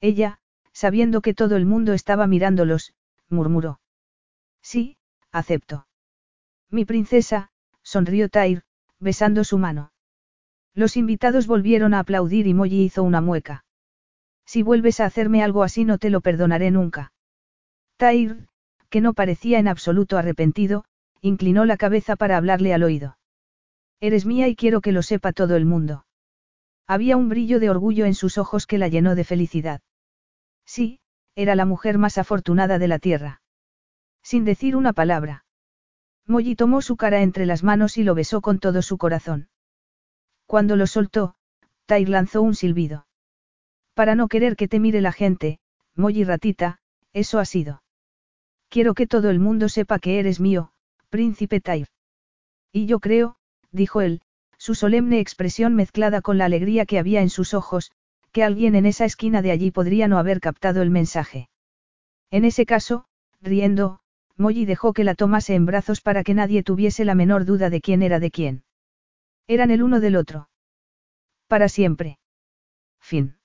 Ella, sabiendo que todo el mundo estaba mirándolos, murmuró. Sí, acepto. Mi princesa, sonrió Tyr, besando su mano. Los invitados volvieron a aplaudir y Molly hizo una mueca. Si vuelves a hacerme algo así no te lo perdonaré nunca. Tair, que no parecía en absoluto arrepentido, inclinó la cabeza para hablarle al oído. Eres mía y quiero que lo sepa todo el mundo. Había un brillo de orgullo en sus ojos que la llenó de felicidad. Sí, era la mujer más afortunada de la tierra. Sin decir una palabra. Molly tomó su cara entre las manos y lo besó con todo su corazón. Cuando lo soltó, Tyr lanzó un silbido. Para no querer que te mire la gente, Molly ratita, eso ha sido. Quiero que todo el mundo sepa que eres mío, príncipe Tyr. Y yo creo, dijo él, su solemne expresión mezclada con la alegría que había en sus ojos, que alguien en esa esquina de allí podría no haber captado el mensaje. En ese caso, riendo, Molly dejó que la tomase en brazos para que nadie tuviese la menor duda de quién era de quién. Eran el uno del otro. Para siempre. Fin.